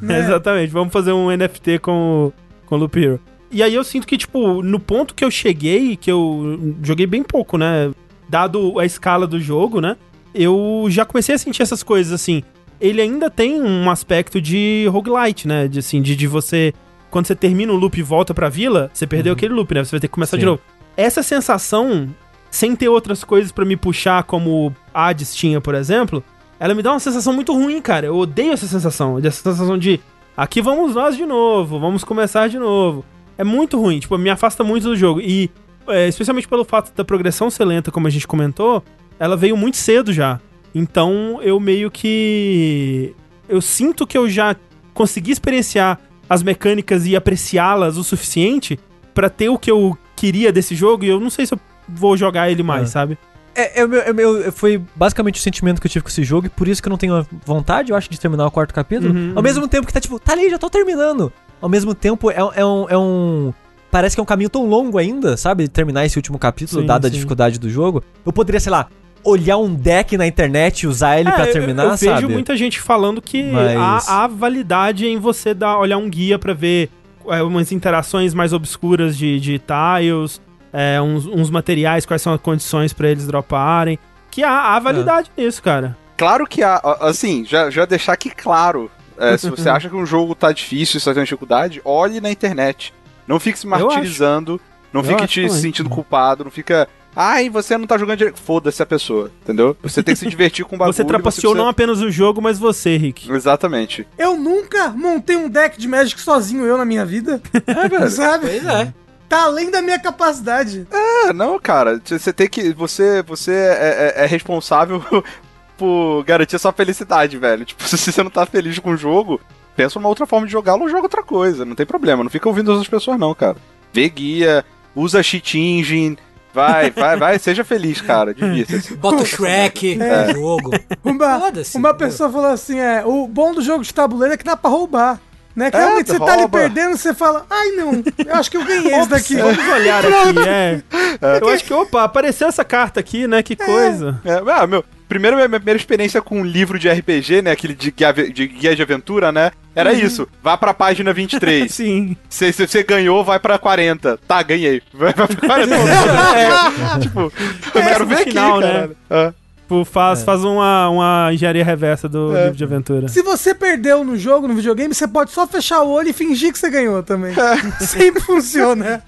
Né? Exatamente, vamos fazer um NFT com, o- com o Loop Hero. E aí eu sinto que, tipo, no ponto que eu cheguei, que eu joguei bem pouco, né? Dado a escala do jogo, né? Eu já comecei a sentir essas coisas, assim. Ele ainda tem um aspecto de roguelite, né? De, assim, de, de você... Quando você termina o loop e volta pra vila, você perdeu aquele loop, né? Você vai ter que começar Sim. de novo. Essa sensação, sem ter outras coisas pra me puxar, como Hades tinha, por exemplo, ela me dá uma sensação muito ruim, cara. Eu odeio essa sensação. Essa sensação de aqui vamos nós de novo, vamos começar de novo. É muito ruim, tipo, me afasta muito do jogo. E, é, especialmente pelo fato da progressão ser lenta, como a gente comentou, ela veio muito cedo já. Então, eu meio que. eu sinto que eu já consegui experienciar as mecânicas e apreciá-las o suficiente pra ter o que eu queria desse jogo e eu não sei se eu vou jogar ele mais, É. sabe? É, é, é foi basicamente o sentimento que eu tive com esse jogo e por isso que eu não tenho vontade, eu acho, de terminar o quarto capítulo. Uhum, Ao mesmo tempo que tá tipo, tá ali, já tô terminando. Ao mesmo tempo, é, é um, é um- Parece que é um caminho tão longo ainda, sabe? Terminar esse último capítulo, Sim, dada a sim. dificuldade do jogo. Eu poderia, sei lá, olhar um deck na internet e usar ele É, pra eu- terminar, eu, sabe? vejo muita gente falando que Mas- há, há validade em você dar, olhar um guia pra ver é, umas interações mais obscuras de, de tiles, é, uns, uns materiais, quais são as condições pra eles droparem. Que há, há validade nisso, cara. Claro que há, assim, já, já deixar aqui claro. é, se você acha que um jogo tá difícil, você tem dificuldade, olhe na internet. Não fique se Eu martirizando, não Eu fique te sentindo culpado, não fica. Ai, você não tá jogando direito. Foda-se a pessoa, entendeu? Você tem que se divertir com o bagulho. você trapaceou precisa- não apenas o jogo, mas você, Rick. Exatamente. Eu nunca montei um deck de Magic sozinho eu na minha vida. Sabe? Pois é. Tá além da minha capacidade. É, não, cara. Você tem que. Você, você é, é- é responsável por garantir a sua felicidade, velho. Tipo, se você não tá feliz com o jogo, pensa numa outra forma de jogá-lo ou joga outra coisa. Não tem problema. Não fica ouvindo as outras pessoas, não, cara. Vê guia, usa cheat engine. Vai, vai, vai, seja feliz, cara. Divirta-se. Bota o Shrek no jogo. Uma, uma pessoa falou assim: é, o bom do jogo de tabuleiro é que dá pra roubar. Né? Que É, realmente você tá ali perdendo, você fala, ai não, eu acho que eu ganhei esse daqui. Vamos olhar aqui, é. Eu acho que, opa, apareceu essa carta aqui, né? Que coisa. É, ah, meu, primeiro minha minha primeira experiência com um livro de RPG, né? Aquele de guia de, guia de aventura, né? Era isso. Vá pra página 23. Sim. Se você ganhou, vai pra 40. Tá, ganhei. Vai pra 40. É, tipo, eu Começa quero ver final, aqui, né? Ah. tipo, faz, faz uma, uma engenharia reversa do livro de aventura. Se você perdeu no jogo, no videogame, você pode só fechar o olho e fingir que você ganhou também. Sempre funciona.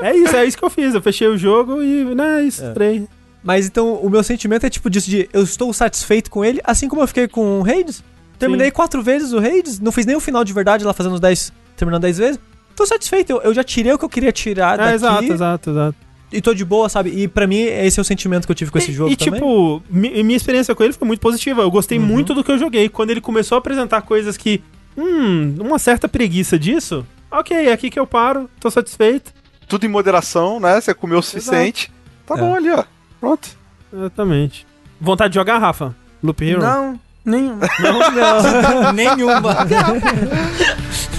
É isso, é isso que eu fiz. Eu fechei o jogo e, né, estrei. Mas então, o meu sentimento é tipo disso de eu estou satisfeito com ele, assim como eu fiquei com o Raids. Terminei Sim. quatro vezes o Raids, não fiz nem o final de verdade lá fazendo os 10, terminando 10 vezes. Tô satisfeito, eu, eu já tirei o que eu queria tirar É, daqui exato, exato, exato. e tô de boa, sabe? E pra mim, esse é o sentimento que eu tive com esse e, jogo e, também. tipo, mi- minha experiência com ele foi muito positiva. Eu gostei Uhum. muito do que eu joguei. Quando ele começou a apresentar coisas que, hum, uma certa preguiça disso, ok, é aqui que eu paro, tô satisfeito. Tudo em moderação, né? Você comeu o suficiente. Tá É. bom ali, ó. Pronto. Exatamente. Vontade de jogar, Rafa? Loop Hero? Não, nenhum. não. não. Nenhuma.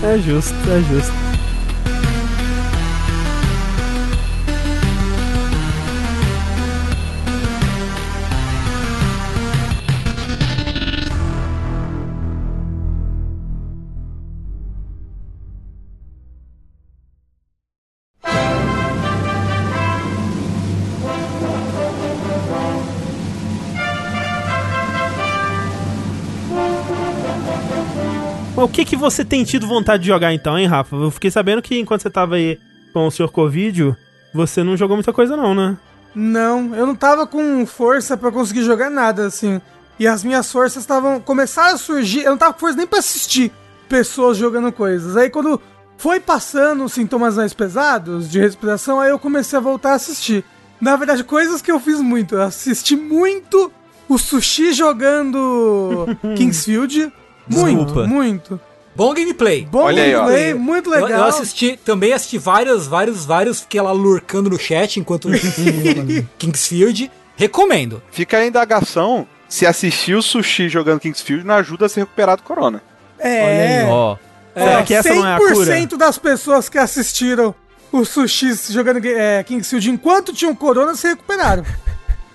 É justo, é justo. Mas o que que você tem tido vontade de jogar então, hein, Rafa? Eu fiquei sabendo que enquanto você tava aí com o Sr. Covid, você não jogou muita coisa não, né? Não, eu não tava com força pra conseguir jogar nada, assim. E as minhas forças estavam. começaram a surgir. Eu não tava com força nem pra assistir pessoas jogando coisas. Aí quando foi passando os sintomas mais pesados de respiração, aí eu comecei a voltar a assistir. Na verdade, coisas que eu fiz muito. Eu assisti muito o Sushi jogando Kingsfield. Muito, Desculpa. muito. Bom gameplay. Bom Olha aí, ó. gameplay, muito Eu, legal. eu assisti, também assisti vários, vários, vários, fiquei lá lurcando no chat enquanto Kingsfield. Recomendo. Fica a indagação se assistir o Sushi jogando Kingsfield não ajuda a se recuperar do corona. É. Ó. Será que essa não é a cura? 100% das pessoas que assistiram o Sushi jogando é, Kingsfield enquanto tinham corona se recuperaram.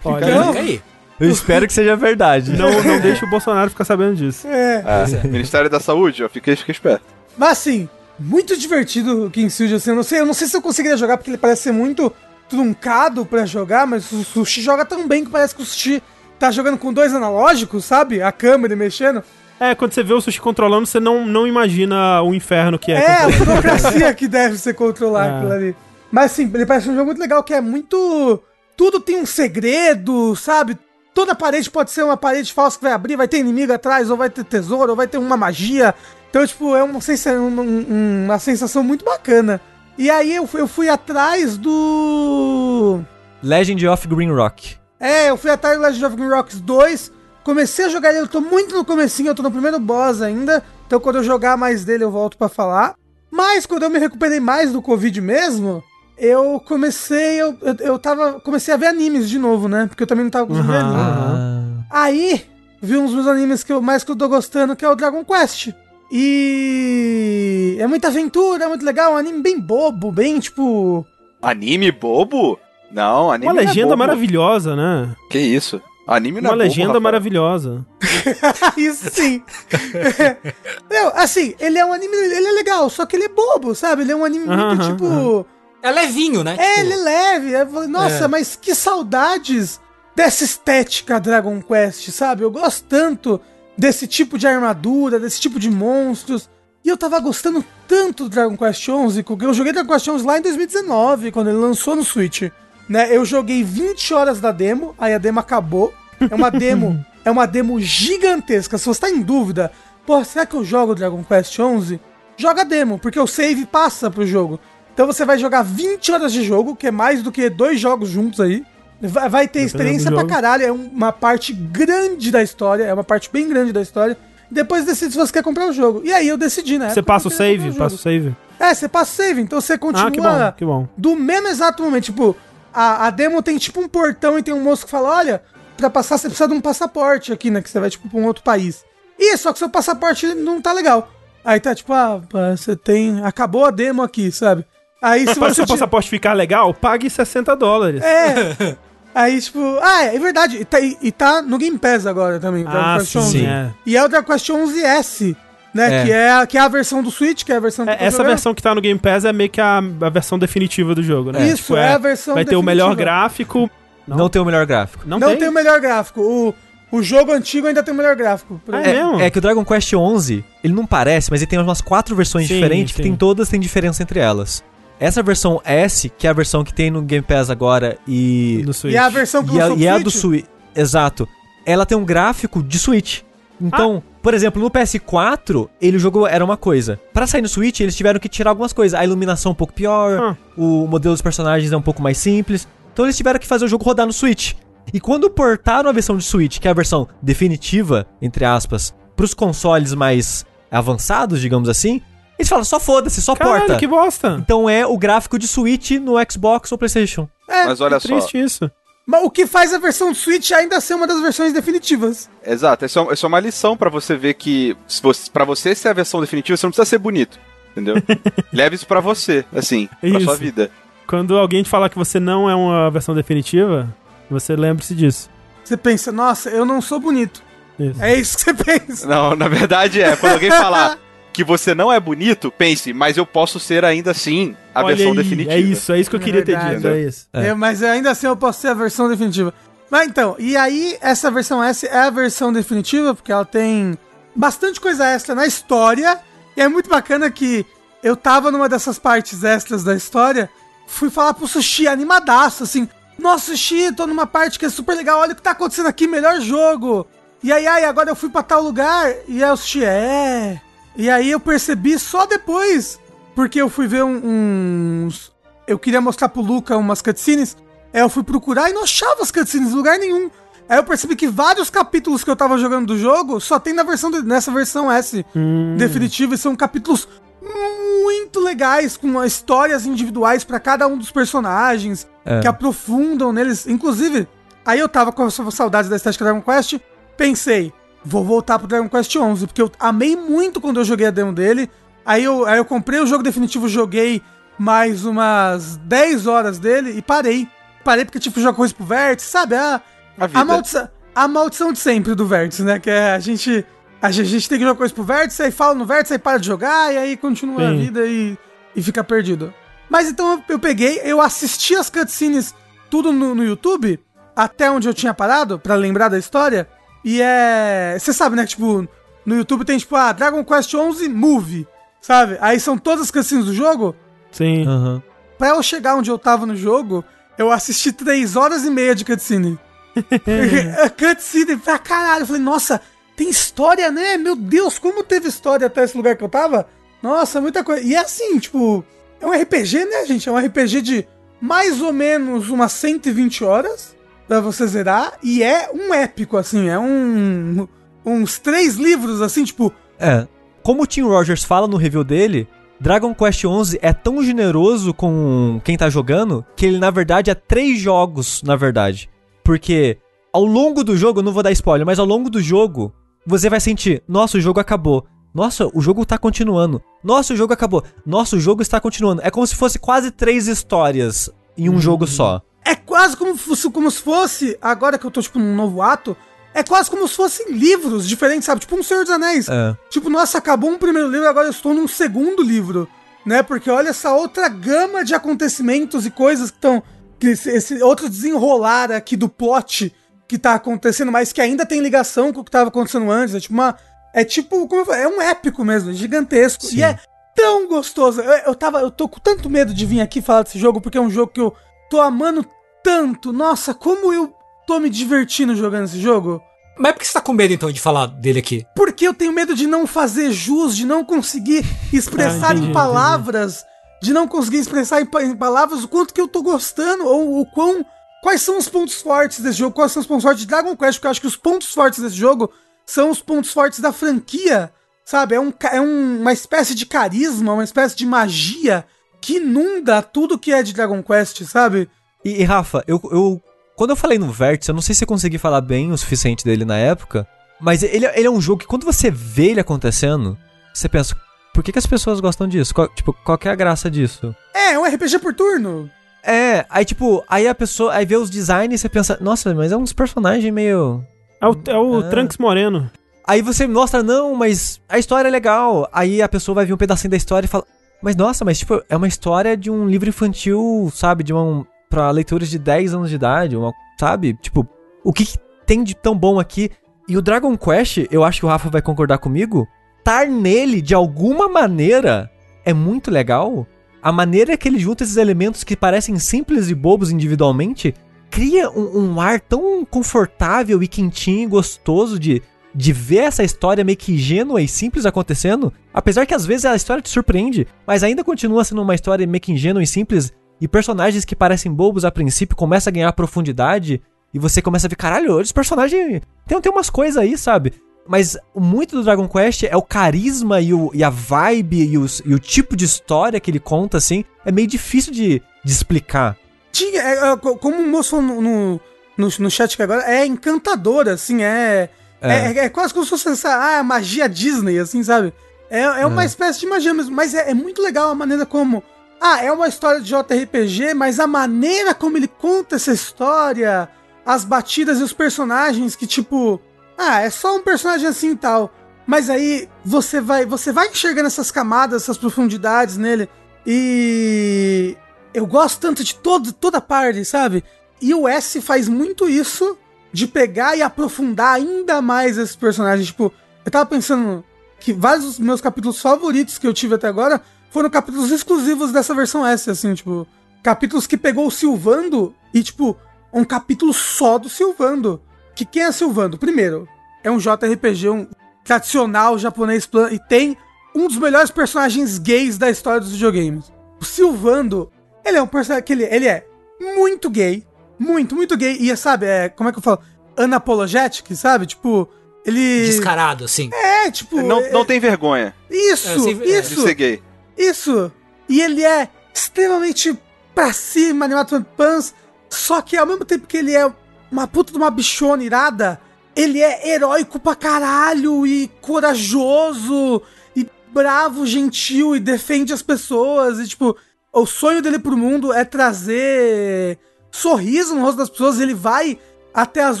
Olha, Então- Fica aí. Eu espero que seja verdade. não, não deixa o Bolsonaro ficar sabendo disso. É. É. Ministério da Saúde, ó, fica, fica esperto. Mas assim, muito divertido o Kingsfield, assim, eu não sei, eu não sei se eu conseguiria jogar porque ele parece ser muito truncado pra jogar, mas o Sushi joga tão bem que parece que o Sushi tá jogando com dois analógicos, sabe? A câmera mexendo. É, quando você vê o sushi controlando, você não, não imagina o inferno que é. É, a burocracia que deve ser controlar É. aquilo ali. Mas sim, ele parece um jogo muito legal, que é muito. Tudo tem um segredo, sabe? Toda parede pode ser uma parede falsa que vai abrir, vai ter inimigo atrás, ou vai ter tesouro, ou vai ter uma magia. Então, tipo, é uma, sensa um- um- uma sensação muito bacana. E aí eu, fui- eu fui atrás do. Legend of Green Rock. É, eu fui atrás do Legend of Green Rocks 2, Comecei a jogar ele, eu tô muito no comecinho, eu tô no primeiro boss ainda. Então quando eu jogar mais dele eu volto pra falar. Mas quando eu me recuperei mais do Covid mesmo, eu comecei, eu, eu, eu tava, comecei a ver animes de novo, né? Porque eu também não tava conseguindo ver Aham. anime. Ah. Aí, vi uns dos animes que eu mais que eu tô gostando, que é o Dragon Quest. E é muita aventura, é muito legal, um anime bem bobo, bem tipo. Anime bobo? Não, anime Uma é legenda bobo. maravilhosa, né? Que isso? Anime não Uma é bobo, legenda Rafael. maravilhosa. Isso sim. Não, assim, ele é um anime, ele é legal, só que ele é bobo, sabe? Ele é um anime muito tipo. É levinho, né? É, Tipo, ele é leve. Nossa, É. mas que saudades dessa estética Dragon Quest, sabe? Eu gosto tanto desse tipo de armadura, desse tipo de monstros. E eu tava gostando tanto do Dragon Quest XI, porque eu joguei Dragon Quest XI lá em 2019, quando ele lançou no Switch. Né? Eu joguei 20 horas da demo, aí a demo acabou. É uma demo, é uma demo gigantesca. Se você tá em dúvida, pô, será que eu jogo Dragon Quest XI? Joga a demo, porque o save passa pro jogo. Então você vai jogar 20 horas de jogo, que é mais do que dois jogos juntos aí. Vai, vai ter Dependendo experiência pra caralho, é uma parte grande da história, é uma parte bem grande da história. Depois decide se você quer comprar o jogo. E aí eu decidi, né? Você passa o save? Passa o save. É, você passa o save, então você continua Ah, que bom, que bom. do mesmo exato momento. Tipo, a, a demo tem tipo um portão e tem um moço que fala: olha, pra passar você precisa de um passaporte aqui, né? Que você vai tipo pra um outro país. Ih, só que seu passaporte não tá legal. Aí tá tipo, ah, você tem. Acabou a demo aqui, sabe? Aí se Para você. seu ti- passaporte ficar legal, pague 60 dólares. É. Aí, tipo, ah, é, é verdade. E tá, e, tá no Game Pass agora também. o Dragon Ah, Quest sim, 11. é. E é o Dragon Quest 11S, né? É. Que, é, a- que é a versão do Switch, que é a versão que eu É, essa jogando. versão que tá no Game Pass é meio que a, a versão definitiva do jogo, né? Isso, é a versão Vai ter o melhor definitiva. gráfico. Não. tem o melhor gráfico. Não, Não tem? tem o melhor gráfico. O, o jogo antigo ainda tem o melhor gráfico. Ah, é mesmo? É, é que o Dragon Quest 11, ele não parece, mas ele tem umas quatro versões Sim, diferentes sim. que tem todas têm diferença entre elas. Essa versão S, que é a versão que tem no Game Pass agora e No Switch. E a versão que e a, lançou e a pro do Switch, exato. Ela tem um gráfico de Switch. Então, Ah. por exemplo, no PS4, ele o jogo era uma coisa. Pra sair no Switch, eles tiveram que tirar algumas coisas. A iluminação é um pouco pior, Ah. o modelo dos personagens é um pouco mais simples. Então eles tiveram que fazer o jogo rodar no Switch. E quando portaram a versão de Switch, que é a versão definitiva, entre aspas, pros consoles mais avançados, digamos assim, eles falam, só foda-se, só Caralho, porta. que bosta. Então é o gráfico de Switch no Xbox ou PlayStation. É, Mas olha só. triste isso. mas o que faz a versão do Switch ainda ser uma das versões definitivas. Exato, essa é, essa é uma lição pra você ver que se você, pra você ser a versão definitiva, você não precisa ser bonito. Entendeu? Leve isso pra você, assim, pra Isso. sua vida. Quando alguém te falar que você não é uma versão definitiva, você lembre-se disso. Você pensa, nossa, eu não sou bonito. Isso. É isso que você pensa. Não, na verdade é, quando alguém falar que você não é bonito, pense, mas eu posso ser ainda assim a Olha versão aí, definitiva. É isso, é isso que eu É queria ter verdade. dito. É isso. É. É, mas ainda assim eu posso ser a versão definitiva. Mas então, e aí essa versão S é a versão definitiva, porque ela tem bastante coisa extra na história. E é muito bacana que eu tava numa dessas partes extras da história, fui falar pro Sushi animadaço, assim, nossa, Sushi, tô numa parte que é super legal, olha o que tá acontecendo aqui, melhor jogo. E aí, aí, agora eu fui pra tal lugar, e aí o Sushi, é... E aí eu percebi só depois, porque eu fui ver um- uns... Eu queria mostrar pro Luca umas cutscenes, aí eu fui procurar e não achava as cutscenes em lugar nenhum. Aí eu percebi que vários capítulos que eu tava jogando do jogo só tem na versão de- nessa versão S Hum. definitiva e são capítulos muito legais com histórias individuais pra cada um dos personagens É. que aprofundam neles. Inclusive, aí eu tava com saudades da estética Dragon Quest, pensei, vou voltar pro Dragon Quest 11 porque eu amei muito quando eu joguei a demo dele. Aí eu, aí eu comprei o jogo definitivo, joguei mais umas 10 horas dele e parei. Parei porque tipo jogo coisa pro vértice, sabe? A, A a maldição, a maldição de sempre do vértice, né? Que é a gente. A gente, a gente tem que jogar coisa pro vértice, aí fala no vértice, aí para de jogar, e aí continua a Sim. vida e, e fica perdido. Mas então eu, peguei, eu assisti as cutscenes tudo no, no YouTube, até onde eu tinha parado, pra lembrar da história. E é. Você sabe, né? Tipo, no YouTube tem tipo, ah, Dragon Quest 11 Movie, sabe? Aí são todas as cutscenes do jogo. Sim. Aham. Pra eu chegar onde eu tava no jogo, eu assisti 3 horas e meia de cutscene. cutscene pra caralho. Eu falei, nossa, tem história, né? Meu Deus, como teve história até esse lugar que eu tava? Nossa, muita coisa. E é assim, tipo, é um RPG, né, gente? É um RPG de mais ou menos umas 120 horas. Pra você zerar. E é um épico, assim. É um. Uns três livros, assim, tipo. É. Como o Tim Rogers fala no review dele, Dragon Quest XI é tão generoso com quem tá jogando que ele, na verdade, é três jogos, na verdade. Porque ao longo do jogo, não vou dar spoiler, mas ao longo do jogo, você vai sentir, nossa, o jogo acabou. Nossa, o jogo tá continuando. Nossa, o jogo acabou. Nossa, o jogo está continuando. É como se fosse quase três histórias em um jogo só. É quase como, como se fosse. Agora que eu tô, tipo, num novo ato. É quase como se fossem livros diferentes, sabe? Tipo um Senhor dos Anéis. É. Tipo, nossa, acabou um primeiro livro, agora eu estou num segundo livro. Né? Porque olha essa outra gama de acontecimentos e coisas que estão. Esse, esse outro desenrolar aqui do plot que tá acontecendo, mas que ainda tem ligação com o que tava acontecendo antes. É tipo uma. É tipo. Como eu falei, é um épico mesmo, gigantesco. Sim. E é tão gostoso. Eu, eu tava. Eu tô com tanto medo de vir aqui falar desse jogo, porque é um jogo que eu tô amando tanto. Nossa, como eu tô me divertindo jogando esse jogo. Mas por que você tá com medo, então, de falar dele aqui? Porque eu tenho medo de não fazer jus, de não conseguir expressar Ah, entendi, em palavras, de não conseguir expressar em, em palavras o quanto que eu tô gostando, ou o quão. Quais são os pontos fortes desse jogo? Quais são os pontos fortes de Dragon Quest? Porque eu acho que os pontos fortes desse jogo são os pontos fortes da franquia, sabe? É, um, é um- uma espécie de carisma, uma espécie de magia que inunda tudo que é de Dragon Quest, sabe? E, e, Rafa, eu, eu. Quando eu falei no Vértice, eu não sei se eu consegui falar bem o suficiente dele na época. Mas ele, ele é um jogo que quando você vê ele acontecendo, você pensa, por que, que as pessoas gostam disso? Qual- tipo, qual que é a graça disso? É, é um RPG por turno. É, aí tipo, aí a pessoa, aí vê os designs e você pensa, nossa, mas é uns personagens meio. É o, é o Ah. Trunks Moreno. Aí você mostra, não, mas a história é legal. Aí a pessoa vai ver um pedacinho da história e fala, mas nossa, mas tipo, é uma história de um livro infantil, sabe? De uma. pra leitores de 10 anos de idade, uma, sabe? Tipo, o que, que tem de tão bom aqui? E o Dragon Quest, eu acho que o Rafa vai concordar comigo, estar nele de alguma maneira é muito legal. A maneira que ele junta esses elementos que parecem simples e bobos individualmente cria um, um ar tão confortável e quentinho e gostoso de, de ver essa história meio que ingênua e simples acontecendo. Apesar que às vezes a história te surpreende, mas ainda continua sendo uma história meio que ingênua e simples. E personagens que parecem bobos a princípio começam a ganhar profundidade. E você começa a ver, caralho, esse personagem tem, tem umas coisas aí, sabe? Mas muito do Dragon Quest é o carisma e, o, e a vibe e, os- e o tipo de história que ele conta, assim. É meio difícil de, de explicar. Tinha, é, é, co- como o moço no, no, no, no chat aqui agora, é encantadora, assim, é. É, É. é quase como se fosse essa ah, magia Disney, assim, sabe? É, é uma espécie de magia mesmo, mas é, é muito legal a maneira como. Ah, é uma história de JRPG, mas a maneira como ele conta essa história, as batidas e os personagens que, tipo. Ah, é só um personagem assim e tal. Mas aí você vai, você vai enxergando essas camadas, essas profundidades nele. E eu gosto tanto de todo, toda parte, sabe? E o S faz muito isso de pegar e aprofundar ainda mais esses personagens. Tipo, eu tava pensando que vários dos meus capítulos favoritos que eu tive até agora foram capítulos exclusivos dessa versão S, assim, tipo, capítulos que pegou o Silvando e, tipo, um capítulo só do Silvando. Que quem é Silvando? Primeiro, é um JRPG, um tradicional japonês plan, e tem um dos melhores personagens gays da história dos videogames. O Silvando, ele é um personagem que ele, ele é muito gay, muito, muito gay, e sabe, é, como é que eu falo? Unapologetic, sabe? Tipo, ele... Descarado, assim. É, tipo... Não, é- não tem vergonha Isso, É, sem- é, de isso, ser gay. isso. E ele é extremamente pra cima, animado pans, só que ao mesmo tempo que ele é uma puta de uma bichona irada, ele é heróico pra caralho e corajoso e bravo, gentil e defende as pessoas e tipo, o sonho dele pro mundo é trazer sorriso no rosto das pessoas, ele vai até as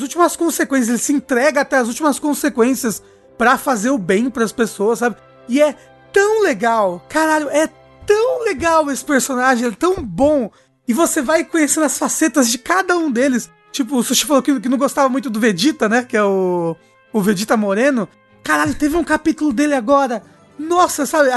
últimas consequências, ele se entrega até as últimas consequências pra fazer o bem pras pessoas, sabe? E é tão legal, caralho, é tão legal esse personagem, é tão bom. E você vai conhecendo as facetas de cada um deles. Tipo, o Sushi falou que, que não gostava muito do Vegeta, né? Que é o, o Vegeta Moreno. Caralho, teve um capítulo dele agora. Nossa, sabe?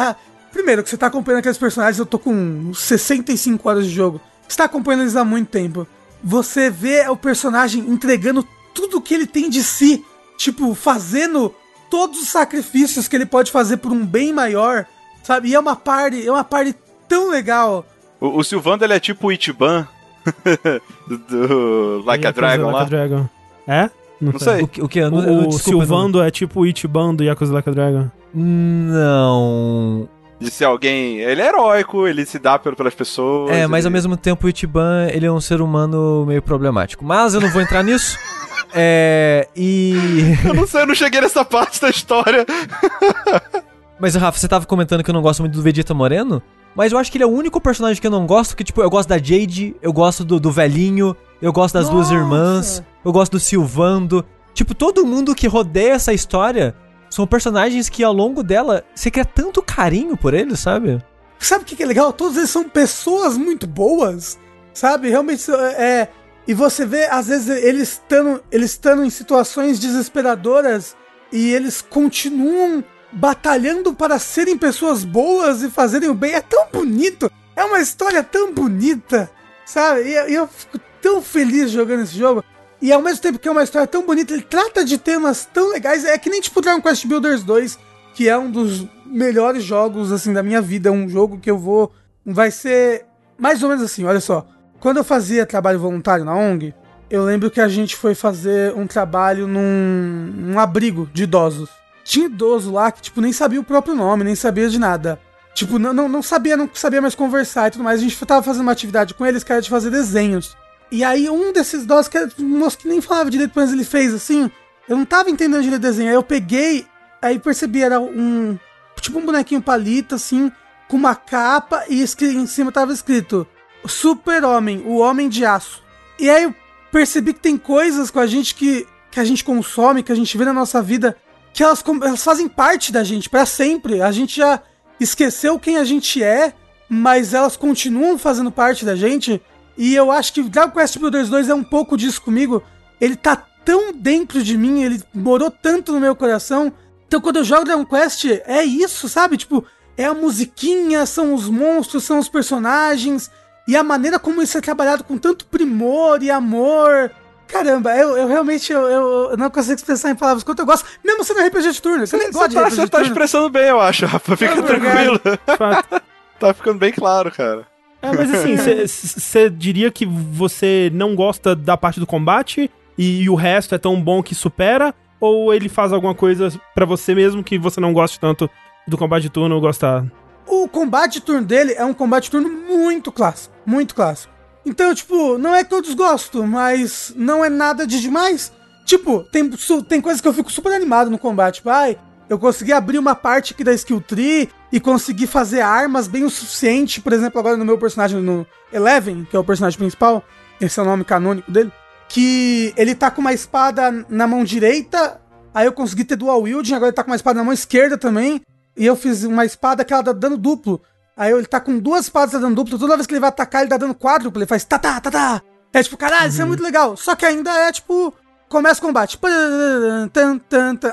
Primeiro, que você tá acompanhando aqueles personagens, eu tô com 65 horas de jogo. Você tá acompanhando eles há muito tempo. Você vê o personagem entregando tudo que ele tem de si. Tipo, fazendo todos os sacrifícios que ele pode fazer por um bem maior. Sabe? E é uma party, é uma party tão legal. O, o Silvando ele é tipo o Ichiban Do Like a Yakuza Dragon Like lá. a Dragon. É? Não sei. O que, o que O, não- o eu não- Silvando é tipo o Ichiban do Yakuza Like a Dragon. Não. De ser alguém. Ele é heróico, ele se dá pelo- pelas pessoas. É, mas ao ele- mesmo tempo o Ichiban, ele é um ser humano meio problemático. Mas eu não vou entrar nisso. É. E. Eu não sei, eu não cheguei nessa parte da história. Mas, Rafa, você tava comentando que eu não gosto muito do Vegeta Moreno? Mas eu acho que ele é o único personagem que eu não gosto, que, tipo, eu gosto da Jade, eu gosto do, do velhinho, eu gosto das duas Nossa! irmãs, eu gosto do Silvando. Tipo, todo mundo que rodeia essa história são personagens que ao longo dela você cria tanto carinho por eles, sabe? Sabe o que, é legal? Todos eles são pessoas muito boas, sabe? Realmente é. E você vê, às vezes, eles estando eles em situações desesperadoras e eles continuam batalhando para serem pessoas boas e fazerem o bem. É tão bonito! É uma história tão bonita, sabe? E eu fico tão feliz jogando esse jogo. E ao mesmo tempo que é uma história tão bonita, ele trata de temas tão legais. É que nem tipo Dragon Quest Builders 2, que é um dos melhores jogos assim da minha vida, um jogo que eu vou vai ser mais ou menos assim, olha só. Quando eu fazia trabalho voluntário na ONG, eu lembro que a gente foi fazer um trabalho num, abrigo de idosos. Tinha idoso lá que tipo nem sabia o próprio nome, nem sabia de nada. Tipo, não, não, não sabia, não sabia mais conversar e tudo mais. A gente tava fazendo uma atividade com eles que era de fazer desenhos. E aí um desses idosos, que era um moço que nem falava direito, mas ele fez assim. Eu não tava entendendo direito o desenho. Aí eu peguei, aí percebi, era um. Tipo um bonequinho palito, assim, com uma capa e em cima tava escrito Super-Homem, o Homem de Aço. E aí eu percebi que tem coisas com a gente que, que a gente consome, que a gente vê na nossa vida, que elas, elas fazem parte da gente pra sempre. A gente já esqueceu quem a gente é, mas elas continuam fazendo parte da gente. E eu acho que Dragon Quest Builders 2 é um pouco disso comigo. Ele tá tão dentro de mim, ele morou tanto no meu coração. Então quando eu jogo Dragon Quest, é isso, sabe? Tipo, é a musiquinha, são os monstros, são os personagens. E a maneira como isso é trabalhado com tanto primor e amor. Caramba, eu, eu realmente eu, eu- não consigo expressar em palavras quanto eu gosto. Mesmo sendo RPG de turno. Você nem gosta de Você tá, RPG você de tá turno. expressando bem, eu acho, Rafa. Fica Obrigado. tranquilo. Tá ficando bem claro, cara. É, mas assim, você diria que você não gosta da parte do combate e, o resto é tão bom que supera? Ou ele faz alguma coisa pra você mesmo que você não goste tanto do combate de turno ou gostar? O combate de turno dele é um combate de turno muito clássico. Muito clássico. Então, tipo, não é que eu desgosto, mas não é nada de demais. Tipo, tem, tem coisas que eu fico super animado no combate. Tipo, ai, eu consegui abrir uma parte aqui da skill tree e consegui fazer armas bem o suficiente. Por exemplo, agora no meu personagem, no Eleven, que é o personagem principal, esse é o nome canônico dele, que ele tá com uma espada na mão direita, aí eu consegui ter dual wielding, agora ele tá com uma espada na mão esquerda também. E eu fiz uma espada que ela dá dano duplo. Aí ele tá com duas espadas dando duplo. Toda vez que ele vai atacar, ele dá dano quádruplo. Ele faz tá tá tá tá. É tipo, caralho, isso é muito legal. Só que ainda é tipo. Começa o combate.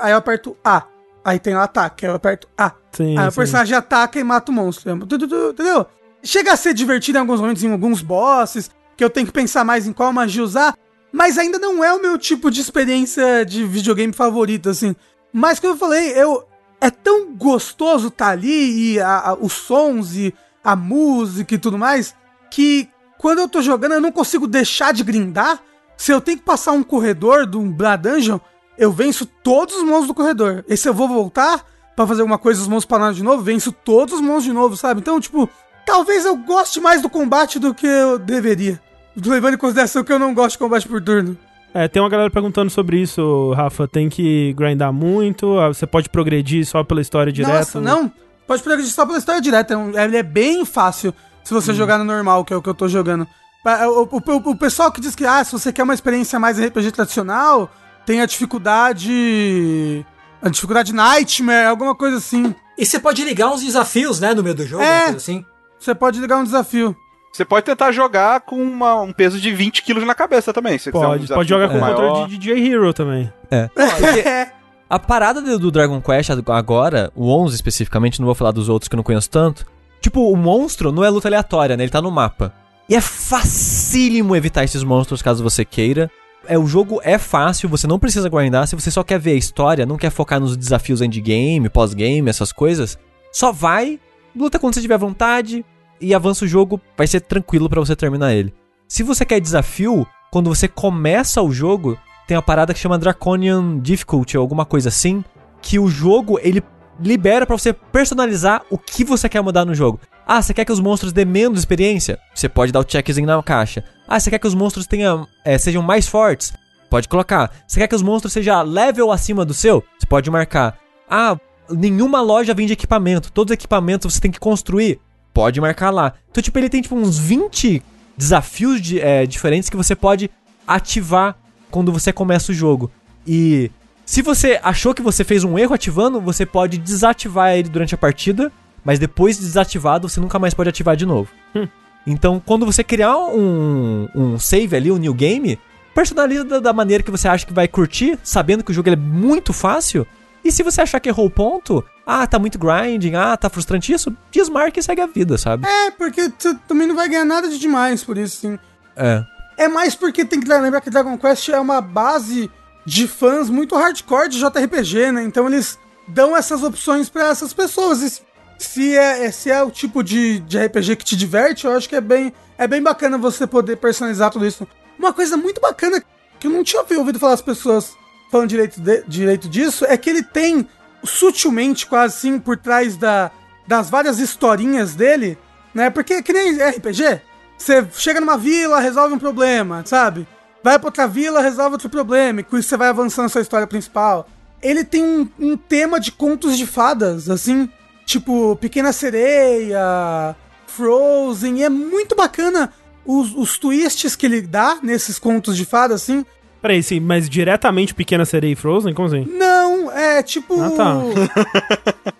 Aí eu aperto A. Aí tem o ataque. Eu aperto A. Sim, Aí o sim. personagem ataca e mata o monstro. Entendeu? Chega a ser divertido em alguns momentos, em alguns bosses, que eu tenho que pensar mais em qual magia usar, mas ainda não é o meu tipo de experiência de videogame favorito, assim. Mas como eu falei, eu é tão gostoso estar ali e a- a- os sons e a música e tudo mais, que quando eu tô jogando eu não consigo deixar de grindar. Se eu tenho que passar um corredor de um Dungeon, eu venço todos os monstros do corredor. E se eu vou voltar pra fazer alguma coisa, os monstros pararam de novo, venço todos os monstros de novo, sabe? Então, tipo, talvez eu goste mais do combate do que eu deveria. Levando em consideração que eu não gosto de combate por turno. É, tem uma galera perguntando sobre isso, Rafa. Tem que grindar muito? Ah, Você pode progredir só pela história direto? Nossa, não. Pode progredir só pela história direta. é Ele é bem fácil se você jogar no normal, que é o que eu tô jogando. O, o- o- o pessoal que diz que, ah, se você quer uma experiência mais RPG tradicional, tem a dificuldade. A dificuldade Nightmare, alguma coisa assim. E você pode ligar uns desafios, né, no meio do jogo, É. assim. Você pode ligar um desafio. Você pode tentar jogar com uma- um peso de 20 quilos na cabeça também. Se você quiser um Pode, pode jogar com o pouco controle de DJ Hero também. É. A parada do, do Dragon Quest agora, o 11 especificamente, não vou falar dos outros que eu não conheço tanto. Tipo, o monstro não é luta aleatória, né? Ele tá no mapa. E é facílimo evitar esses monstros caso você queira. É, o jogo é fácil, você não precisa grindar. Se você só quer ver a história, não quer focar nos desafios endgame, pós-game, essas coisas, só vai, luta quando você tiver vontade e avança o jogo, vai ser tranquilo pra você terminar ele. Se você quer desafio, quando você começa o jogo, tem uma parada que chama Draconian Difficulty ou alguma coisa assim, que o jogo ele libera pra você personalizar o que você quer mudar no jogo. Ah, você quer que os monstros dê menos experiência? Você pode dar o checkzinho na caixa. Ah, você quer que os monstros tenham, é, sejam mais fortes? Pode colocar. Você quer que os monstros sejam level acima do seu? Você pode marcar. Ah, nenhuma loja vende equipamento. Todos os equipamentos você tem que construir. Pode marcar lá. Então, tipo, ele tem tipo uns 20 desafios de, é, diferentes que você pode ativar quando você começa o jogo. E se você achou que você fez um erro ativando, você pode desativar ele durante a partida, mas depois de desativado, você nunca mais pode ativar de novo. Então, quando você criar um, um save ali, um new game, personaliza da, da maneira que você acha que vai curtir, sabendo que o jogo é muito fácil. E se você achar que errou o ponto, ah, tá muito grinding, ah, tá frustrante isso, desmarca e segue a vida, sabe? É, porque você também não vai ganhar nada de demais por isso, sim. É. É mais porque tem que lembrar que Dragon Quest é uma base de fãs muito hardcore de JRPG, né? Então eles dão essas opções pra essas pessoas. Se- se é, é- se é o tipo de, de RPG que te diverte, eu acho que é bem, é bem bacana você poder personalizar tudo isso. Uma coisa muito bacana que eu não tinha ouvido falar as pessoas falando direito, de- direito disso é que ele tem sutilmente, quase assim, por trás da, das várias historinhas dele, né? Porque que nem RPG, você chega numa vila, resolve um problema, sabe? Vai pra outra vila, resolve outro problema, e com isso você vai avançando a sua história principal. Ele tem um, um tema de contos de fadas, assim, tipo Pequena Sereia, Frozen, e é muito bacana os, os twists que ele dá nesses contos de fadas, assim. Peraí, sim, mas diretamente Pequena Sereia e Frozen? Como assim? Não, é tipo. Ah, tá.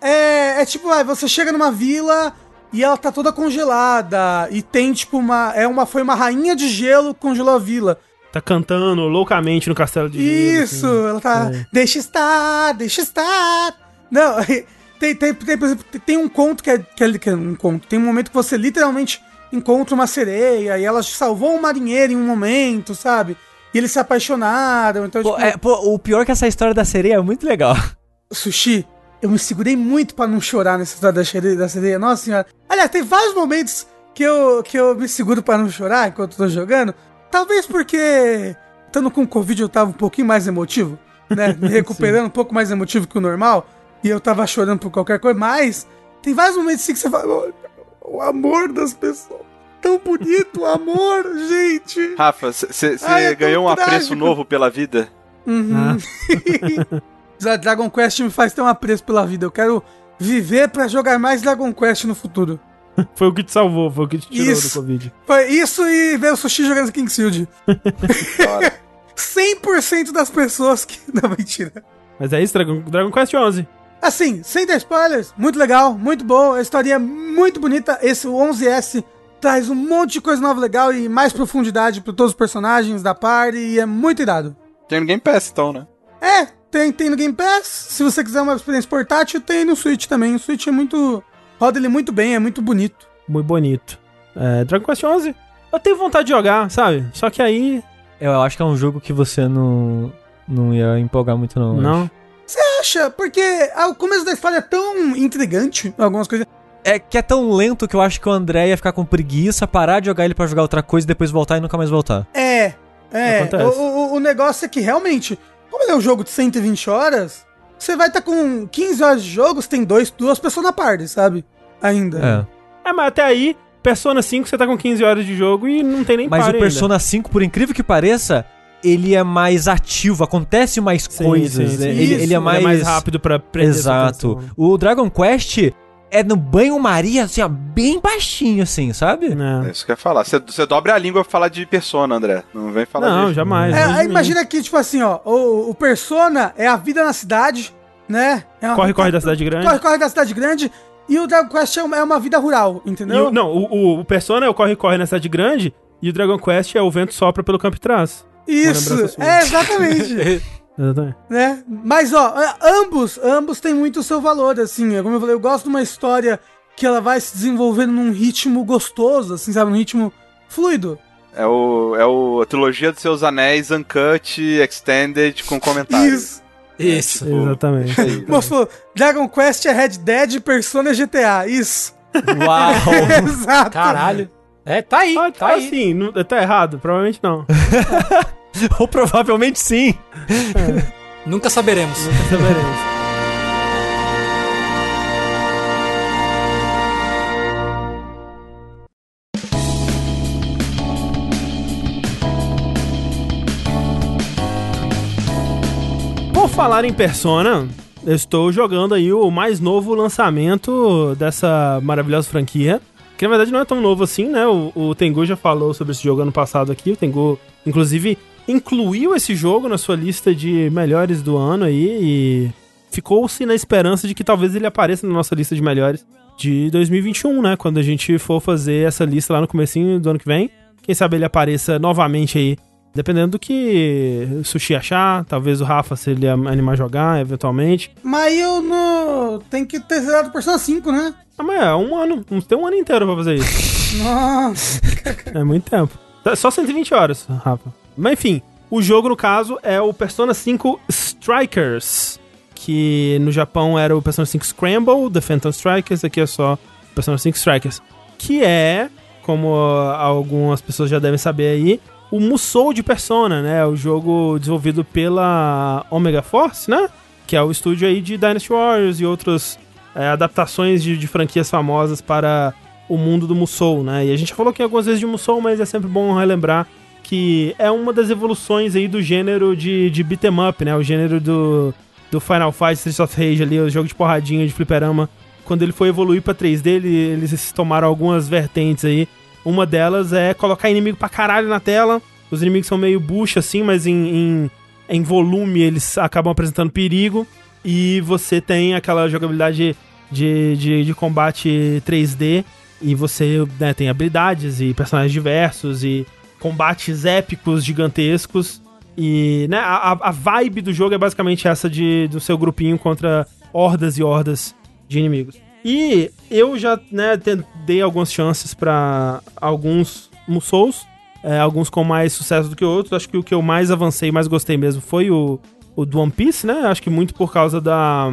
é, é tipo, vai, você chega numa vila e ela tá toda congelada. E tem, tipo, uma. É uma. Foi uma rainha de gelo que congelou a vila. Tá cantando loucamente no castelo de gelo, Isso, assim. ela tá. É. Deixa estar, deixa estar. Não, tem, tem, tem, por exemplo, tem um conto que é, que é, que é um conto. Tem um momento que você literalmente encontra uma sereia e ela salvou um marinheiro em um momento, sabe? E eles se apaixonaram. Então, Pô, tipo, é, pô, o pior é que essa história da sereia é muito legal. Sushi, eu me segurei muito pra não chorar nessa história da sereia, da sereia. Nossa senhora. Aliás, tem vários momentos que eu, que eu me seguro pra não chorar enquanto tô jogando. Talvez porque, estando com Covid, eu tava um pouquinho mais emotivo, né? Me recuperando um pouco mais emotivo que o normal. E eu tava chorando por qualquer coisa. Mas tem vários momentos assim que você fala: "Olha, o amor das pessoas. Tão bonito o amor, gente. Rafa, você é ganhou um apreço trágico. novo pela vida? Uhum. Já Dragon Quest me faz ter um apreço pela vida. Eu quero viver pra jogar mais Dragon Quest no futuro. Foi o que te salvou, foi o que te tirou Isso. do Covid. Foi isso e ver o Sushi jogando Kingsfield. 100% das pessoas que. Não, mentira. Mas é isso, Dragon, Dragon Quest 11. Assim, sem ter spoilers, muito legal, muito bom, a história é muito bonita. Esse o 11S traz um monte de coisa nova legal e mais profundidade pra todos os personagens da party e é muito irado. Tem no Game Pass, então, né? É, tem, tem no Game Pass. Se você quiser uma experiência portátil, tem no Switch também. O Switch é muito. Roda ele muito bem, é muito bonito. Muito bonito. É, Dragon Quest 11, eu tenho vontade de jogar, sabe? Só que aí, Eu acho que é um jogo que você não, não ia empolgar muito, não. não. acho. Acha, porque ah, o começo da história é tão intrigante, algumas coisas. É que é tão lento que eu acho que o André ia ficar com preguiça, parar de jogar ele pra jogar outra coisa e depois voltar e nunca mais voltar. É, é. O, o- o negócio é que realmente, como ele é um jogo de 120 horas, você vai estar com 15 horas de jogo, você tem dois, duas pessoas na party, sabe? Ainda. É. É, mas até aí, Persona 5 você tá com 15 horas de jogo e não tem nem Mas o Persona 5, por incrível que pareça, ele é mais ativo, acontece mais Sim, coisas. sim, sim. né? Ele, Isso, ele ainda. é mais... É mais rápido pra prender Exato. O Dragon Quest é no banho-maria, assim, ó, bem baixinho, assim, sabe? É né? isso que eu ia falar. Você- dobra a língua pra falar de persona, André. Não vem falar Não, de... jamais. É, imagina que, tipo assim, ó, o, o Persona é a vida na cidade, né? É uma- Corre, corre da cidade grande. Corre, corre da cidade grande. E o Dragon Quest é uma, é uma vida rural, entendeu? o- não, o, o- o Persona é o corre-corre na cidade grande e o Dragon Quest é o vento sopra pelo campo e trás. Isso, é exatamente. Exatamente. né? Mas, ó, é, ambos, ambos têm muito o seu valor, assim. é Como eu falei, eu gosto de uma história que ela vai se desenvolvendo num ritmo gostoso, assim, sabe? Num ritmo fluido. É, o, é o, a trilogia dos seus anéis Uncut, Extended, com comentários. Isso. Isso. Exatamente. Aí. Mostrou, Dragon Quest é Red Dead, Persona é GTA. Isso. Uau! Exato. Caralho. É, tá aí, Ah, tá aí. assim, não- tá errado? Provavelmente não. Ou provavelmente sim. Nunca saberemos. Saberemos. Por falar em Persona, eu estou jogando aí o mais novo lançamento dessa maravilhosa franquia. Que na verdade não é tão novo assim, né? O, o Tengu já falou sobre esse jogo ano passado aqui. O Tengu, inclusive, incluiu esse jogo na sua lista de melhores do ano aí e ficou-se na esperança de que talvez ele apareça na nossa lista de melhores de 2021, né? Quando a gente for fazer essa lista lá no comecinho do ano que vem. Quem sabe ele apareça novamente aí, dependendo do que o Sushi achar, talvez o Rafa, se ele animar a jogar, eventualmente. Mas eu não. Tem que ter zerado Persona 5, né? Ah, mas é um ano, tem um ano inteiro pra fazer isso. Nossa. É muito tempo. Tá- Só 120 horas, Rafa. Mas enfim, o jogo, no caso, é o Persona 5 Strikers. Que no Japão era o Persona 5 Scramble, The Phantom Strikers, aqui é só Persona 5 Strikers. Que é, como algumas pessoas já devem saber aí, o Musou de Persona, né? O jogo desenvolvido pela Omega Force, né? Que é o estúdio aí de Dynasty Warriors e outras é, adaptações de, de franquias famosas para o mundo do Musou, né? E a gente já falou aqui algumas vezes de Musou, mas é sempre bom relembrar que é uma das evoluções aí do gênero de, de beat'em up, né? O gênero do, do Final Fight, Streets of Rage ali, o jogo de porradinha, de fliperama. Quando ele foi evoluir pra 3D, ele- eles tomaram algumas vertentes aí. Uma delas é colocar inimigo pra caralho na tela. Os inimigos são meio bucha assim, mas em, em, em volume eles acabam apresentando perigo. E você tem aquela jogabilidade de, de, de combate 3D. E você né, tem habilidades e personagens diversos e combates épicos, gigantescos. E né, a, a- vibe do jogo é basicamente essa de, do seu grupinho contra hordas e hordas de inimigos. E eu já né, dei algumas chances pra alguns Musous, é, alguns com mais sucesso do que outros. Acho que o que eu mais avancei mais gostei mesmo foi o, o do One Piece, né? Acho que muito por causa da,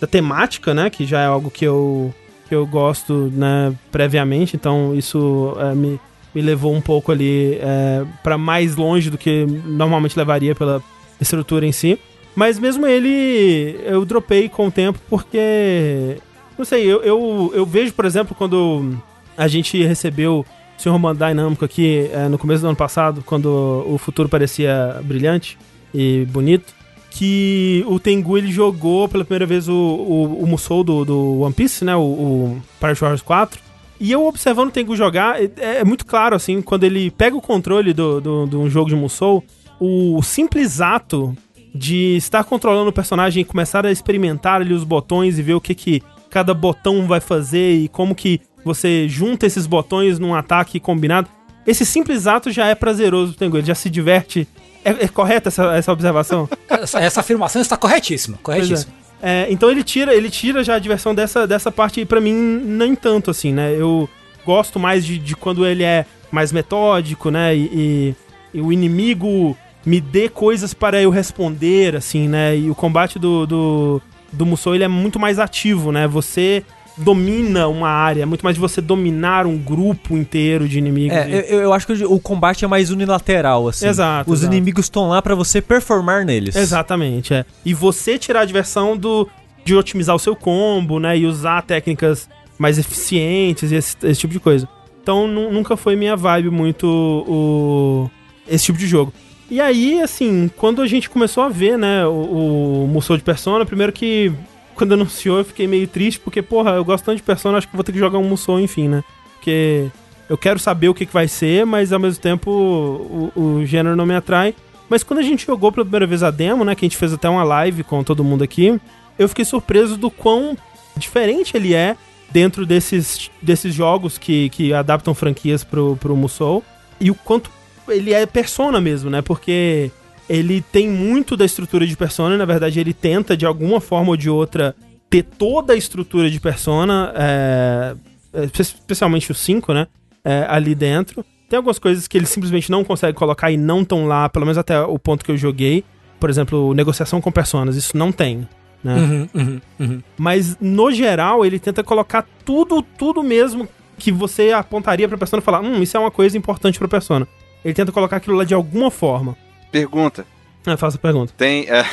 da temática, né? Que já é algo que eu, que eu gosto né, previamente, então isso é, me, me levou um pouco ali é, para mais longe do que normalmente levaria pela estrutura em si. Mas mesmo ele, eu dropei com o tempo porque. Não sei, eu, eu, eu vejo, por exemplo, quando a gente recebeu o Sr. Bandai Namco aqui é, no começo do ano passado, quando o futuro parecia brilhante e bonito, que o Tengu ele jogou pela primeira vez o, o, o Musou do, do One Piece, né? O, o Pirate Wars 4. E eu observando o Tengu jogar, é, é muito claro, assim, quando ele pega o controle do, do, de um jogo de Musou, o simples ato de estar controlando o personagem e começar a experimentar ali os botões e ver o que, que cada botão vai fazer e como que você junta esses botões num ataque combinado. Esse simples ato já é prazeroso pro Tengu, ele já se diverte. É, é correta essa, essa observação? Essa, essa afirmação está corretíssima, corretíssima. É, então ele tira, ele tira já a diversão dessa, dessa parte e pra mim nem tanto assim, né? Eu gosto mais de, de quando ele é mais metódico, né? E, e- e o inimigo me dê coisas para eu responder, assim, né? E o combate do, do, do Musou, ele é muito mais ativo, né? Você domina uma área, é muito mais de você dominar um grupo inteiro de inimigos. É, E- eu, eu acho que o combate é mais unilateral, assim. Exato, Os exato. inimigos estão lá pra você performar neles. Exatamente, é. E você tirar a diversão do de otimizar o seu combo, né? E usar técnicas mais eficientes e esse, esse tipo de coisa. Então nu- nunca foi minha vibe muito o esse tipo de jogo. E aí, assim, quando a gente começou a ver, né, o, o Musou de Persona, primeiro que quando anunciou eu fiquei meio triste, porque, porra, eu gosto tanto de Persona, acho que vou ter que jogar um Musou, enfim, né? Porque eu quero saber o que, que vai ser, mas ao mesmo tempo o, o gênero não me atrai. Mas quando a gente jogou pela primeira vez a demo, né, que a gente fez até uma live com todo mundo aqui, eu fiquei surpreso do quão diferente ele é dentro desses, desses jogos que, que adaptam franquias pro, pro Musou. E o quanto ele é persona mesmo, né? Porque ele tem muito da estrutura de persona, e na verdade ele tenta de alguma forma ou de outra ter toda a estrutura de persona, é, é, espe- especialmente o 5, né? é, ali dentro. Tem algumas coisas que ele simplesmente não consegue colocar e não estão lá, pelo menos até o ponto que eu joguei. Por exemplo, negociação com personas, isso não tem. Né? Uhum, uhum, uhum. Mas no geral ele tenta colocar tudo, tudo mesmo que você apontaria pra persona e falar, hum, isso é uma coisa importante pra persona. Ele tenta colocar aquilo lá de alguma forma. Pergunta. Ah, faça a pergunta. Tem. é,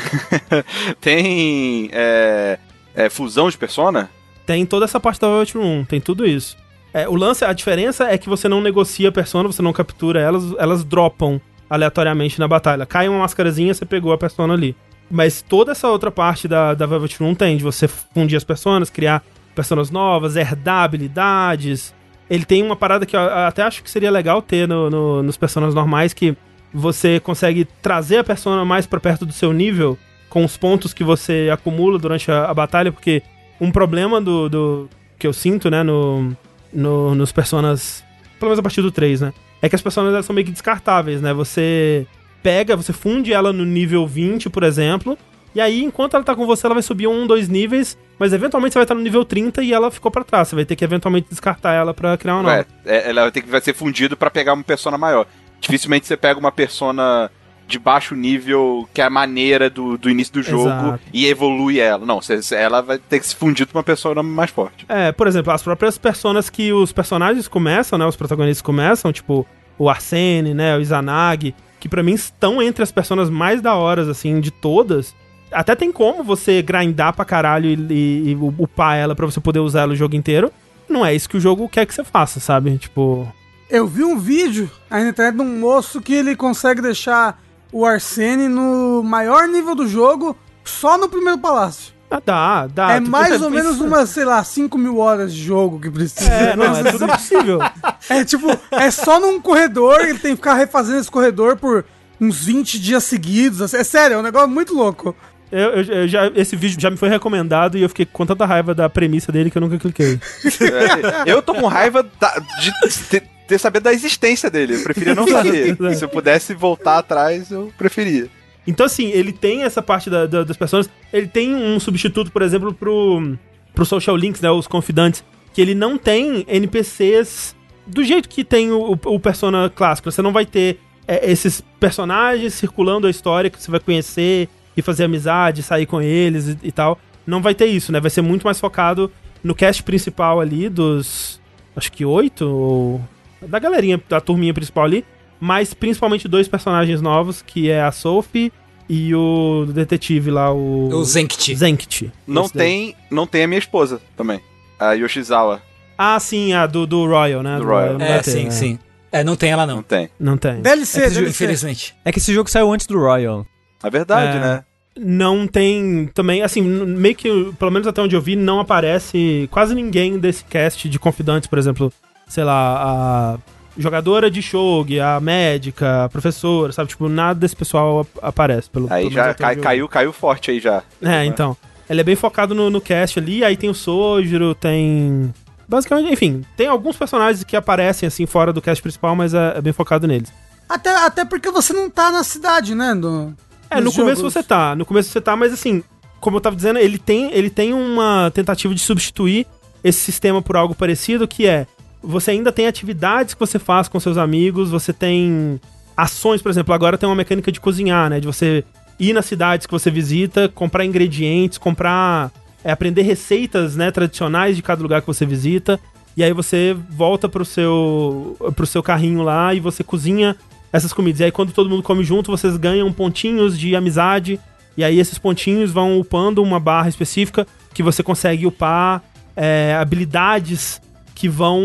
tem. é, é, fusão de persona? Tem toda essa parte da Overwatch 1, tem tudo isso. É, o lance, a diferença é que você não negocia a persona, você não captura elas, elas dropam aleatoriamente na batalha. Cai uma mascarazinha, você pegou a persona ali. Mas toda essa outra parte da, da Velvet Room tem, de você fundir as personas, criar personas novas, herdar habilidades. Ele tem uma parada que eu até acho que seria legal ter no, no- nos personagens normais, que você consegue trazer a persona mais pra perto do seu nível com os pontos que você acumula durante a, a batalha, porque um problema do, do- que eu sinto, né, no, no- nos personas, pelo menos a partir do 3, né, é que as personas são meio que descartáveis, né, você pega, você funde ela no nível 20, por exemplo, e aí enquanto ela tá com você, ela vai subir um, dois níveis, mas eventualmente você vai estar no nível 30 e ela ficou pra trás, você vai ter que eventualmente descartar ela pra criar uma nova. Ué, é, ela vai ter que vai ser fundido pra pegar uma persona maior. Dificilmente você pega uma persona de baixo nível que é a maneira do, do início do jogo Exato. e evolui ela. Não, você- ela vai ter que se fundir com uma persona mais forte. É, por exemplo, as próprias personas que os personagens começam, né? Os protagonistas começam, tipo o Arsene, né? O Izanagi, que pra mim estão entre as personas mais da horas, assim, de todas. Até tem como você grindar pra caralho e, e- e upar ela pra você poder usar ela o jogo inteiro. Não é isso que o jogo quer que você faça, sabe? Tipo. Eu vi um vídeo aí na internet de um moço que ele consegue deixar o Arsene no maior nível do jogo só no primeiro palácio. Ah, dá, dá. é mais ou menos umas, sei lá, 5 mil horas de jogo que precisa. É, não, é tudo possível. É tipo, é só num corredor, ele tem que ficar refazendo esse corredor por uns 20 dias seguidos. É sério, é um negócio muito louco. Eu, eu- eu já, esse vídeo já me foi recomendado e eu fiquei com tanta raiva da premissa dele que eu nunca cliquei. É, eu tô com raiva da- de ter, ter saber da existência dele. Eu preferia não saber. Se eu pudesse voltar atrás, eu preferia. Então, assim, ele tem essa parte da- da- das pessoas. Ele tem um substituto, por exemplo, pro, pro Social Links, né? Os confidantes. Que ele não tem NPCs do jeito que tem o, o- o Persona clássico. Você não vai ter é, esses personagens circulando a história que você vai conhecer e fazer amizade, sair com eles e, e tal. Não vai ter isso, né? Vai ser muito mais focado no cast principal ali dos. Acho que oito, ou. Da galerinha, da turminha principal ali mas principalmente dois personagens novos, que é a Sophie e o detetive lá, o... O Zenkt. Zenkt. Não daí. tem, não tem a minha esposa também. A Yoshizawa. Ah, sim, a do, do Royal, né? Do Royal. não É, ter, sim, né? sim. É, não tem ela Não não. tem. Não tem. DLC, É que DLC. infelizmente. É que esse jogo saiu antes do Royal. É verdade, É. né? Não tem também, assim, meio que, pelo menos até onde eu vi, não aparece quase ninguém desse cast de confidantes, por exemplo, sei lá, a jogadora de Shogi, a médica, a professora, sabe? Tipo, nada desse pessoal ap- aparece. Pelo, Aí pelo já cai- caiu, caiu forte aí já. É, então. Ele é bem focado no, no cast ali, aí tem o Sojiro, tem. Basicamente, enfim, tem alguns personagens que aparecem assim fora do cast principal, mas é, é bem focado neles. Até, até porque você não tá na cidade, né? Do, É, no nos começo jogos. você tá, no começo você tá, mas assim, como eu tava dizendo, ele tem, ele tem uma tentativa de substituir esse sistema por algo parecido, que é você ainda tem atividades que você faz com seus amigos, você tem ações, por exemplo, agora tem uma mecânica de cozinhar, né? De você ir nas cidades que você visita, comprar ingredientes, comprar. é, aprender receitas né, tradicionais de cada lugar que você visita. E aí você volta pro seu, pro seu carrinho lá e você cozinha essas comidas. E aí quando todo mundo come junto, vocês ganham pontinhos de amizade. E aí esses pontinhos vão upando uma barra específica que você consegue upar é, habilidades que vão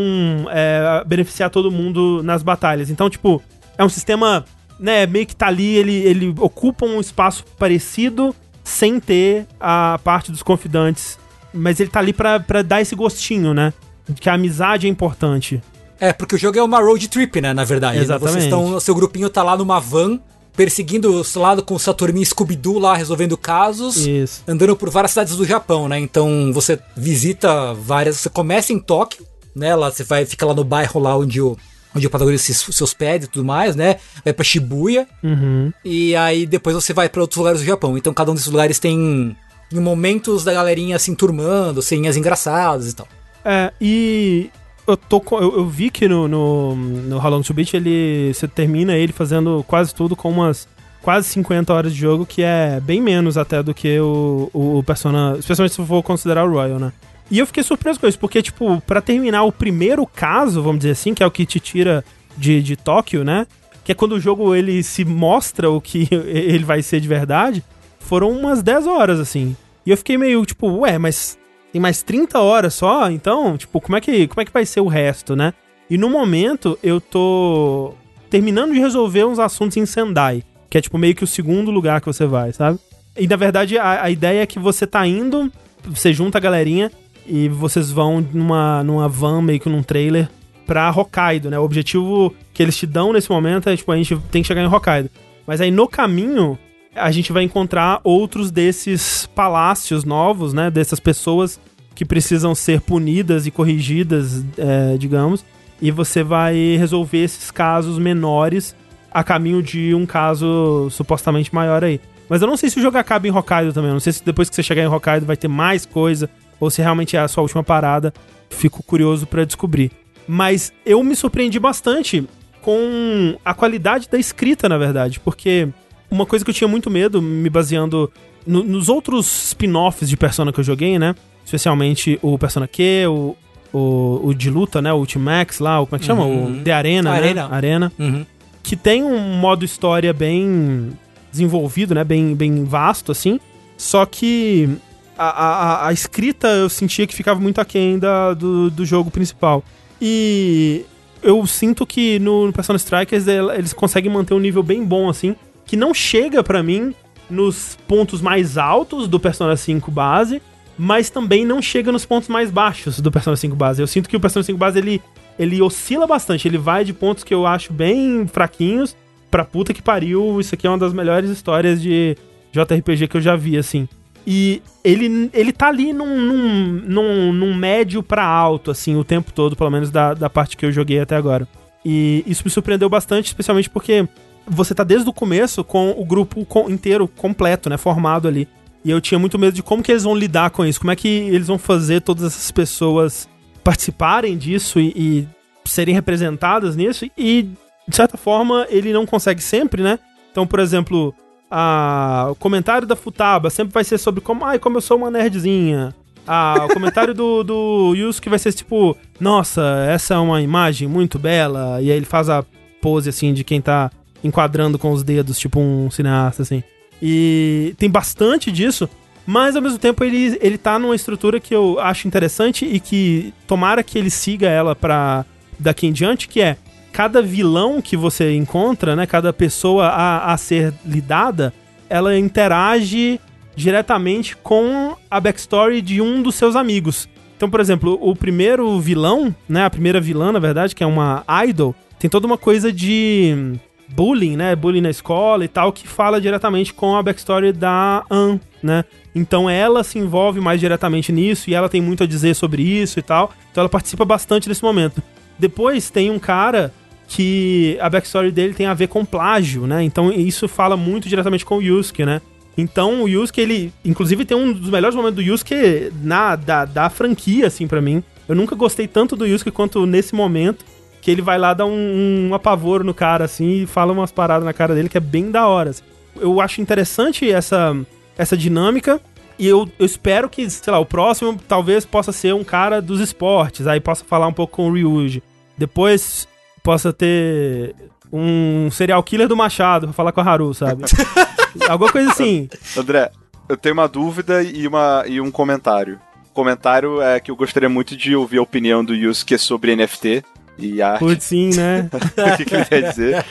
é, beneficiar todo mundo nas batalhas. Então, tipo, é um sistema, né, meio que tá ali, ele, ele ocupa um espaço parecido sem ter a parte dos confidantes. Mas ele tá ali pra dar esse gostinho, né? Que a amizade é importante. É, porque o jogo é uma road trip, né, na verdade. né? Exatamente. Vocês estão, seu grupinho tá lá numa van, perseguindo o lado com o Saturninho e Scooby-Doo lá, resolvendo casos. Isso. andando por várias cidades do Japão, né? Então você visita várias. Você começa em Tóquio, né? Lá você vai fica lá no bairro lá onde o onde o protagonista se, se hospeda e tudo mais, né? Vai pra Shibuya Uhum. e aí depois você vai pra outros lugares do Japão. Então cada um desses lugares tem em momentos da galerinha se enturmando, ceninhas engraçadas e tal. É, e eu, tô, eu, eu vi que no, no, no How Long to Beat ele, você termina ele fazendo quase tudo com umas quase 50 horas de jogo, que é bem menos até do que o, o Persona, especialmente se for considerar o Royal, né? E eu fiquei surpreso com isso, porque, tipo, pra terminar o primeiro caso, vamos dizer assim, que é o que te tira de, de Tóquio, né? Que é quando o jogo ele se mostra o que ele vai ser de verdade, foram umas 10 horas, assim. E eu fiquei meio, tipo, ué, mas tem mais 30 horas só? Então, tipo, como é que, como é que vai ser o resto, né? E no momento eu tô terminando de resolver uns assuntos em Sendai, que é tipo meio que o segundo lugar que você vai, sabe? E na verdade a, a ideia é que você tá indo, você junta a galerinha e vocês vão numa, numa van, meio que num trailer, pra Hokkaido, né? O objetivo que eles te dão nesse momento é, tipo, a gente tem que chegar em Hokkaido. Mas aí no caminho, a gente vai encontrar outros desses palácios novos, né? Dessas pessoas que precisam ser punidas e corrigidas, é, digamos. E você vai resolver esses casos menores a caminho de um caso supostamente maior aí. Mas eu não sei se o jogo acaba em Hokkaido também. Eu não sei se depois que você chegar em Hokkaido vai ter mais coisa ou se realmente é a sua última parada. Fico curioso pra descobrir. Mas eu me surpreendi bastante com a qualidade da escrita, na verdade, porque uma coisa que eu tinha muito medo, me baseando no- nos outros spin-offs de Persona que eu joguei, né? Especialmente o Persona Q, o, o, o de luta, né? O Ultimax lá, o, como é que chama? Uhum. O The Arena, Arena. né? Arena. Uhum. Que tem um modo história bem desenvolvido, né? Bem, bem vasto, assim. Só que a, a, a escrita eu sentia que ficava muito aquém da, do, do jogo principal. E eu sinto que no, no Persona Strikers el- eles conseguem manter um nível bem bom, assim, que não chega pra mim nos pontos mais altos do Persona 5 base, mas também não chega nos pontos mais baixos do Persona 5 base. Eu sinto que o Persona 5 base ele, ele oscila bastante, ele vai de pontos que eu acho bem fraquinhos pra puta que pariu. Isso aqui é uma das melhores histórias de JRPG que eu já vi, assim. E ele, ele tá ali num, num, num, num médio pra alto, assim, o tempo todo, pelo menos da, da parte que eu joguei até agora. E isso me surpreendeu bastante, especialmente porque você tá desde o começo com o grupo inteiro, completo, né? Formado ali. E eu tinha muito medo de como que eles vão lidar com isso, como é que eles vão fazer todas essas pessoas participarem disso e, e serem representadas nisso. E, de certa forma, ele não consegue sempre, né? Então, por exemplo, a- o comentário da Futaba sempre vai ser sobre como, ai, como eu sou uma nerdzinha. Ah, o comentário do, do Yusuke vai ser tipo, nossa, essa é uma imagem muito bela. E aí ele faz a pose assim de quem tá enquadrando com os dedos, tipo um cineasta, assim. E tem bastante disso, mas ao mesmo tempo ele, ele tá numa estrutura que eu acho interessante e que tomara que ele siga ela pra daqui em diante, que é cada vilão que você encontra, né, cada pessoa a, a ser lidada, ela interage diretamente com a backstory de um dos seus amigos. Então, por exemplo, o primeiro vilão, né, a primeira vilã, na verdade, que é uma idol, tem toda uma coisa de bullying, né, bullying na escola e tal, que fala diretamente com a backstory da Anne, né? Então ela se envolve mais diretamente nisso e ela tem muito a dizer sobre isso e tal. Então ela participa bastante nesse momento. Depois tem um cara que a backstory dele tem a ver com plágio, né? Então isso fala muito diretamente com o Yusuke, né? Então o Yusuke, ele, inclusive, tem um dos melhores momentos do Yusuke na, da, da franquia, assim, pra mim. Eu nunca gostei tanto do Yusuke quanto nesse momento, que ele vai lá dar um, um apavoro no cara, assim, e fala umas paradas na cara dele que é bem da hora. assim. Eu acho interessante essa, essa dinâmica, e eu, eu espero que, sei lá, o próximo talvez possa ser um cara dos esportes, aí possa falar um pouco com o Ryuji. Depois possa ter um serial killer do Machado pra falar com a Haru, sabe? Alguma coisa assim. André, eu tenho uma dúvida e, uma, e um comentário. O comentário é que eu gostaria muito de ouvir a opinião do Yusuke sobre NFT e arte. Putz, sim, né? o que, que ele quer dizer.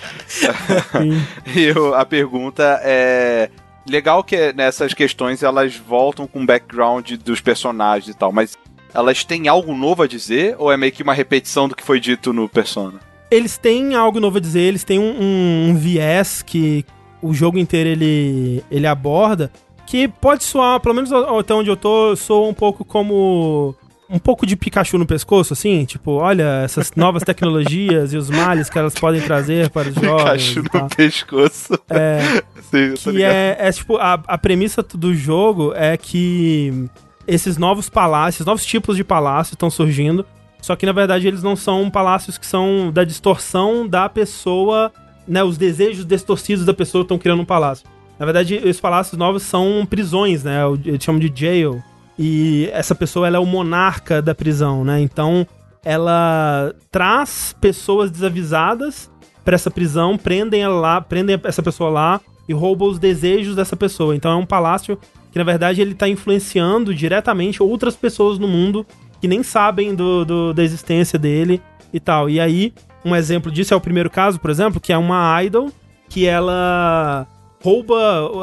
E eu- a pergunta é. Legal que nessas questões elas voltam com o background dos personagens e tal, mas elas têm algo novo a dizer ou é meio que uma repetição do que foi dito no Persona? Eles têm algo novo a dizer, eles têm um, um- um viés que o jogo inteiro ele, ele aborda, que pode soar, pelo menos até onde eu tô, soa um pouco como um pouco de Pikachu no pescoço, assim, tipo, olha, essas novas tecnologias e os males que elas podem trazer para os jovens. Pikachu no pescoço. É, Sim, que é, é tipo, a, a premissa do jogo é que esses novos palácios, novos tipos de palácios estão surgindo, só que na verdade eles não são palácios que são da distorção da pessoa, né, os desejos distorcidos da pessoa estão criando um palácio. Na verdade, os palácios novos são prisões, né, eles chamam de jail. E essa pessoa ela é o monarca da prisão, né? Então ela traz pessoas desavisadas pra essa prisão, prendem ela lá, prendem essa pessoa lá e roubam os desejos dessa pessoa. Então é um palácio que na verdade ele tá influenciando diretamente outras pessoas no mundo que nem sabem do, do- da existência dele e tal. E aí, um exemplo disso é o primeiro caso, por exemplo, que é uma idol que ela rouba,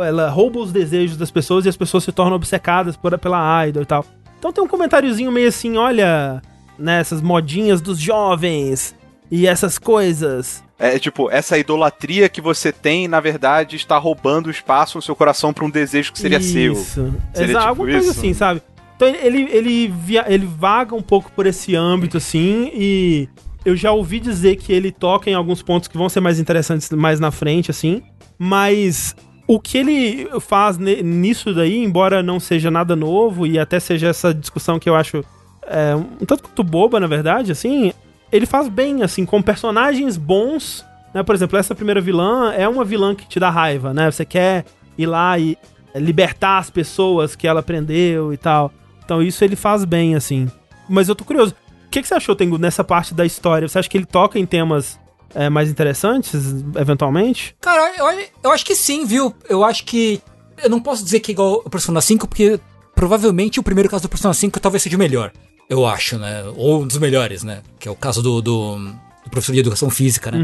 ela rouba os desejos das pessoas e as pessoas se tornam obcecadas por, pela idol e tal. Então tem um comentáriozinho meio assim, olha, né, essas modinhas dos jovens e essas coisas. É tipo, essa idolatria que você tem, na verdade, está roubando espaço no seu coração pra um desejo que seria seu. Isso. Seria Exato, tipo alguma coisa isso? assim, sabe? Então ele, ele, ele, via- ele vaga um pouco por esse âmbito, assim, e eu já ouvi dizer que ele toca em alguns pontos que vão ser mais interessantes mais na frente, assim, mas o que ele faz nisso daí, embora não seja nada novo e até seja essa discussão que eu acho é, um tanto quanto boba, na verdade, assim, ele faz bem, assim, com personagens bons, né? Por exemplo, essa primeira vilã é uma vilã que te dá raiva, né? Você quer ir lá e libertar as pessoas que ela prendeu e tal. Então isso ele faz bem, assim. Mas eu tô curioso. O que, que você achou, Tengu, nessa parte da história? Você acha que ele toca em temas é, mais interessantes, eventualmente? Cara, eu, eu acho que sim, viu? Eu acho que. Eu não posso dizer que é igual o Persona 5, porque provavelmente o primeiro caso do Persona 5 talvez seja o melhor. Eu acho, né? Ou um dos melhores, né? Que é o caso do, do, do professor de educação física, né?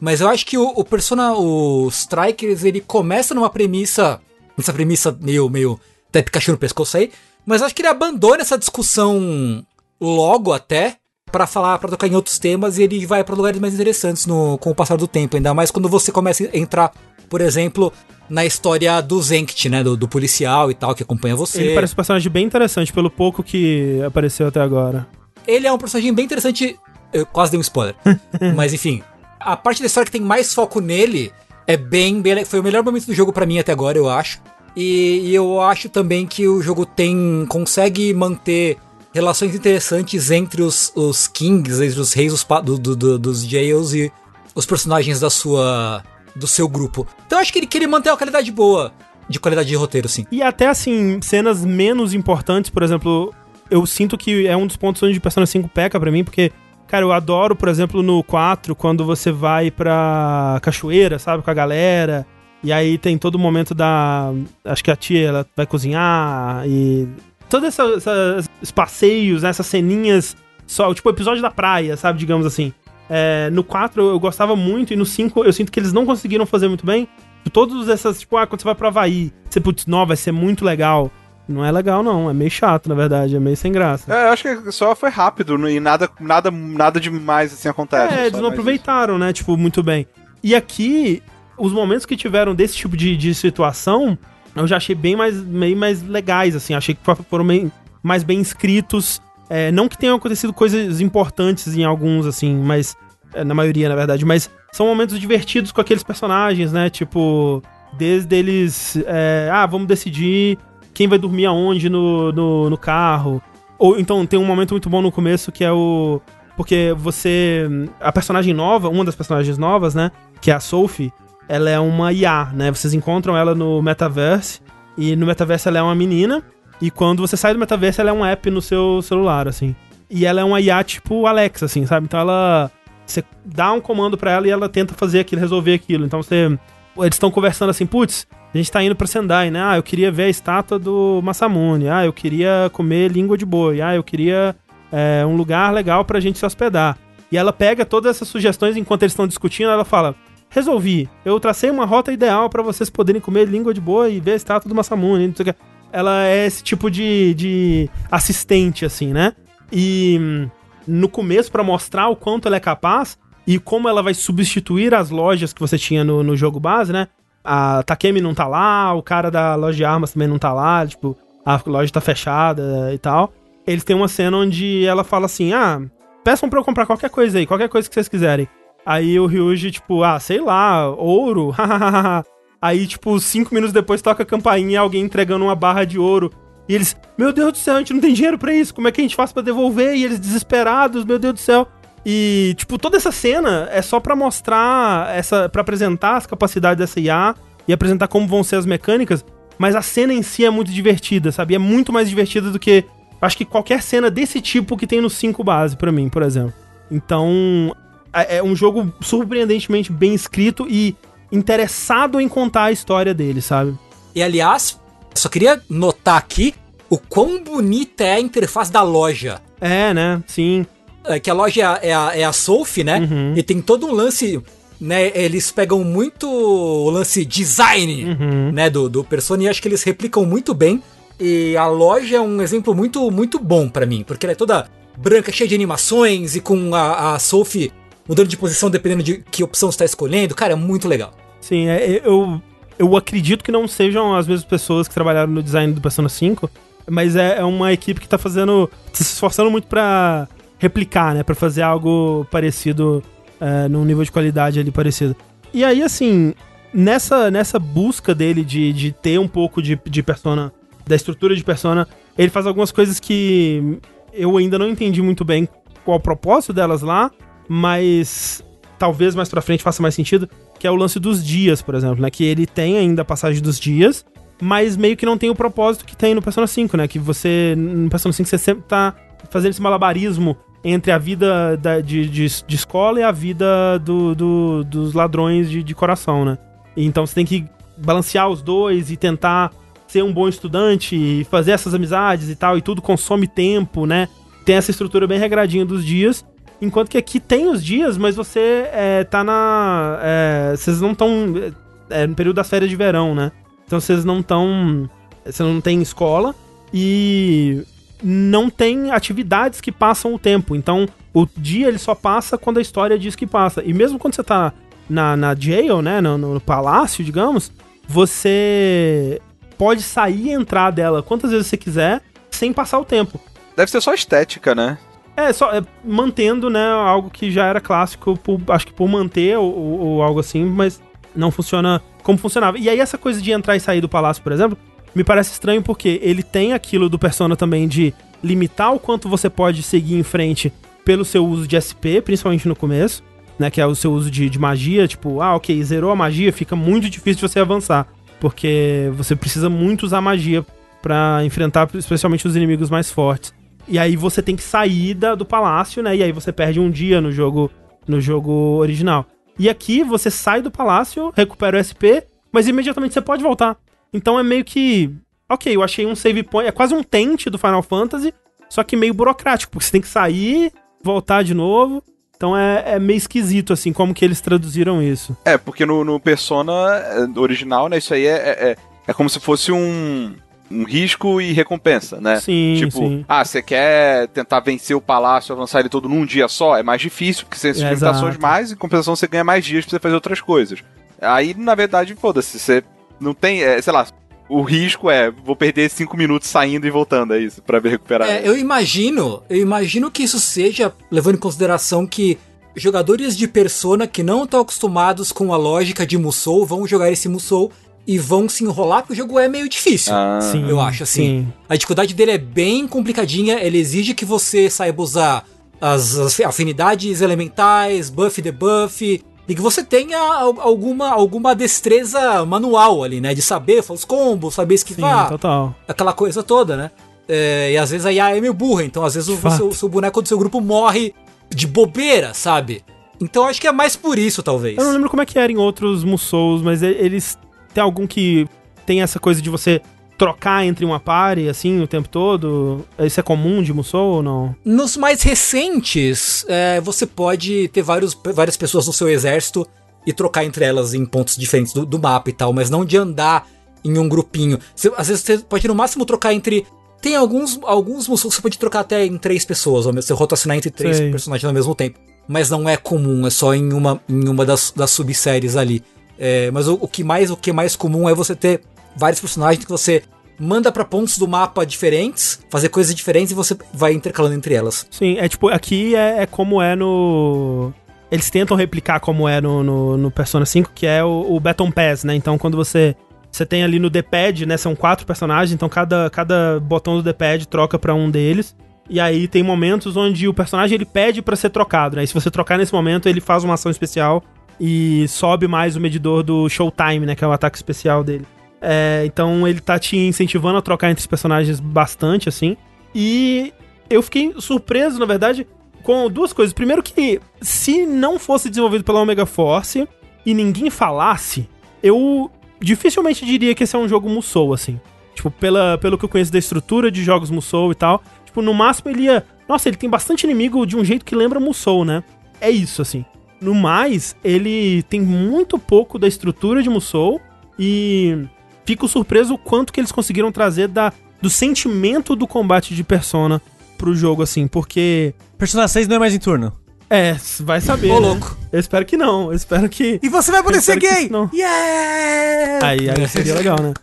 Mas eu acho que o, o Persona, o Strikers, ele começa numa premissa. Essa premissa meio, meio. Até Pikachu no pescoço aí. Mas eu acho que ele abandona essa discussão logo até. Pra falar, pra tocar em outros temas, e ele vai pra lugares mais interessantes no, com o passar do tempo. Ainda mais quando você começa a entrar, por exemplo, na história do Zenkt, né? Do, do policial e tal, que acompanha você. Ele parece um personagem bem interessante, pelo pouco que apareceu até agora. Ele é um personagem bem interessante. Eu quase dei um spoiler. Mas enfim, a parte da história que tem mais foco nele é bem, bem. Foi o melhor momento do jogo pra mim até agora, eu acho. E, e eu acho também que o jogo tem. consegue manter relações interessantes entre os, os kings, entre os reis pa- do- do- do- dos jails e os personagens da sua. do seu grupo. Então acho que ele, que ele mantém uma qualidade boa. De qualidade de roteiro, sim. E até assim, cenas menos importantes, por exemplo, eu sinto que é um dos pontos onde Persona 5 peca pra mim, porque, cara, eu adoro, por exemplo, no 4, quando você vai pra cachoeira, sabe, com a galera, e aí tem todo o momento da. Acho que a tia ela vai cozinhar e. Todos essa, essa- esses passeios, né, essas ceninhas, só, tipo, o episódio da praia, sabe, digamos assim. É, no 4 eu, gostava muito, e no 5 eu sinto que eles não conseguiram fazer muito bem. Todas essas, tipo, ah, quando você vai pro Havaí, você, putz, não, vai ser muito legal. Não é legal, não. É meio chato, na verdade. É meio sem graça. É, eu acho que só foi rápido e nada, nada, nada demais assim acontece. É, eles não aproveitaram, né? Tipo, muito bem. E aqui, os momentos que tiveram desse tipo de, de situação, eu já achei bem mais, meio mais legais, assim. Achei que foram bem, mais bem escritos. É, não que tenham acontecido coisas importantes em alguns, assim, mas. é, na maioria, na verdade. Mas são momentos divertidos com aqueles personagens, né? Tipo, desde eles. é, ah, vamos decidir quem vai dormir aonde no, no, no carro. Ou então tem um momento muito bom no começo que é o. Porque você. A personagem nova, uma das personagens novas, né? Que é a Sophie, ela é uma IA, né? Vocês encontram ela no metaverse. E no metaverse ela é uma menina. E quando você sai do metaverse, ela é um app no seu celular, assim. E ela é uma IA tipo Alexa, assim, sabe? Então ela. Você dá um comando pra ela e ela tenta fazer aquilo, resolver aquilo. Então você. Eles estão conversando assim, putz, a gente tá indo pra Sendai, né? Ah, eu queria ver a estátua do Masamune. Ah, eu queria comer língua de boi. Ah, eu queria é, um lugar legal pra gente se hospedar. E ela pega todas essas sugestões enquanto eles estão discutindo, ela fala: Resolvi, eu tracei uma rota ideal pra vocês poderem comer língua de boi e ver a estátua do que. Ela é esse tipo de, de assistente, assim, né? E hum, no começo, pra mostrar o quanto ela é capaz e como ela vai substituir as lojas que você tinha no, no jogo base, né? A Takemi não tá lá, o cara da loja de armas também não tá lá, tipo, a loja tá fechada e tal. Eles têm uma cena onde ela fala assim: ah, peçam pra eu comprar qualquer coisa aí, qualquer coisa que vocês quiserem. Aí o Ryuji, tipo, ah, sei lá, ouro. Aí, tipo, cinco minutos depois toca a campainha alguém entregando uma barra de ouro. E eles, meu Deus do céu, a gente não tem dinheiro pra isso, como é que a gente faz pra devolver? E eles desesperados, meu Deus do céu. E, tipo, toda essa cena é só pra mostrar, essa para apresentar as capacidades dessa IA e apresentar como vão ser as mecânicas. mas a cena em si é muito divertida, sabe? É muito mais divertida do que acho que qualquer cena desse tipo que tem no 5 base pra mim, por exemplo. Então, é um jogo surpreendentemente bem escrito e interessado em contar a história dele, sabe? E aliás, só queria notar aqui o quão bonita é a interface da loja. É, né? Sim. É, que a loja é a, é a, Sophie, né? Uhum. E tem todo um lance, né? Eles pegam muito o lance design, Uhum. né? Do, do Persona e acho que eles replicam muito bem. E a loja é um exemplo muito, muito bom pra mim, porque ela é toda branca, cheia de animações e com a, a Sophie mudando de posição dependendo de que opção você tá escolhendo. Cara, é muito legal. Sim, é, eu, eu acredito que não sejam as mesmas pessoas que trabalharam no design do Persona 5, mas é, é uma equipe que tá fazendo. tá se esforçando muito pra replicar, né? Pra fazer algo parecido, é, num nível de qualidade ali parecido. E aí, assim, nessa, nessa busca dele de, de ter um pouco de, de persona, da estrutura de persona, ele faz algumas coisas que eu ainda não entendi muito bem qual o propósito delas lá, mas talvez mais pra frente faça mais sentido, que é o lance dos dias, por exemplo, né? Que ele tem ainda a passagem dos dias, mas meio que não tem o propósito que tem no Persona 5, né? Que você, no Persona 5, você sempre tá fazendo esse malabarismo entre a vida da- de, de, de escola e a vida do, do- dos ladrões de, de coração, né? Então você tem que balancear os dois e tentar ser um bom estudante e fazer essas amizades e tal, e tudo consome tempo, né? Tem essa estrutura bem regradinha dos dias. Enquanto que aqui tem os dias, mas você é, tá na. é, vocês não estão. É, no período das férias de verão, né? Então vocês não estão. Você não tem escola e não tem atividades que passam o tempo. Então o dia ele só passa quando a história diz que passa. E mesmo quando você tá na, na jail, né? No, no palácio, digamos, você pode sair e entrar dela quantas vezes você quiser sem passar o tempo. Deve ser só estética, né? É, só é, mantendo, né, algo que já era clássico, por- acho que por manter ou, ou- algo assim, mas não funciona como funcionava. E aí essa coisa de entrar e sair do palácio, por exemplo, me parece estranho porque ele tem aquilo do Persona também de limitar o quanto você pode seguir em frente pelo seu uso de SP, principalmente no começo, né, que é o seu uso de, de magia, tipo, ah, ok, zerou a magia, fica muito difícil de você avançar, porque você precisa muito usar magia pra enfrentar especialmente os inimigos mais fortes. E aí você tem que sair da- do palácio, né? E aí você perde um dia no jogo no jogo original. E aqui você sai do palácio, recupera o SP, mas imediatamente você pode voltar. Então é meio que. Ok, eu achei um save point. É quase um tente do Final Fantasy, só que meio burocrático, porque você tem que sair, voltar de novo. Então é, é meio esquisito, assim, como que eles traduziram isso. É, porque no, no Persona é, original, né, isso aí é, é, é- é como se fosse um, um risco e recompensa, né? Sim, Tipo, sim. ah, você quer tentar vencer o palácio, avançar ele todo num dia só? É mais difícil, porque você tem É, essas limitações mais, em compensação você ganha mais dias pra você fazer outras coisas. Aí, na verdade, foda-se, você não tem, é, sei lá, o risco é, vou perder cinco minutos saindo e voltando, é isso, pra ver recuperar. É, eu imagino, eu imagino que isso seja levando em consideração que jogadores de Persona que não estão acostumados com a lógica de Musou vão jogar esse Musou e vão se enrolar porque o jogo é meio difícil. Ah, sim, eu acho, assim. Sim. A dificuldade dele é bem complicadinha, ele exige que você saiba usar as, as afinidades elementais, buff e debuff, e que você tenha al- alguma, alguma destreza manual ali, né? De saber fazer os combos, saber Sim, esquivar, total. aquela coisa toda, né? É, e às vezes a IA é meio burra, então às vezes o, seu, seu boneco do seu grupo morre de bobeira, sabe? Então acho que é mais por isso, talvez. Eu não lembro como é que era em outros Musous, mas eles tem algum que tem essa coisa de você trocar entre uma party, assim, o tempo todo? Isso é comum de Musou ou não? Nos mais recentes, é, você pode ter vários, várias pessoas no seu exército e trocar entre elas em pontos diferentes do, do mapa e tal, mas não de andar em um grupinho. Você- às vezes você pode no máximo trocar entre. Tem alguns, alguns muscos que você pode trocar até em três pessoas, ou mesmo você rotacionar entre três Sei. personagens ao mesmo tempo. Mas não é comum, é só em uma, em uma das, das subséries ali. É, mas o, o que mais o que é mais comum é você ter vários personagens que você manda pra pontos do mapa diferentes, fazer coisas diferentes e você vai intercalando entre elas. Sim, é tipo, aqui é, é como é no. Eles tentam replicar como é no, no, no Persona 5, que é o, o Baton Pass, né? Então quando você. Você tem ali no D-pad, né? São quatro personagens, então cada, cada botão do D-pad troca pra um deles. E aí tem momentos onde o personagem ele pede pra ser trocado, né? E se você trocar nesse momento, ele faz uma ação especial e sobe mais o medidor do Showtime, né? Que é o ataque especial dele. É, então ele tá te incentivando a trocar entre os personagens bastante, assim. E eu fiquei surpreso, na verdade, com duas coisas. Primeiro que se não fosse desenvolvido pela Omega Force e ninguém falasse, eu dificilmente diria que esse é um jogo Musou, assim. Tipo, pela, pelo que eu conheço da estrutura de jogos Musou e tal. Tipo, no máximo ele ia... Nossa, ele tem bastante inimigo de um jeito que lembra Musou, né? É isso, assim. No mais, ele tem muito pouco da estrutura de Musou e fico surpreso o quanto que eles conseguiram trazer da, do sentimento do combate de Persona pro jogo, assim, porque... Persona 6 não é mais em turno. É, vai saber, Ô, né? louco. Eu espero que não, eu espero que... E você vai poder ser gay! não- Yeah! Aí, aí seria legal, né?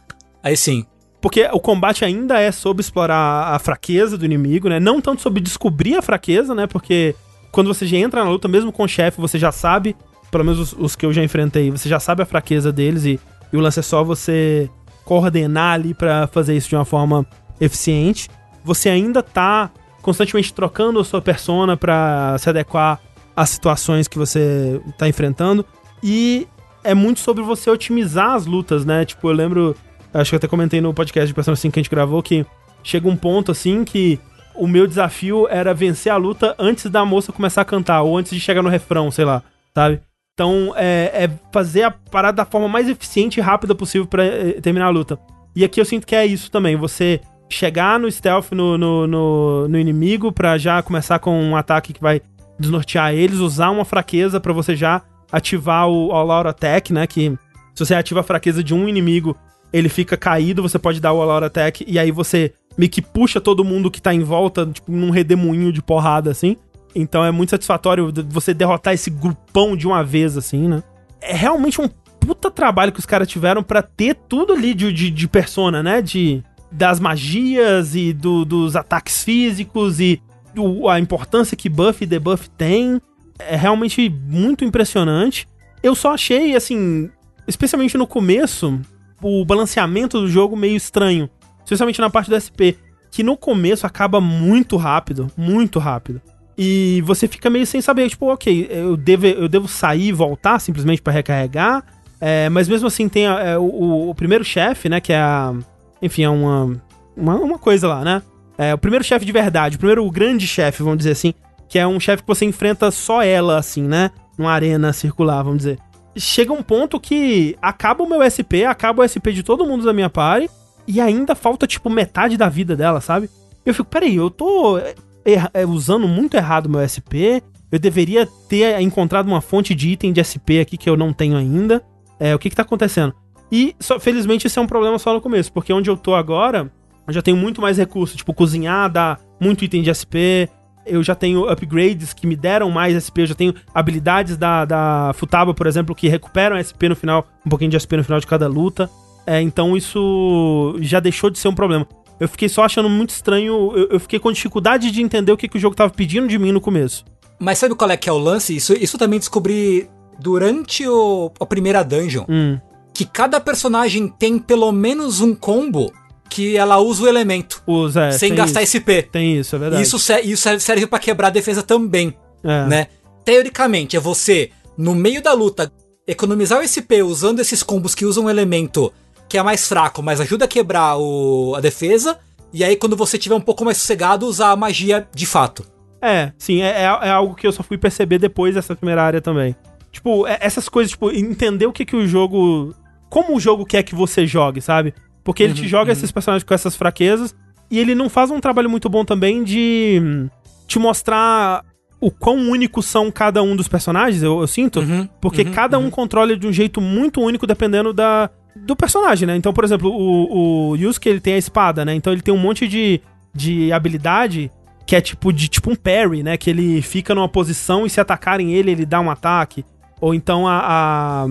Aí sim. Porque o combate ainda é sobre explorar a fraqueza do inimigo, né? Não tanto sobre descobrir a fraqueza, né? Porque quando você já entra na luta, mesmo com o chefe, você já sabe, pelo menos os, os que eu já enfrentei, você já sabe a fraqueza deles e, e o lance é só você coordenar ali pra fazer isso de uma forma eficiente. Você ainda tá constantemente trocando a sua persona pra se adequar às situações que você tá enfrentando. E é muito sobre você otimizar as lutas, né? Tipo, eu lembro acho que até comentei no podcast de Persona 5 que a gente gravou que chega um ponto assim que o meu desafio era vencer a luta antes da moça começar a cantar, ou antes de chegar no refrão, sei lá, sabe? Então é, é fazer a parada da forma mais eficiente e rápida possível pra eh, terminar a luta. E aqui eu sinto que é isso também, você chegar no stealth no, no, no, no inimigo pra já começar com um ataque que vai desnortear eles, usar uma fraqueza pra você já ativar o All Out Attack, né? Que se você ativa a fraqueza de um inimigo, ele fica caído, você pode dar o All Out Attack e aí você meio que puxa todo mundo que tá em volta, tipo, num redemoinho de porrada, assim. Então é muito satisfatório você derrotar esse grupão de uma vez, assim, né? É realmente um puta trabalho que os caras tiveram pra ter tudo ali de, de, de persona, né? De, das magias e do- dos ataques físicos e o- a importância que buff e debuff tem. É realmente muito impressionante. Eu só achei, assim, especialmente no começo, o balanceamento do jogo meio estranho. Especialmente na parte do SP. Que no começo acaba muito rápido. Muito rápido. E você fica meio sem saber, tipo, ok, eu devo, eu devo sair e voltar simplesmente pra recarregar. É, mas mesmo assim tem a- é, o, o primeiro chefe, né? Que é a. Enfim, é uma, uma, uma coisa lá, né? É, o primeiro chefe de verdade, o primeiro grande chefe, vamos dizer assim. Que é um chefe que você enfrenta só ela, assim, né? Numa arena circular, vamos dizer. Chega um ponto que acaba o meu SP, acaba o SP de todo mundo da minha party, e ainda falta, tipo, metade da vida dela, sabe? Eu fico, peraí, eu tô é, usando muito errado meu SP. Eu deveria ter encontrado uma fonte de item de SP aqui que eu não tenho ainda. É, o que que tá acontecendo? E, só, felizmente, isso é um problema só no começo, porque onde eu tô agora, eu já tenho muito mais recurso. Tipo, cozinhar dá muito item de SP. Eu já tenho upgrades que me deram mais SP. Eu já tenho habilidades da, da Futaba, por exemplo, que recuperam SP no final, um pouquinho de SP no final de cada luta. É, então isso já deixou de ser um problema. Eu fiquei só achando muito estranho. Eu, eu fiquei com dificuldade de entender o que, que o jogo tava pedindo de mim no começo. Mas sabe qual é que é o lance? Isso, isso também descobri durante o, a primeira dungeon. Hum. Que cada personagem tem pelo menos um combo que ela usa o elemento. Usa, é, sem gastar isso. SP. Tem isso, é verdade. Isso, isso serve pra quebrar a defesa também, é. né? Teoricamente, é você, no meio da luta, economizar o SP usando esses combos que usam um elemento que é mais fraco, mas ajuda a quebrar o, a defesa. E aí, quando você tiver um pouco mais sossegado, usar a magia de fato. É, sim, é, é, é algo que eu só fui perceber depois dessa primeira área também. Tipo, é- essas coisas, tipo, entender o que que o jogo. Como o jogo quer que você jogue, sabe? Porque ele te joga esses personagens com essas fraquezas e ele não faz um trabalho muito bom também de hum, te mostrar o quão únicos são cada um dos personagens, eu, eu sinto. Uhum, Porque uhum, cada um controla de um jeito muito único dependendo da, do personagem, né? Então, por exemplo, o, o Yusuke, ele tem a espada, né? Então ele tem um monte de, de habilidade que é tipo de tipo um parry, né? Que ele fica numa posição e se atacarem ele, ele dá um ataque. Ou então a, a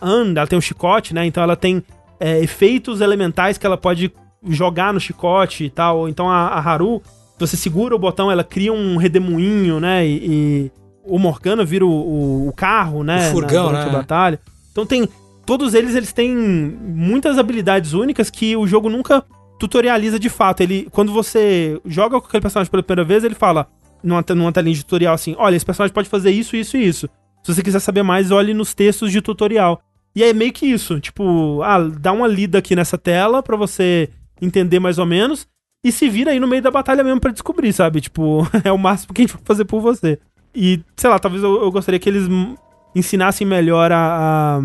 Anne, ela tem um chicote, né? Então ela tem é, efeitos elementais que ela pode jogar no chicote e tal. Ou então a, a Haru, você segura o botão, ela cria um redemoinho, né? E, e o Morgana vira o, o- o carro, né? O furgão, durante né? a batalha. Então tem. Todos eles, eles têm muitas habilidades únicas que o jogo nunca tutorializa de fato. Ele, quando você joga com aquele personagem pela primeira vez, ele fala numa, numa telinha de tutorial assim: olha, esse personagem pode fazer isso, isso e isso. Se você quiser saber mais, olhe nos textos de tutorial. E é meio que isso, tipo, ah, dá uma lida aqui nessa tela pra você entender mais ou menos e se vira aí no meio da batalha mesmo pra descobrir, sabe? Tipo, é o máximo que a gente vai fazer por você. E, sei lá, talvez eu, eu gostaria que eles ensinassem melhor a, a-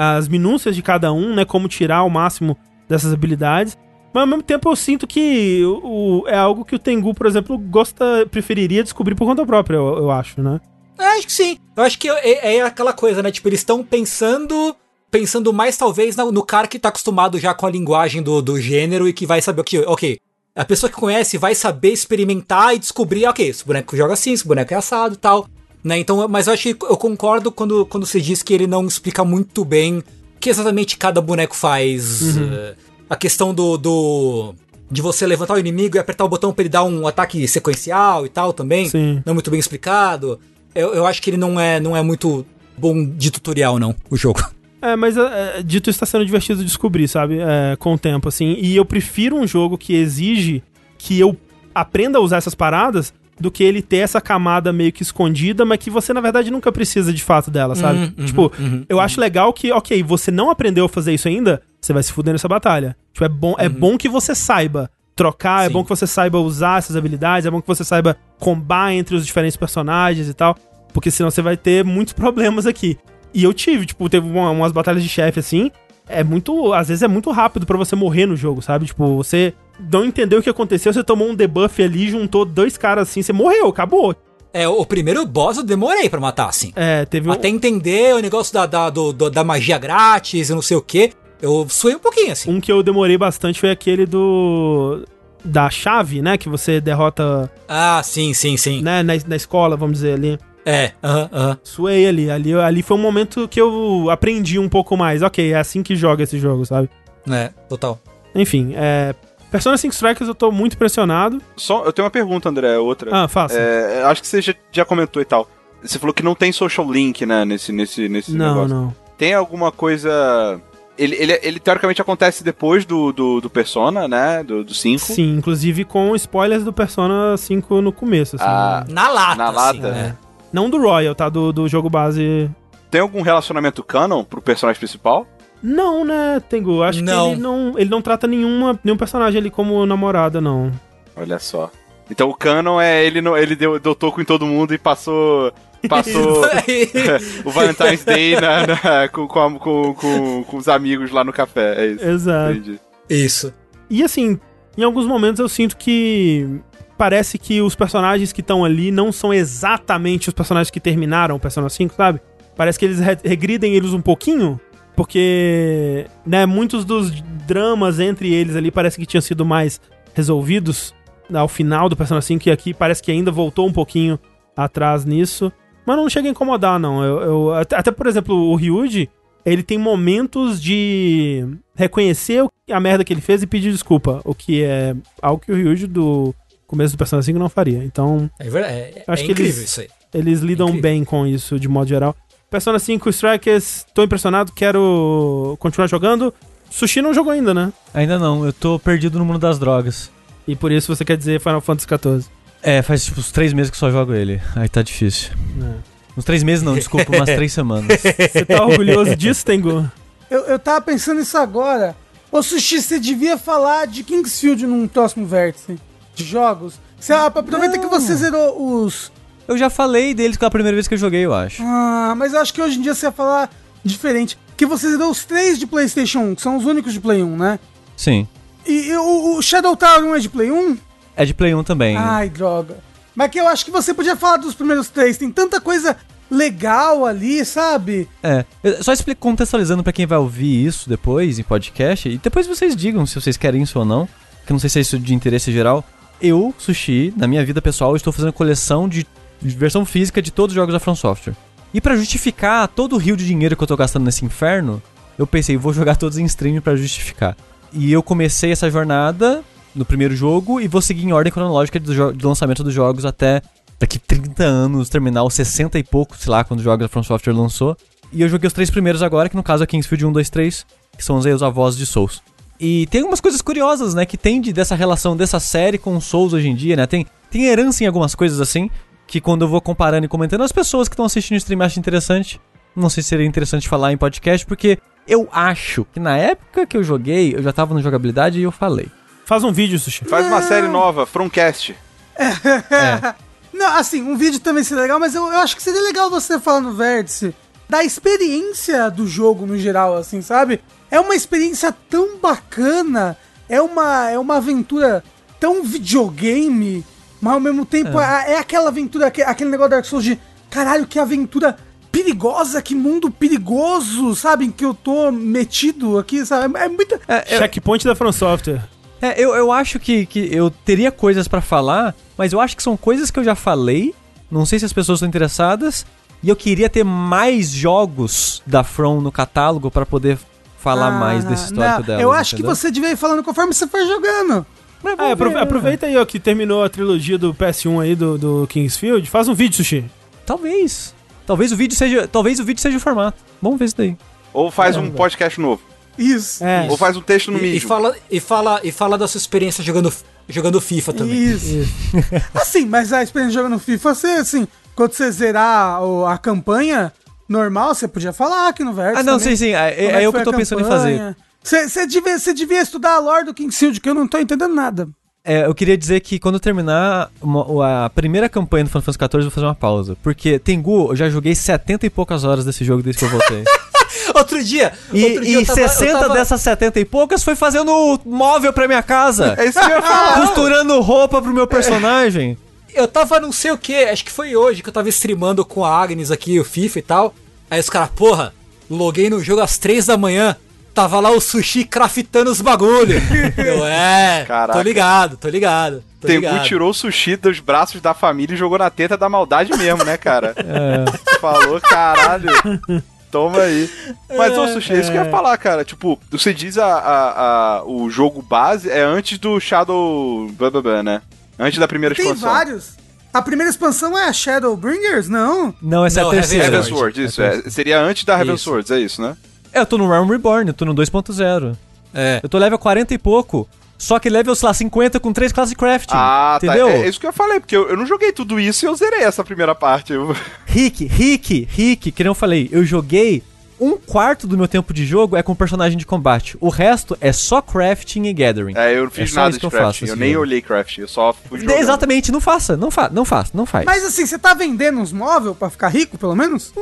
as minúcias de cada um, né? Como tirar o máximo dessas habilidades. Mas ao mesmo tempo eu sinto que o, é algo que o Tengu, por exemplo, gosta, preferiria descobrir por conta própria, eu, eu acho, né? É, acho que sim. Eu acho que é, é aquela coisa, né? Tipo, eles estão pensando. Pensando mais, talvez, no, no cara que tá acostumado já com a linguagem do, do gênero e que vai saber o que. Ok. A pessoa que conhece vai saber experimentar e descobrir, ok, esse boneco joga assim, esse boneco é assado e tal. Né? Então, mas eu acho que eu concordo quando, quando você diz que ele não explica muito bem o que exatamente cada boneco faz. eh, a questão do, do. De você levantar o inimigo e apertar o botão pra ele dar um ataque sequencial e tal também Sim. não é muito bem explicado. Eu, eu acho que ele não é, não é muito bom de tutorial, não, o jogo. É, mas é, é, dito isso, tá sendo divertido descobrir, sabe? É, com o tempo, assim. E eu prefiro um jogo que exige que eu aprenda a usar essas paradas do que ele ter essa camada meio que escondida, mas que você, na verdade, nunca precisa de fato dela, sabe? Uhum, uhum, tipo, uhum, eu acho legal que, ok, você não aprendeu a fazer isso ainda, você vai se fuder nessa batalha. Tipo, é bom, é bom que você saiba trocar, é Uhum. Sim. bom que você saiba usar essas habilidades, é bom que você saiba combar entre os diferentes personagens e tal, porque senão você vai ter muitos problemas aqui. E eu tive, tipo, teve uma- umas batalhas de chefe assim, é muito, às vezes é muito rápido pra você morrer no jogo, sabe? Tipo, você não entendeu o que aconteceu, você tomou um debuff ali, juntou dois caras assim, você morreu, acabou. É, o primeiro boss eu demorei pra matar, assim. É, teve um... Até entender o negócio da, da, do- da magia grátis e não sei o que. Eu suei um pouquinho, assim. Um que eu demorei bastante foi aquele do. Da chave, né? Que você derrota Ah, sim, sim, sim. né, na, na escola, vamos dizer ali. É, aham, aham. Suei ali. ali. Ali foi um momento que eu aprendi um pouco mais. Ok, é assim que joga esse jogo, sabe? É, total. Enfim, é. Persona 5 Strikers eu tô muito impressionado. Só, eu tenho uma pergunta, André, outra. Ah, faça. É, acho que você já, já comentou e tal. Você falou que não tem social link, né, nesse, nesse, nesse não, negócio. não. Tem alguma coisa... Ele, ele, ele teoricamente acontece depois do, do, do Persona, né, do, do 5. Sim, inclusive com spoilers do Persona 5 no começo, assim. Ah, Na lata, Na assim, lata? né? Não do Royal, tá? Do, do jogo base. Tem algum relacionamento canon pro personagem principal? Não, né, Tengu? Acho Não. que ele não, ele não trata nenhuma, nenhum personagem ali como namorada, não. Olha só. Então o canon é ele, no, ele deu, deu toco em todo mundo e passou... Passou o Valentine's Day na- na- com, com, com, com os amigos lá no café. É isso. Exato. Entendi. Isso. E assim, em alguns momentos eu sinto que parece que os personagens que estão ali não são exatamente os personagens que terminaram o Persona 5, sabe? Parece que eles re- regridem eles um pouquinho, porque, né, muitos dos dramas entre eles ali parece que tinham sido mais resolvidos ao final do Persona 5 e aqui parece que ainda voltou um pouquinho atrás nisso. Mas não chega a incomodar, não. Eu, eu- até, por exemplo, o Ryuji, ele tem momentos de reconhecer a merda que ele fez e pedir desculpa. O que é algo que o Ryuji do começo do Persona 5 não faria. Então, É, verdade, é, Acho é que incrível eles- isso aí. eles lidam Incrível. bem com isso de modo geral. Persona 5 Strikers, tô impressionado, quero continuar jogando. Sushi não jogou ainda, né? Ainda não, eu tô perdido no mundo das drogas. E por isso você quer dizer Final Fantasy XIV. É, faz tipo uns três meses que só jogo ele. Aí tá difícil. É. Uns três meses não, desculpa, umas três semanas. Você tá orgulhoso disso, Tengu? Eu, eu tava pensando nisso agora. Ô, Sushi, você devia falar de Kingsfield num próximo vértice de jogos. Você aproveita que você zerou os. Eu já falei deles pela primeira vez que eu joguei, eu acho. Ah, mas eu acho que hoje em dia você ia falar diferente. Que você zerou os três de PlayStation 1, que são os únicos de Play 1, né? Sim. E, e o, o Shadow Tower 1 é de Play 1? É de Play 1 também. Ai, droga. Mas que eu acho que você podia falar dos primeiros três. Tem tanta coisa legal ali, sabe? É. Eu só explico contextualizando pra quem vai ouvir isso depois em podcast. E depois vocês digam se vocês querem isso ou não. Que eu não sei se é isso de interesse geral. Eu, Sushi, na minha vida pessoal, estou fazendo coleção de versão física de todos os jogos da From Software. E pra justificar todo o rio de dinheiro que eu tô gastando nesse inferno, eu pensei, vou jogar todos em stream pra justificar. E eu comecei essa jornada no primeiro jogo e vou seguir em ordem cronológica do, do lançamento dos jogos até daqui 30 anos, terminar os 60 e pouco, sei lá, quando os jogos da From Software lançou. E eu joguei os três primeiros agora, que no caso é Kingsfield 1, 2, 3, que são os aí os avós de Souls. E tem algumas coisas curiosas, né, que tem de, dessa relação dessa série com o Souls hoje em dia, né? Tem, tem herança em algumas coisas assim, que quando eu vou comparando e comentando, as pessoas que estão assistindo o stream acham interessante. não sei se seria interessante falar em podcast, porque eu acho que na época que eu joguei, eu já tava no jogabilidade e eu falei. Faz um vídeo, Sushi. Faz uma série nova, Fromcast. Não, assim, um vídeo também seria legal, mas eu, eu acho que seria legal você falar no Vértice da experiência do jogo no geral, assim, sabe? É uma experiência tão bacana, é uma, é uma aventura tão videogame, mas ao mesmo tempo é, é aquela aventura, aque- aquele negócio da Dark Souls de caralho, que aventura perigosa, que mundo perigoso, sabe? Em que eu tô metido aqui, sabe? É muita. É, eu, Checkpoint da From Software. é, eu, eu acho que, que eu teria coisas pra falar, mas eu acho que são coisas que eu já falei. Não sei se as pessoas estão interessadas. E eu queria ter mais jogos da From no catálogo pra poder falar Ah, mais desse histórico não, dela. Eu acho que você devia ir falando conforme você for jogando. Ah, aprove- aproveita aí, ó, que terminou a trilogia do PS1 aí, do, do Kingsfield. Faz um vídeo, Sushi. Talvez. Talvez o vídeo seja. Talvez o vídeo seja o formato. Vamos ver isso daí. Ou faz um podcast novo. Isso. É. Ou faz um texto no E, e Medium. fala, e, fala, e fala da sua experiência jogando, jogando FIFA também. Isso. assim, mas a experiência jogando FIFA, você, assim, quando você zerar a campanha normal, você podia falar aqui no Vértice. Ah, não, também. sim, sim. É, Como é eu que tô pensando em fazer. Você você devia, devia estudar a lore do Kingsfield, que eu não tô entendendo nada. É, eu queria dizer que quando eu terminar uma- a primeira campanha do Final Fantasy XIV, eu vou fazer uma pausa. Porque Tengu, eu já joguei 70 e poucas horas desse jogo desde que eu voltei. Outro dia, E, outro dia e eu tava- eu 60 tava- dessas 70 e poucas foi fazendo móvel pra minha casa. É isso que eu ia falar. costurando roupa pro meu personagem. Eu tava não sei o que, acho que foi hoje que eu tava streamando com a Agnes aqui, o FIFA e tal. Aí os caras, porra, loguei no jogo às 3 da manhã. Tava lá o sushi craftando os bagulho. eu, é, Caraca. tô ligado, tô ligado. Tô Tengu ligado. tirou o sushi dos braços da família e jogou na teta da maldade mesmo, né, cara? Falou, caralho. Toma aí. Mas, ô, Sushi, é isso que eu ia falar, cara. Tipo, você diz a, a- a- o jogo base é antes do Shadow... blá, blá, blá, né? Antes da primeira Tem expansão. vários. A primeira expansão é a Shadowbringers? Não. Não, essa Não, é a terceira. Heaven Heaven Sword, isso. É, seria antes da Heaven Isso. Swords, é isso, né? É, eu tô no Realm Reborn, eu tô no 2.0. É. Eu tô level 40 e pouco. Só que level, sei lá, 50 com 3 classes de crafting. Ah, entendeu? tá. É, é isso que eu falei, porque eu, eu não joguei tudo isso e eu zerei essa primeira parte. Rick, Rick, Rick, que nem eu falei, eu joguei um quarto do meu tempo de jogo é com personagem de combate. O resto é só crafting e gathering. É, eu não fiz É nada de que eu faço crafting. Eu, nesse nem jogo. olhei crafting, eu só fui jogando. Exatamente, não faça, não fa não faça, não faz. Mas assim, você tá vendendo uns móveis pra ficar rico, pelo menos?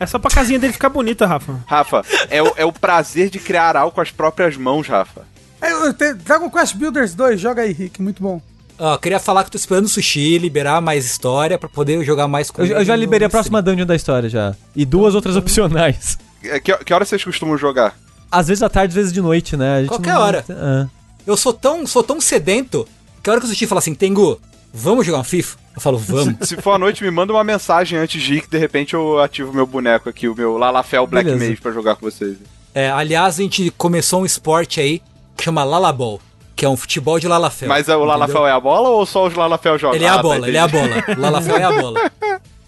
É só pra casinha dele ficar bonita, Rafa. Rafa, é o, é o prazer de criar algo com as próprias mãos, Rafa. É, eu te- Dragon Quest Builders 2, joga aí, Rick, muito bom. Ó, queria falar que tô esperando o sushi liberar mais história pra poder jogar mais com eu, eu já liberei a próxima dungeon da história já. E duas outras opcionais. É, Que, que horas vocês costumam jogar? Às vezes à tarde, às vezes de noite, né? A gente Qualquer hora. Ah. Eu sou tão, sou tão sedento que a hora que o Sushi fala assim, Tengu, vamos jogar um FIFA? Eu falo, vamos. Se for à noite, me manda uma mensagem antes de ir, que de repente eu ativo meu boneco aqui, o meu Lalafel Black Beleza. Mage pra jogar com vocês. É, aliás, a gente começou um esporte aí que chama Lalabol, que é um futebol de Lalafel. Mas é, o? Lalafel é a bola ou só os Lalafel jogam? Ele é a Ah, tá, bola, ele é a bola. O Lalafel é a bola.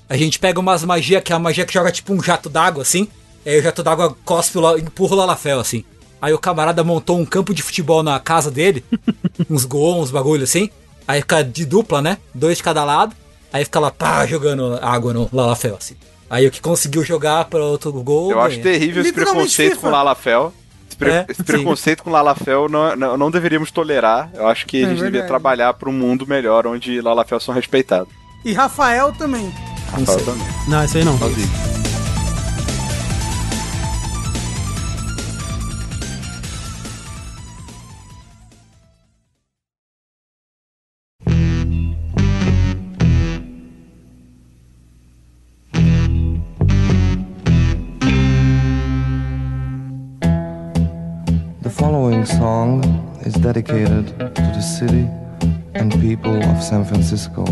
A gente pega umas magias, que é a magia que joga tipo um jato d'água, assim. Aí o jato d'água cospe, empurra o Lalafel, assim. Aí o camarada montou um campo de futebol na casa dele, uns gols, uns bagulho assim. Aí fica de dupla, né? Dois de cada lado. Aí fica lá, pá, jogando água no Lalafel, assim. Aí o que conseguiu jogar para outro gol. Eu acho ganha. terrível esse preconceito FIFA. com o Lalafel. Esse, pre- É, esse sim. preconceito com o Lalafel não, não, não deveríamos tolerar. Eu acho que a É gente devia verdade. trabalhar para um mundo melhor onde Lalafel são respeitados. E Rafael também. Rafael também. Não, isso aí não. Sozinho. Following song is dedicated to the city and people of San Francisco.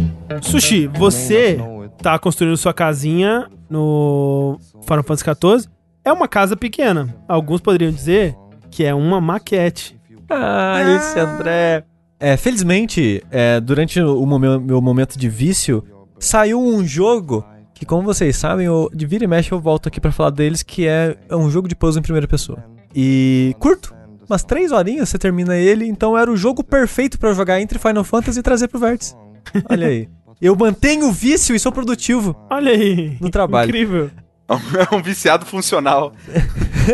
Sushi, você tá construindo sua casinha no Final Fantasy XIV. É uma casa pequena. Alguns poderiam dizer que é uma maquete. Ah, esse André. É, felizmente, é, durante o momen- meu momento de vício, saiu um jogo que, como vocês sabem, eu, de vira e mexe eu volto aqui pra falar deles, que é, é um jogo de puzzle em primeira pessoa. E curto, umas três horinhas você termina ele, então era o jogo perfeito pra eu jogar entre Final Fantasy e trazer pro Vértice. Olha aí. Eu mantenho o vício e sou produtivo. Olha aí. No trabalho. Incrível. É um viciado funcional.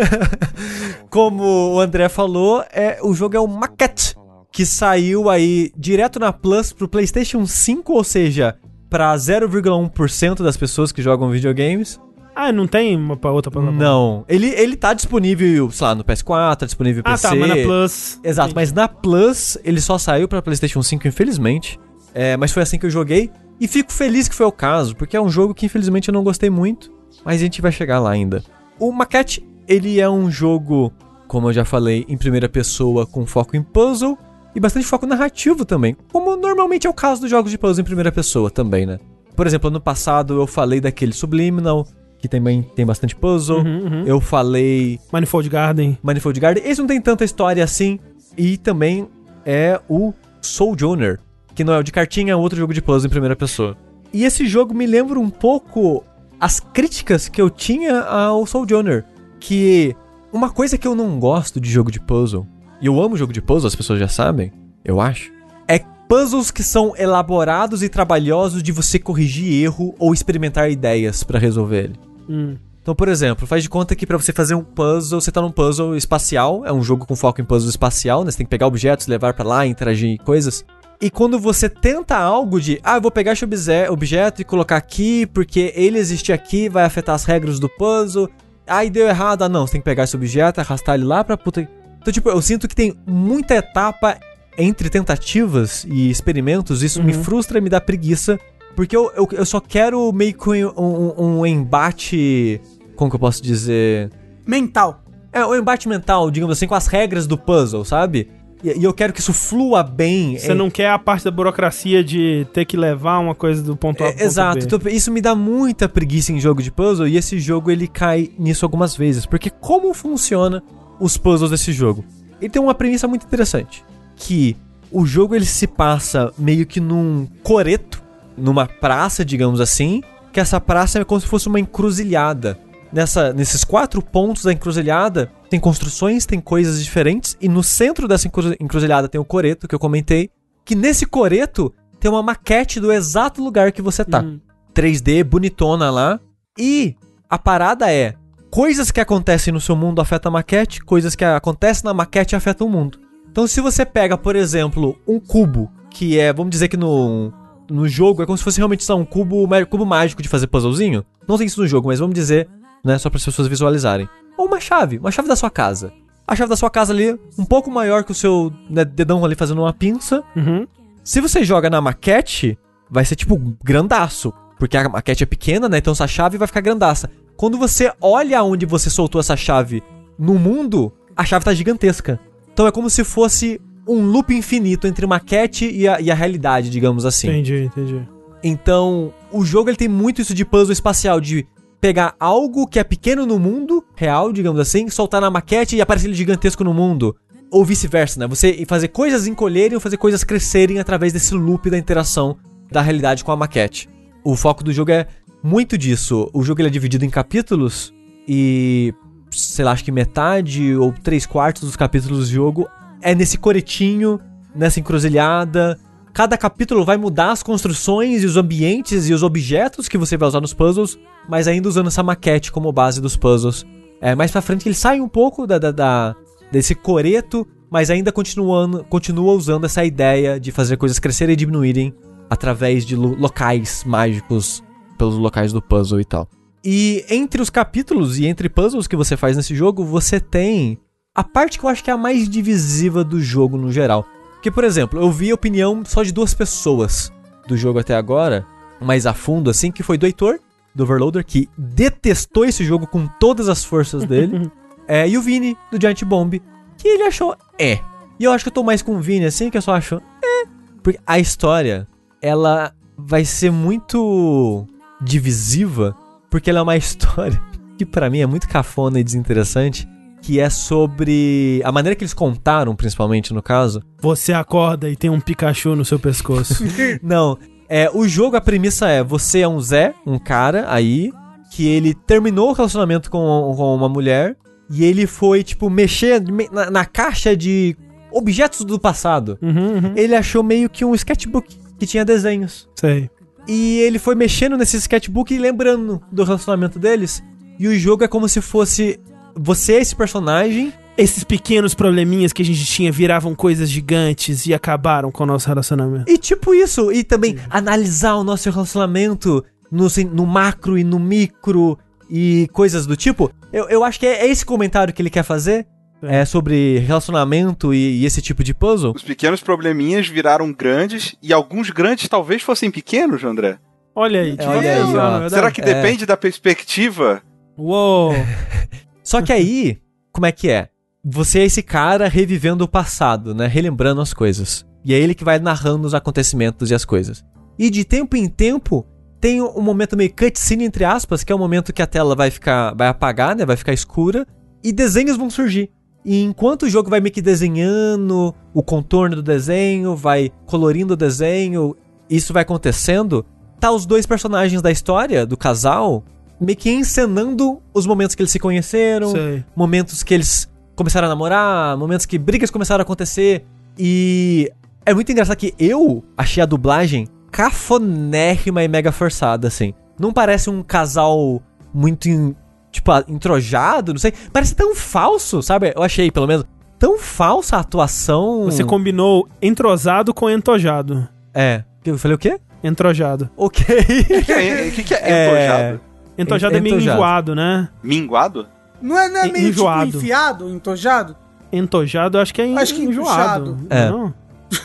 Como o André falou, é, o jogo é o Maquette, que saiu aí direto na Plus pro PlayStation 5, ou seja, pra 0,1% das pessoas que jogam videogames. Ah, não tem uma pra outra plataforma? Não. Ele, ele tá disponível, sei lá, no PS4, tá disponível no Ah, PC. tá, mas na Plus. Exato, mas na Plus ele só saiu pra PlayStation 5, infelizmente. É, mas foi assim que eu joguei. E fico feliz que foi o caso, porque é um jogo que infelizmente eu não gostei muito. Mas a gente vai chegar lá ainda. O Maquette, ele é um jogo, como eu já falei, em primeira pessoa com foco em puzzle e bastante foco narrativo também. Como normalmente é o caso dos jogos de puzzle em primeira pessoa também, né? Por exemplo, ano passado eu falei daquele Subliminal, que também tem bastante puzzle. Uhum, uhum. Eu falei Manifold Garden. Manifold Garden. Esse não tem tanta história assim. E também é o Sojourner, que não é o de cartinha, é outro jogo de puzzle em primeira pessoa. E esse jogo me lembra um pouco as críticas que eu tinha ao Sojourner. Que uma coisa que eu não gosto de jogo de puzzle, e eu amo jogo de puzzle, as pessoas já sabem, eu acho, é puzzles que são elaborados e trabalhosos de você corrigir erro ou experimentar ideias pra resolver ele. Hum. Então, por exemplo, faz de conta que pra você fazer um puzzle, você tá num puzzle espacial, é um jogo com foco em puzzle espacial, né? Você tem que pegar objetos, levar pra lá, interagir com coisas. E quando você tenta algo de, ah, eu vou pegar esse obje- objeto e colocar aqui, porque ele existir aqui vai afetar as regras do puzzle. Aí deu errado, ah não, você tem que pegar esse objeto, arrastar ele lá pra puta. Então, tipo, eu sinto que tem muita etapa entre tentativas e experimentos, isso me frustra e me dá preguiça. Porque eu, eu, eu só quero meio que um, um, um embate. Como que eu posso dizer? Mental. É, um embate mental, digamos assim, com as regras do puzzle, sabe? E, e eu quero que isso flua bem. Você É- não quer a parte da burocracia de ter que levar uma coisa do ponto A é, pro ponto exato, B. então isso me dá muita preguiça em jogo de puzzle e esse jogo ele cai nisso algumas vezes, porque como funciona os puzzles desse jogo? Ele tem uma premissa muito interessante, que o jogo ele se passa meio que num coreto, numa praça, digamos assim, que essa praça é como se fosse uma encruzilhada. Nessa, nesses quatro pontos da encruzilhada, tem construções, tem coisas diferentes, e no centro dessa encruzi- encruzilhada tem o coreto que eu comentei, que nesse coreto tem uma maquete do exato lugar que você tá. Hum. 3D, bonitona lá. E a parada é: coisas que acontecem no seu mundo afetam a maquete, coisas que acontecem na maquete afetam o mundo. Então, se você pega, por exemplo, um cubo, que é, vamos dizer que no, no jogo é como se fosse realmente só um cubo, cubo mágico de fazer puzzlezinho. Não tem isso no jogo, mas vamos dizer, né, só para as pessoas visualizarem. Ou uma chave, uma chave da sua casa. A chave da sua casa ali, um pouco maior que o seu né, dedão ali fazendo uma pinça. Uhum. Se você joga na maquete, vai ser tipo grandaço. Porque a maquete é pequena, né? Então essa chave vai ficar grandaça. Quando você olha onde você soltou essa chave no mundo, a chave tá gigantesca. Então é como se fosse um loop infinito entre maquete e a, e a realidade, digamos assim. Entendi, entendi. Então, o jogo ele tem muito isso de puzzle espacial, de pegar algo que é pequeno no mundo real, digamos assim, soltar na maquete e aparecer ele gigantesco no mundo. Ou vice-versa, né? Você fazer coisas encolherem ou fazer coisas crescerem através desse loop da interação da realidade com a maquete. O foco do jogo é muito disso. O jogo ele é dividido em capítulos e, sei lá, acho que metade ou três quartos dos capítulos do jogo é nesse coretinho, nessa encruzilhada. Cada capítulo vai mudar as construções e os ambientes e os objetos que você vai usar nos puzzles, mas ainda usando essa maquete como base dos puzzles. É, mais pra frente ele sai um pouco da, da- da- desse coreto, mas ainda continuando, continua usando essa ideia de fazer coisas crescerem e diminuírem através de lo- locais mágicos pelos locais do puzzle e tal. E entre os capítulos e entre puzzles que você faz nesse jogo, você tem a parte que eu acho que é a mais divisiva do jogo no geral. Porque, por exemplo, eu vi a opinião só de duas pessoas do jogo até agora, mais a fundo assim, que foi do Heitor, do Overloader, que detestou esse jogo com todas as forças dele. é, e o Vini, do Giant Bomb, que ele achou é. E eu acho que eu tô mais com o Vini, assim, que eu só acho é. Porque a história, ela vai ser muito divisiva, porque ela é uma história que pra mim é muito cafona e desinteressante, que é sobre a maneira que eles contaram, principalmente no caso. Você acorda e tem um Pikachu no seu pescoço. Não, é o jogo a premissa é você é um Zé, um cara aí que ele terminou o relacionamento com, com uma mulher e ele foi tipo mexer me- na, na caixa de objetos do passado. uhum, uhum. Ele achou meio que um sketchbook que tinha desenhos. Sei. E ele foi mexendo nesse sketchbook e lembrando do relacionamento deles. e o jogo é como se fosse você é esse personagem Esses pequenos probleminhas que a gente tinha viravam coisas gigantes e acabaram com o nosso relacionamento. E tipo isso, e também analisar o nosso relacionamento no, no macro e no micro e coisas do tipo. Eu, eu acho que é, é esse comentário que ele quer fazer. É, sobre relacionamento e, e esse tipo de puzzle. Os pequenos probleminhas viraram grandes e alguns grandes talvez fossem pequenos, André. Olha aí, É, olha aí, isso, ó. é verdade. Será que É. depende da perspectiva? Uou! Só que aí, como é que é? Você é esse cara revivendo o passado, né? Relembrando as coisas. E é ele que vai narrando os acontecimentos e as coisas. E de tempo em tempo, tem um momento meio cutscene, entre aspas, que é o momento que a tela vai ficar. vai apagar, né? Vai ficar escura. E desenhos vão surgir. E enquanto o jogo vai meio que desenhando o contorno do desenho, vai colorindo o desenho, isso vai acontecendo, tá os dois personagens da história, do casal, meio que encenando os momentos que eles se conheceram, Sei. momentos que eles começaram a namorar, momentos que brigas começaram a acontecer. E é muito engraçado que eu achei a dublagem cafonérrima e mega forçada, assim. Não parece um casal muito, in- tipo, ah, entrojado, não sei. Parece tão falso, sabe? Eu achei, pelo menos, tão falsa a atuação. Você combinou entrosado com entojado. É. Eu falei o quê? Entrojado. Ok. O que é, o que que é É. entojado? É meio Entojado. enjoado, né? Minguado? Não é, não é meio Enjoado. tipo enfiado, entojado? Entojado, acho que é Acho que enjoado. É. Não?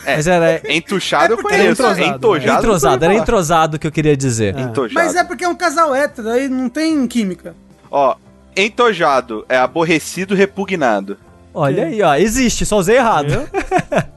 Mas era Entuchado É eu porque conheço. é entrosado. Entojado. entrosado, era falar. entrosado que eu queria dizer. Entojado. Mas é porque é um casal hétero, aí não tem química. Ó, entojado é aborrecido, repugnado. Olha aí, ó, existe, só usei errado.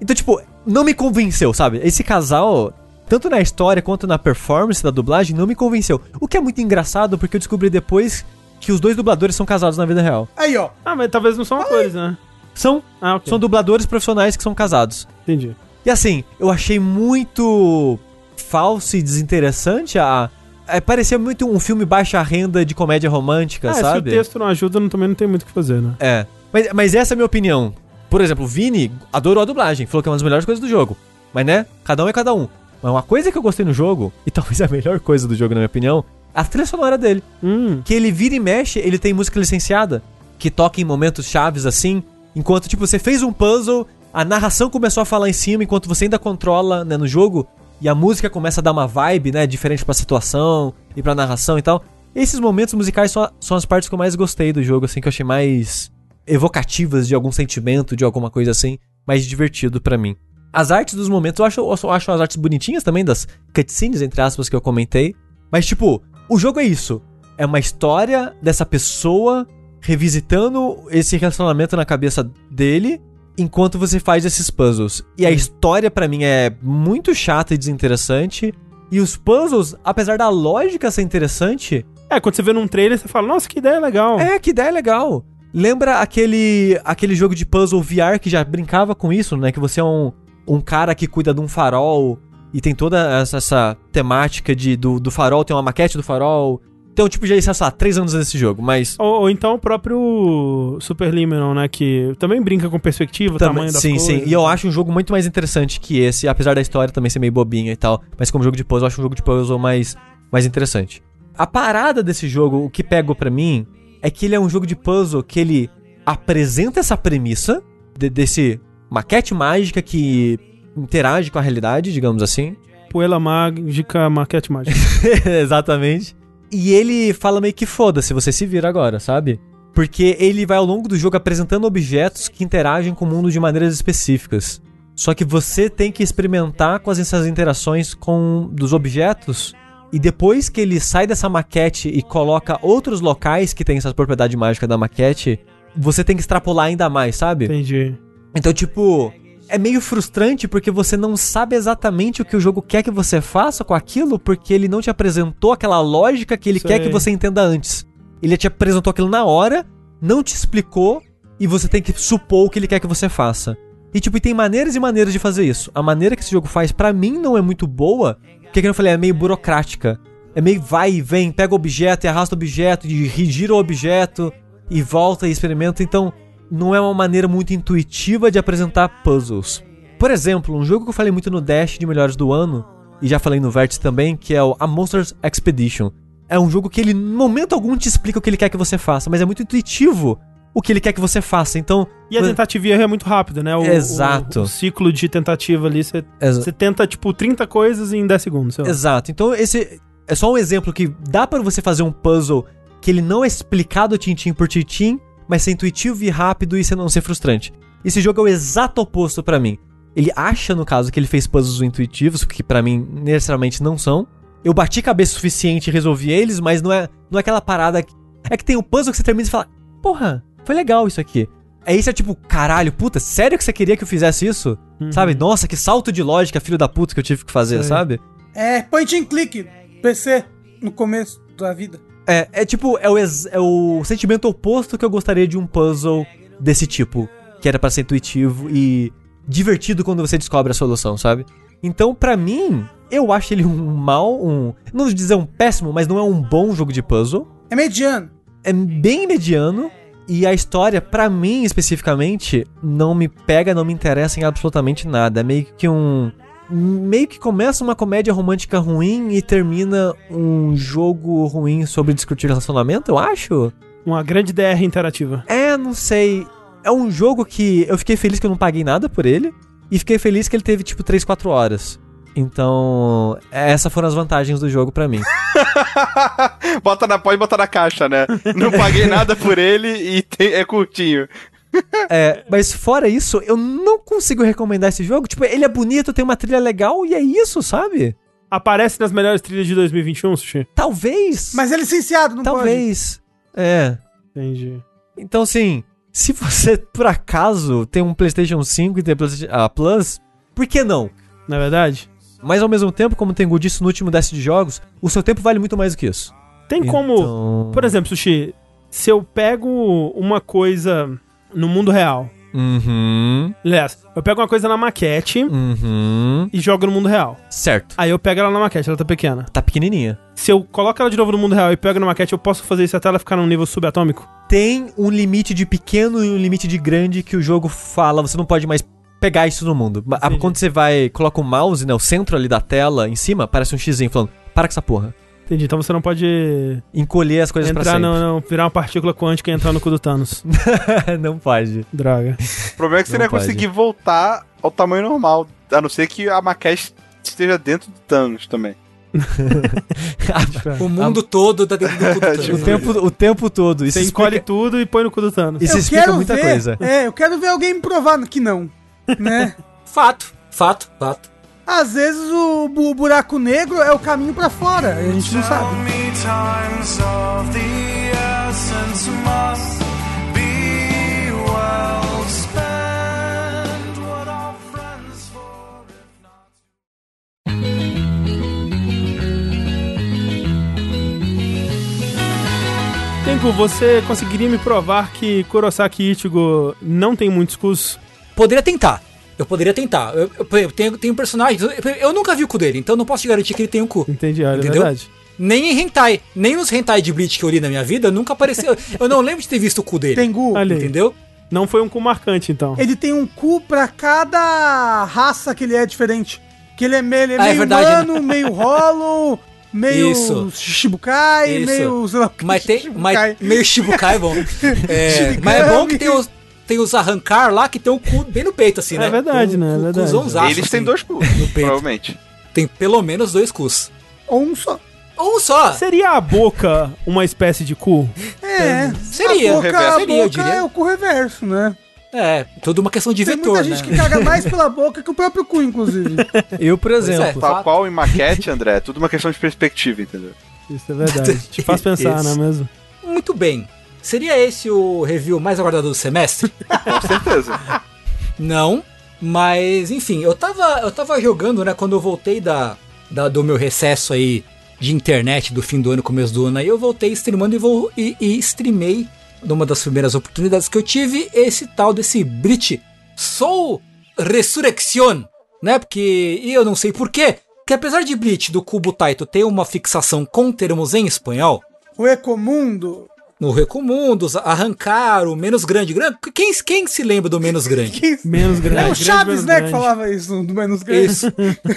Então, tipo, não me convenceu, sabe? Esse casal, tanto na história quanto na performance da dublagem, não me convenceu. O que é muito engraçado, porque eu descobri depois que os dois dubladores são casados na vida real. Aí, ó. Ah, mas talvez não são atores, né? São, Ah, ok. são dubladores profissionais que são casados. Entendi. E assim, eu achei muito falso e desinteressante a. é, parecia muito um filme baixa renda de comédia romântica, Ah, se o sabe? texto não ajuda, não- também não tem muito o que fazer, né? É. Mas, mas essa é a minha opinião. Por exemplo, o Vini adorou a dublagem, falou que é uma das melhores coisas do jogo. Mas né, cada um é cada um. Mas uma coisa que eu gostei no jogo, e talvez a melhor coisa do jogo, na minha opinião, é a trilha sonora dele. Hum. Que ele vira e mexe, ele tem música licenciada, que toca em momentos chaves assim, enquanto, tipo, você fez um puzzle, a narração começou a falar em cima, enquanto você ainda controla, né, no jogo, e a música começa a dar uma vibe, né, diferente pra situação e pra narração e tal. Esses momentos musicais são, são as partes que eu mais gostei do jogo, assim, que eu achei mais evocativas de algum sentimento, de alguma coisa assim, mais divertido pra mim. As artes dos momentos, eu acho, eu acho as artes bonitinhas também, das cutscenes, entre aspas, que eu comentei. Mas, tipo, o jogo é isso. É uma história dessa pessoa revisitando esse relacionamento na cabeça dele enquanto você faz esses puzzles. E a história, pra mim, é muito chata e desinteressante. E os puzzles, apesar da lógica ser interessante, É, quando você vê num trailer, você fala, nossa, que ideia legal. é, que ideia legal. Lembra aquele, aquele jogo de puzzle VR que já brincava com isso, né? Que você é um, um cara que cuida de um farol e tem toda essa, essa temática de, do, do farol, tem uma maquete do farol. Então, tipo, já sei lá, três anos nesse jogo, mas. Ou, ou então o próprio Superliminal, né? Que também brinca com perspectiva, Também- tamanho das sim, coisas. sim. E eu acho um jogo muito mais interessante que esse, apesar da história também ser meio bobinha e tal. Mas como jogo de puzzle, eu acho um jogo de puzzle mais, mais interessante. A parada desse jogo, o que pegou pra mim, é que ele é um jogo de puzzle que ele apresenta essa premissa de- desse maquete mágica que interage com a realidade, digamos assim. Poela mágica, maquete mágica. Exatamente. E ele fala meio que foda-se, você se vira agora, sabe? Porque ele vai ao longo do jogo apresentando objetos que interagem com o mundo de maneiras específicas. Só que você tem que experimentar com as- essas interações com dos objetos. E depois que ele sai dessa maquete e coloca outros locais que tem essa propriedade mágica da maquete, você tem que extrapolar ainda mais, sabe? Entendi. Então, tipo, é meio frustrante porque você não sabe exatamente o que o jogo quer que você faça com aquilo, porque ele não te apresentou aquela lógica que ele Sei. quer que você entenda antes. Ele te apresentou aquilo na hora, não te explicou, e você tem que supor o que ele quer que você faça. E, tipo, e tem maneiras e maneiras de fazer isso. A maneira que esse jogo faz, pra mim, não é muito boa, porque, como eu falei, é meio burocrática. É meio vai e vem, pega o objeto e arrasta o objeto, e gira o objeto, e volta e experimenta. Então, não é uma maneira muito intuitiva de apresentar puzzles. Por exemplo, um jogo que eu falei muito no Dash de melhores do ano, e já falei no Vértice também, que é o A Monsters Expedition. é um jogo que ele, em momento algum, te explica o que ele quer que você faça, mas é muito intuitivo o que ele quer que você faça. Então. E a tentativa é muito rápida, né? O, Exato. O, o ciclo de tentativa ali, você Exa- tenta, tipo, 30 coisas em 10 segundos, sei lá. Exato. Então, esse é só um exemplo que dá pra você fazer um puzzle que ele não é explicado tintim por tintim, mas ser intuitivo e rápido e você não ser frustrante. Esse jogo é o exato oposto pra mim. Ele acha, no caso, que ele fez puzzles intuitivos, que pra mim necessariamente não são. Eu bati cabeça o suficiente e resolvi eles, mas não é, não é aquela parada. que- É que tem o puzzle que você termina e fala: Porra, foi legal isso aqui. Aí você é tipo, caralho, puta, sério que você queria que eu fizesse isso? Sabe? Nossa, que salto de lógica, filho da puta, que eu tive que fazer, Sei. sabe? É, point and click, PC, no começo da vida. É, é tipo, é o, é o sentimento oposto que eu gostaria de um puzzle desse tipo. Que era pra ser intuitivo e divertido quando você descobre a solução, sabe? Então, pra mim, eu acho ele um mal, um. Não vou dizer um péssimo, mas não é um bom jogo de puzzle. É mediano. É bem mediano. E a história, pra mim especificamente, não me pega, não me interessa em absolutamente nada. É meio que um. Meio que começa uma comédia romântica ruim e termina um jogo ruim sobre discutir relacionamento, eu acho. Uma grande DR interativa. É, não sei. É um jogo que eu fiquei feliz que eu não paguei nada por ele. E fiquei feliz que ele teve tipo 3, 4 horas. Então, essas foram as vantagens do jogo pra mim. Bota na, pode botar na caixa, né? Não paguei nada por ele e tem- é curtinho. É, mas fora isso, eu não consigo recomendar esse jogo. Tipo, ele é bonito, tem uma trilha legal e é isso, sabe? Aparece nas melhores trilhas de 2021, Sushi? Talvez. Mas é licenciado, não pode. talvez. É. Entendi. Então, assim, se você por acaso tem um PlayStation 5 e tem PlayStation ah, Plus, por que não? Não é verdade? Mas ao mesmo tempo, como o Tengu disse no último Dest de jogos, o seu tempo vale muito mais do que isso. Tem como. Então- Por exemplo, Sushi, se eu pego uma coisa no mundo real. Uhum. Aliás, eu pego uma coisa na maquete Uhum. e jogo no mundo real. Certo. Aí eu pego ela na maquete, ela tá pequena. Tá pequenininha. Se eu coloco ela de novo no mundo real e pego na maquete, eu posso fazer isso até ela ficar num nível subatômico? Tem um limite de pequeno e um limite de grande que o jogo fala, você não pode mais pegar isso no mundo. Ma- Entendi. Quando você vai, coloca o mouse, né, o centro ali da tela, em cima, parece um xizinho falando, para com essa porra. Entendi. Então você não pode Encolher as coisas pra entrar sempre. no, no- virar uma partícula quântica e entrar no cu do Thanos. não pode. Droga. O problema é que você Não não ia conseguir voltar ao tamanho normal. A não ser que a maquete esteja dentro do Thanos também. O mundo todo tá dentro do cu do Thanos. Tipo, o, tempo, o tempo todo. Isso Você encolhe explica, tudo e põe no cu do Thanos. isso Eu explica muita ver, coisa. É, eu quero ver alguém me provar que não, né? Fato, fato, fato. Às vezes o, bu- buraco negro é o caminho pra fora, a gente não sabe. Tenku, você conseguiria me provar que Kurosaki Ichigo não tem muitos cus? Poderia tentar. Eu poderia tentar. Eu, eu- eu tenho, tenho personagens. Eu, eu nunca vi o cu dele, então não posso te garantir que ele tem um cu. Entendi, olha, é Entendeu? verdade. Nem em hentai. Nem nos hentai de Bleach que eu li na minha vida, nunca apareceu. eu não lembro de ter visto o cu dele. Tengu, aí. Entendeu? Não foi um cu marcante, então. ele tem um cu pra cada raça que ele é diferente. Que ele é meio, ele é Ah, é meio verdade, humano, meio hollow, meio Isso. shibukai, Isso. meio... sei lá Mas tem. Mas, shibukai. meio Shibukai é bom. É, mas é bom que tem os, tem os arrancar lá que tem o cu bem no peito, assim, É né? verdade, né? É verdade. cuzãozaço, Eles têm assim, dois cus, no peito. provavelmente. Tem pelo menos dois cus. Ou um só. Ou um só. Seria a boca uma espécie de cu? É, Seria. a boca, a Seria, eu boca diria. é o cu reverso, né? É, tudo uma questão de Tem vetor, muita né? gente que caga mais pela boca que o próprio cu, inclusive. Eu, por é. exemplo. Tal Fato. qual em maquete, André, é tudo uma questão de perspectiva, entendeu? Isso é verdade. Te faz pensar, Isso. não é mesmo? Muito bem. Seria esse o review mais aguardado do semestre? Com certeza. Não, mas enfim, eu tava, eu tava jogando, né, quando eu voltei da, da- do meu recesso aí de internet do fim do ano, começo do ano, aí eu voltei streamando e, vou, e, e streamei numa das primeiras oportunidades que eu tive esse tal desse Brit Soul Resurrection, né, porque, e eu não sei porquê, que apesar de Bleach do Cubo Taito ter uma fixação com termos em espanhol, o Ecomundo. No Recomundos, arrancar o menos grande. grande quem, quem se lembra do menos grande? Menos grande. É o grande, Chaves, menos né, que grande. falava isso do menos grande. Isso.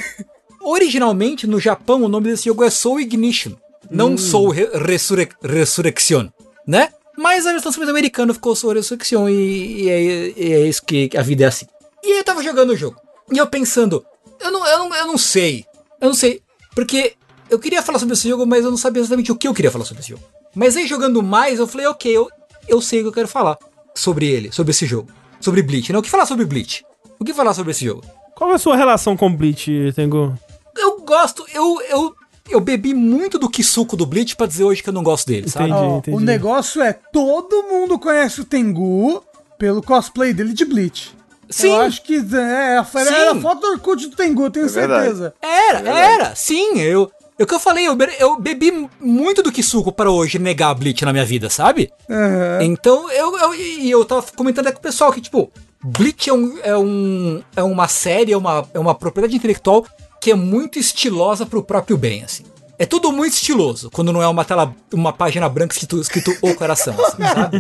Originalmente, no Japão, o nome desse jogo é Soul Ignition. Não Soul Re Resurre Resurrection, né? Mas a versão americana ficou Soul Resurrection e, e é, e é isso que a vida é assim. E aí eu tava jogando o jogo. E eu pensando, eu não, eu não, eu não sei. Eu não sei. Porque eu queria falar sobre esse jogo, mas eu não sabia exatamente o que eu queria falar sobre esse jogo. Mas aí jogando mais, eu falei, ok, eu, eu sei o que eu quero falar sobre ele, sobre esse jogo. Sobre Bleach, né? O que falar sobre Bleach? O que falar sobre esse jogo? Qual é a sua relação com Bleach, Tengu? Eu gosto, eu, eu, eu bebi muito do Kisuko do Bleach pra dizer hoje que eu não gosto dele, sabe? Entendi, entendi. o negócio é, todo mundo conhece o Tengu pelo cosplay dele de Bleach. Sim. Eu acho que é, era, Sim. era a foto do Orkut do Tengu, eu tenho É certeza. Era, era, sim, eu. É o que eu falei, eu, be- eu bebi muito do Kisuko para hoje negar Bleach na minha vida, sabe? Aham. Então, eu, eu, e eu tava comentando com o pessoal que, tipo, Bleach é, um, é, um, é uma série, é uma, é uma propriedade intelectual que é muito estilosa pro próprio bem, assim. É tudo muito estiloso, quando não é uma tela, uma página branca escrito, escrito o coração, assim, sabe?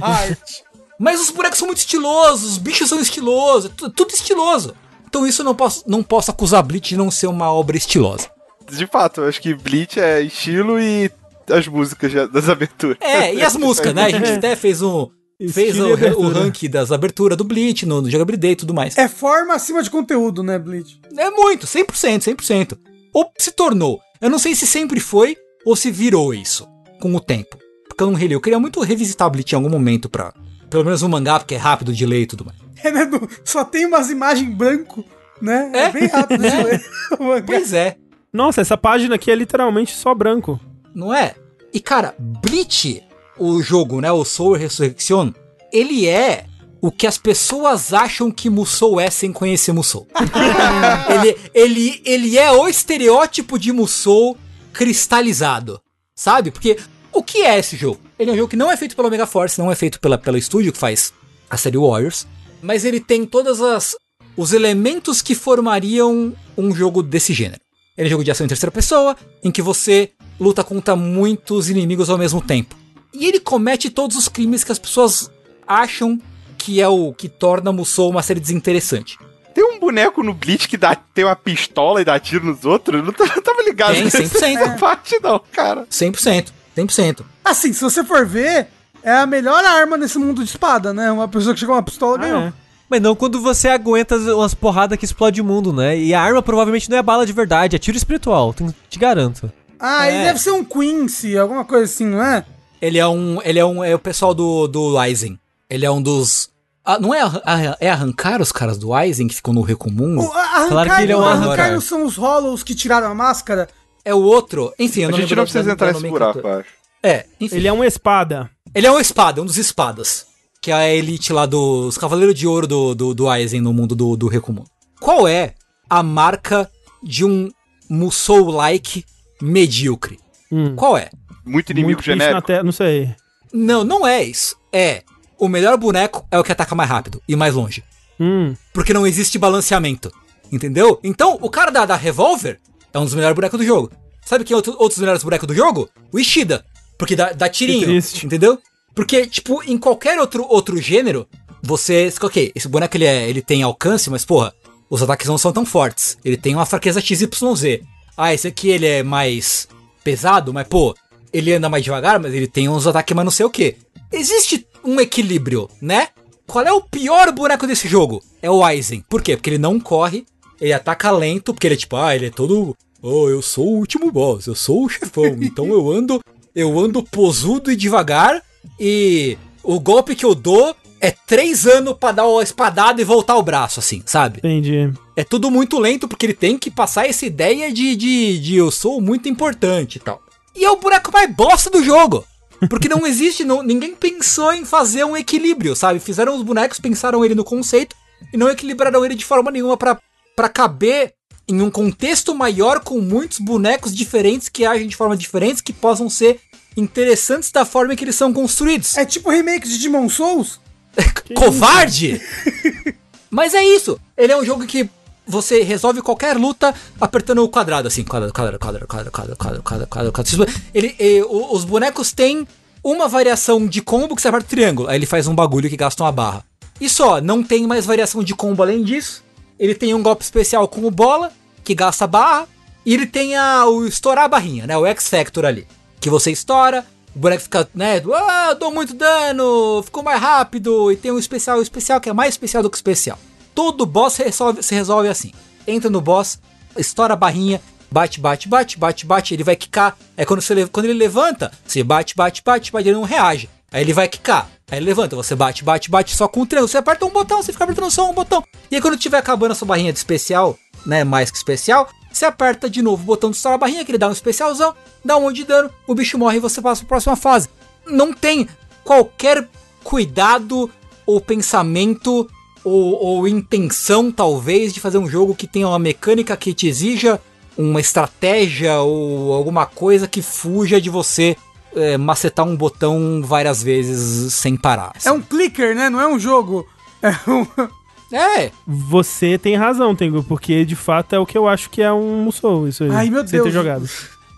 Mas os bonecos são muito estilosos, os bichos são estilosos, tu- tudo estiloso. Então isso eu não posso, não posso acusar Bleach de não ser uma obra estilosa. De fato, eu acho que Bleach é estilo e as músicas das aberturas. É, e as músicas, né? A gente até fez um. Fez o, o ranking das aberturas do Bleach no, no Jogabilidade e tudo mais. É forma acima de conteúdo, né, Bleach? É muito, 100%, 100%. Ou se tornou. Eu não sei se sempre foi ou se virou isso com o tempo. Porque eu não reli. Eu queria muito revisitar Bleach em algum momento pra. Pelo menos um mangá, porque é rápido de ler e tudo mais. É, né, só tem umas imagens branco, né? É, É. bem rápido de ler. o mangá. Pois é, Nossa, essa página aqui é literalmente só branco. não é? E cara, Bleach, o jogo, né? O Soul Resurrection, ele é o que as pessoas acham que Musou é sem conhecer Musou. ele, ele, ele é o estereótipo de Musou cristalizado, sabe? Porque o que é esse jogo? Ele é um jogo que não é feito pela Omega Force, não é feito pela, pelo estúdio que faz a série Warriors, mas ele tem todas as os elementos que formariam um jogo desse gênero. Ele é um jogo de ação em terceira pessoa, em que você luta contra muitos inimigos ao mesmo tempo. E ele comete todos os crimes que as pessoas acham que é o que torna Musou uma série desinteressante. Tem um boneco no Bleach que dá, tem uma pistola e dá tiro nos outros? Eu não, não tava ligado Tem, nessa 100%. parte não, cara. 100%, 100%. Assim, se você for ver, é a melhor arma nesse mundo de espada, né? Uma pessoa que chega com uma pistola ganhou. é. Mas não quando você aguenta as- umas porradas que explode o mundo, né? E a arma provavelmente não é bala de verdade, é tiro espiritual, te, garanto. Ah, ele É. deve ser um Quincy, alguma coisa assim, não é? Ele é um. Ele é um. É o pessoal do, do Aizen. Ele é um dos. Ah, não é, é arrancar os caras do Aizen que ficam no Recomum? O, a- Claro que ele é um arrancar arrancar. não são os Hollows que tiraram a máscara? É o outro. Enfim, eu A não gente lembro não precisa entrar nesse buraco, acho. É, enfim. Ele é uma espada. Ele é um espada, um dos espadas. Que é a elite lá dos Cavaleiros de Ouro do, do, do Aizen no mundo do, do Recomum. Qual é a marca de um Musou-like medíocre? Hum. Qual é? Muito inimigo Muito genérico. terra, não sei. Não, não é isso. É. O melhor boneco é o que ataca mais rápido e mais longe. Hum. Porque não existe balanceamento. Entendeu? Então, o cara da, da Revolver é um dos melhores bonecos do jogo. Sabe quem é outro, outros melhores bonecos do jogo? O Ishida. Porque dá, dá tirinho. Entendeu? Porque, tipo, em qualquer outro, outro gênero, você. Ok, esse boneco ele, é, ele tem alcance, mas, porra, os ataques não são tão fortes. Ele tem uma fraqueza XYZ. Ah, esse aqui ele é mais pesado, mas, pô, ele anda mais devagar, mas ele tem uns ataques mais não sei o que. Existe um equilíbrio, né? Qual é o pior boneco desse jogo? É o Aizen. Por quê? Porque ele não corre, ele ataca lento, porque ele é tipo, ah, ele é todo. Oh, eu sou o último boss, eu sou o chefão, então eu ando. Eu ando posudo e devagar, e o golpe que eu dou é três anos pra dar uma espadada e voltar o braço, assim, sabe? Entendi. É tudo muito lento, porque ele tem que passar essa ideia de, de, de eu sou muito importante e tal. E é o boneco mais bosta do jogo. Porque não existe, não, ninguém pensou em fazer um equilíbrio, sabe? Fizeram os bonecos, pensaram ele no conceito e não equilibraram ele de forma nenhuma pra caber em um contexto maior com muitos bonecos diferentes que agem de formas diferentes que possam ser interessantes da forma que eles são construídos. É tipo remake de Demon Souls? Covarde! Mas é isso. Ele é um jogo que você resolve qualquer luta apertando o quadrado, assim. Quadrado, quadrado, quadrado, quadrado, quadrado, quadrado, quadrado, quadrado, quadrado. Ele, o- os bonecos têm uma variação de combo que você aperta o triângulo. Aí ele faz um bagulho que gasta uma barra. E só, não tem mais variação de combo além disso. Ele tem um golpe especial com o bola, que gasta barra. E ele tem a, o estourar a barrinha, né? O X-Factor ali. Que você estoura, o boneco fica, né, ah, dou muito dano, ficou mais rápido, e tem um especial, o especial que é mais especial do que especial. Todo boss resolve, se resolve assim. Entra no boss, estoura a barrinha, bate, bate, bate, bate, bate, ele vai quicar. Aí quando, você, quando ele levanta, você bate, bate, bate, bate, ele não reage. Aí ele vai quicar. Aí ele levanta, você bate, bate, bate só com o triângulo. Você aperta um botão, você fica apertando só um botão. E aí quando tiver acabando a sua barrinha de especial, né, mais que especial, você aperta de novo o botão de estourar a barrinha, que ele dá um especialzão, dá um monte de dano, o bicho morre e você passa para a próxima fase. Não tem qualquer cuidado ou pensamento ou, ou intenção, talvez, de fazer um jogo que tenha uma mecânica que te exija uma estratégia ou alguma coisa que fuja de você é, macetar um botão várias vezes sem parar. É um clicker, né? Não é um jogo. É um... É, Você tem razão, Tengu, porque de fato é o que eu acho que é um Musou, isso aí. Ai, meu sem Deus. ter jogado.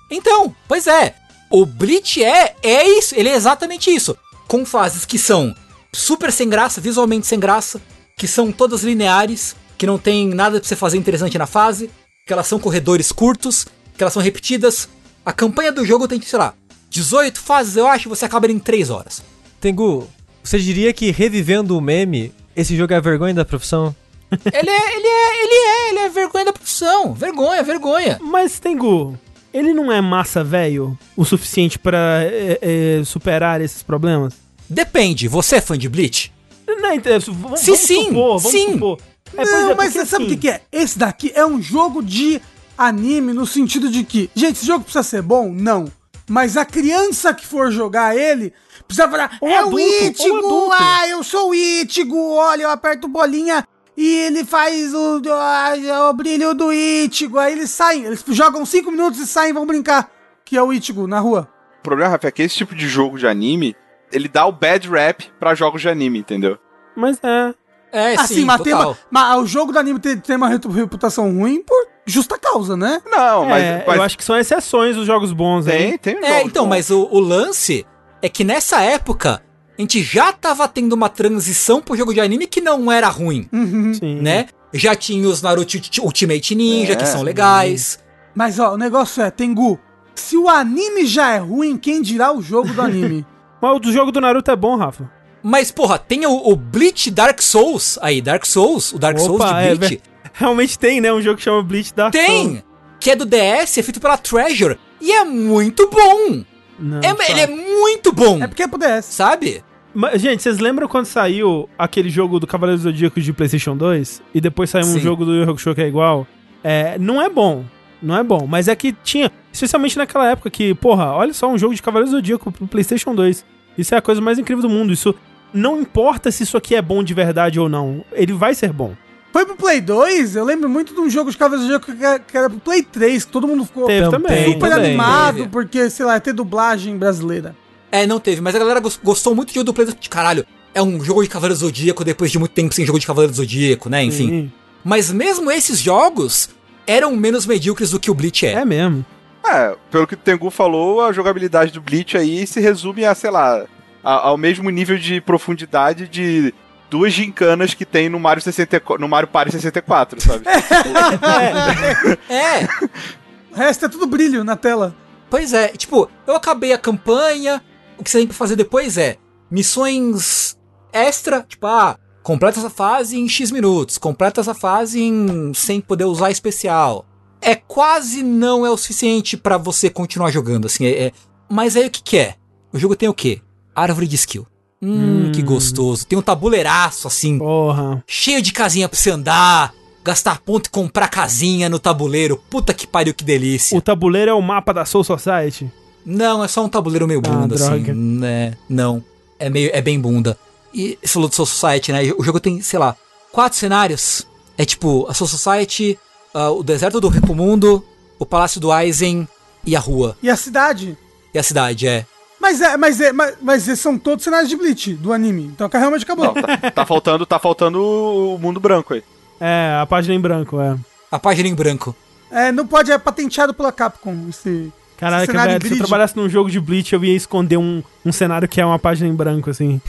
Então, pois é. O Bleach é, é isso, ele é exatamente isso. Com fases que são super sem graça, visualmente sem graça, que são todas lineares, que não tem nada pra você fazer interessante na fase, que elas são corredores curtos, que elas são repetidas. A campanha do jogo tem, sei lá, 18 fases, eu acho, e você acaba em 3 horas. Tengu, você diria que revivendo o meme, esse jogo é a vergonha da profissão? ele é, ele é, ele é, ele é vergonha da profissão. Vergonha, vergonha. Mas, Tengu, ele não é massa velho o suficiente pra é, é, superar esses problemas? Depende, você é fã de Bleach? Não, então, vamos, Sim, vamos sim, supor, vamos sim. supor. É, não, é, mas você sabe o assim, que, que é? Esse daqui é um jogo de anime no sentido de que, gente, esse jogo precisa ser bom? Não. Mas a criança que for jogar ele precisa falar, Ou é adulto, o adulto." ah, eu sou o Ichigo, olha, eu aperto bolinha e ele faz o, ah, o brilho do Ichigo. Aí eles saem, eles jogam cinco minutos e saem e vão brincar, que é o Ichigo na rua. O problema, Rafa, é que esse tipo de jogo de anime, ele dá o bad rap pra jogos de anime, entendeu? Mas é. É, assim, mas, tem uma- mas o jogo do anime tem, tem uma repu- reputação ruim por justa causa, né? Não, mas, é, mas eu acho que são exceções os jogos bons aí. tem, tem É, então, bons. mas o, o lance é que nessa época a gente já tava tendo uma transição pro jogo de anime que não era ruim, Sim. né? Já tinha os Naruto Ulti- Ultimate Ninja, É, que são legais. Mas ó, o negócio é, Tengu, se o anime já é ruim, quem dirá o jogo do anime? Mas o do jogo do Naruto é bom, Rafa. Mas, porra, tem o, o Bleach Dark Souls aí, Dark Souls, o Dark Souls de é, Bleach. Realmente tem, né? Um jogo que chama Bleach Dark Souls. tem! Que é do DS, é feito pela Treasure. E é muito bom! Não, É- tá. ele é muito bom! é porque é pro DS. Sabe? Mas, gente, vocês lembram quando saiu aquele jogo do Cavaleiro do Zodíaco de PlayStation 2? E depois saiu um Sim. jogo do Yu Hakusho que é igual? É, não é bom. Não é bom. Mas é que tinha, especialmente naquela época que, porra, olha só, um jogo de Cavaleiro do Zodíaco pro PlayStation 2. Isso é a coisa mais incrível do mundo. Isso não importa se isso aqui é bom de verdade ou não. Ele vai ser bom. Foi pro Play 2, eu lembro muito de um jogo de Cavaleiros do Zodíaco que era- que era pro Play 3, que todo mundo ficou Teve super também. animado, Teve. porque, sei lá, ia ter dublagem brasileira. É, não teve, mas a galera gos- gostou muito de jogo do Play de caralho. É um jogo de Cavaleiro do Zodíaco depois de muito tempo sem jogo de Cavaleiro do Zodíaco, né? Enfim. Sim. Mas mesmo esses jogos eram menos medíocres do que o Bleach é. É mesmo. É, pelo que o Tengu falou, a jogabilidade do Bleach aí se resume a, sei lá, a- ao mesmo nível de profundidade de duas gincanas que tem no Mario 64, no Mario Party 64, sabe? É, O resto é tudo brilho na tela. pois é. Tipo, eu acabei a campanha. O que você tem pra fazer depois é missões extra, tipo, ah, completa essa fase em X minutos, completa essa fase em sem poder usar especial. É quase não é o suficiente pra você continuar jogando, assim. É, é- Mas aí o que, que é? O jogo tem o quê? Árvore de skill. Hum, Hum. que gostoso. Tem um tabuleiraço, assim, Porra. cheio de casinha pra você andar, gastar ponto e comprar casinha no tabuleiro. Puta que pariu, que delícia. O tabuleiro é o mapa da Soul Society. Não, é só um tabuleiro meio bunda, Ah, assim. Né? Não. É meio. É bem bunda. E você falou do Soul Society, né? O jogo tem, sei lá, quatro cenários. É tipo, a Soul Society, ah, o deserto do Recomundo, o Palácio do Aizen e a rua. E a cidade? E a cidade, é. Mas é, mas é, mas, mas esses são todos cenários de Bleach, do anime. Então realmente acabou. Não, tá, tá faltando, tá faltando o mundo branco aí. É, a página em branco, é. A página em branco. É, não pode, é patenteado pela Capcom, esse... Caraca, cenário velho, se eu trabalhasse num jogo de Bleach, eu ia esconder um, um cenário que é uma página em branco, assim.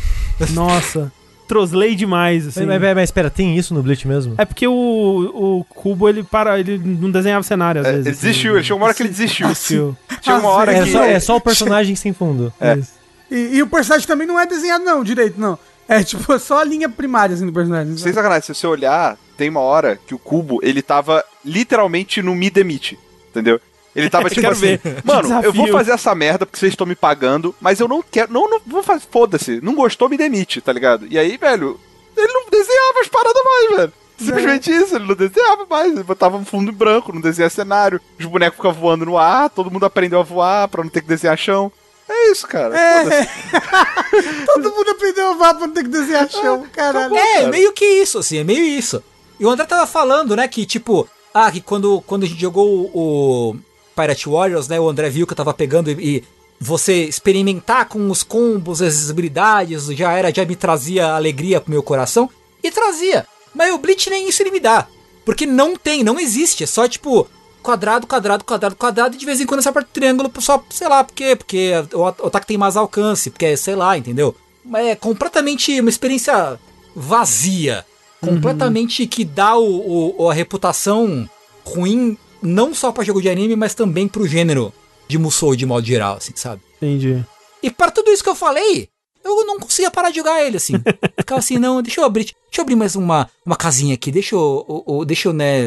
Nossa. Troslei demais, assim. Mas, mas, mas espera, tem isso no Bleach mesmo? É porque o, o Cubo, ele para, ele não desenhava cenário às É, vezes. ele desistiu, ele chegou uma hora que ele desistiu. Desistiu. Tinha uma hora É que. só, é só o personagem sem fundo. Isso. E, e o personagem também não é desenhado, não, direito, não. É tipo é só a linha primária assim, do personagem. Sem sacanagem, se você olhar, tem uma hora que o Cubo, ele tava literalmente no Me Demite, entendeu? Ele tava tipo Quero assim, ver. mano, eu vou fazer essa merda porque vocês estão me pagando, mas eu não quero, não, não vou fazer, foda-se, não gostou, me demite, tá ligado? E aí, velho, ele não desenhava as paradas mais, velho. Simplesmente isso, ele não desenhava mais, ele botava um fundo branco, não desenhava cenário, os bonecos ficavam voando no ar, todo mundo aprendeu a voar pra não ter que desenhar chão. É isso, cara. foda-se. Todo mundo aprendeu a voar pra não ter que desenhar chão, caralho. É, meio que isso, assim, é meio isso. E o André tava falando, né, que tipo, ah, que quando, quando a gente jogou o Pirate Warriors, né, o André viu que eu tava pegando e, e você experimentar com os combos, as habilidades, já era, já me trazia alegria pro meu coração. E trazia. Mas o Bleach nem isso ele me dá. Porque não tem, não existe. É só tipo quadrado, quadrado, quadrado, quadrado. E de vez em quando você aperta o triângulo só, sei lá, por quê? Porque o, o ataque tem mais alcance. Porque, sei lá, entendeu? Mas é completamente uma experiência vazia. Completamente que dá o, o- a reputação ruim, não só pra jogo de anime, mas também pro gênero de Musou de modo geral, assim, sabe? Entendi. E para tudo isso que eu falei, eu não conseguia parar de jogar ele, assim. Ficava assim, não, deixa eu abrir, deixa eu abrir mais uma, uma casinha aqui, deixa eu, o- o- deixa eu, né,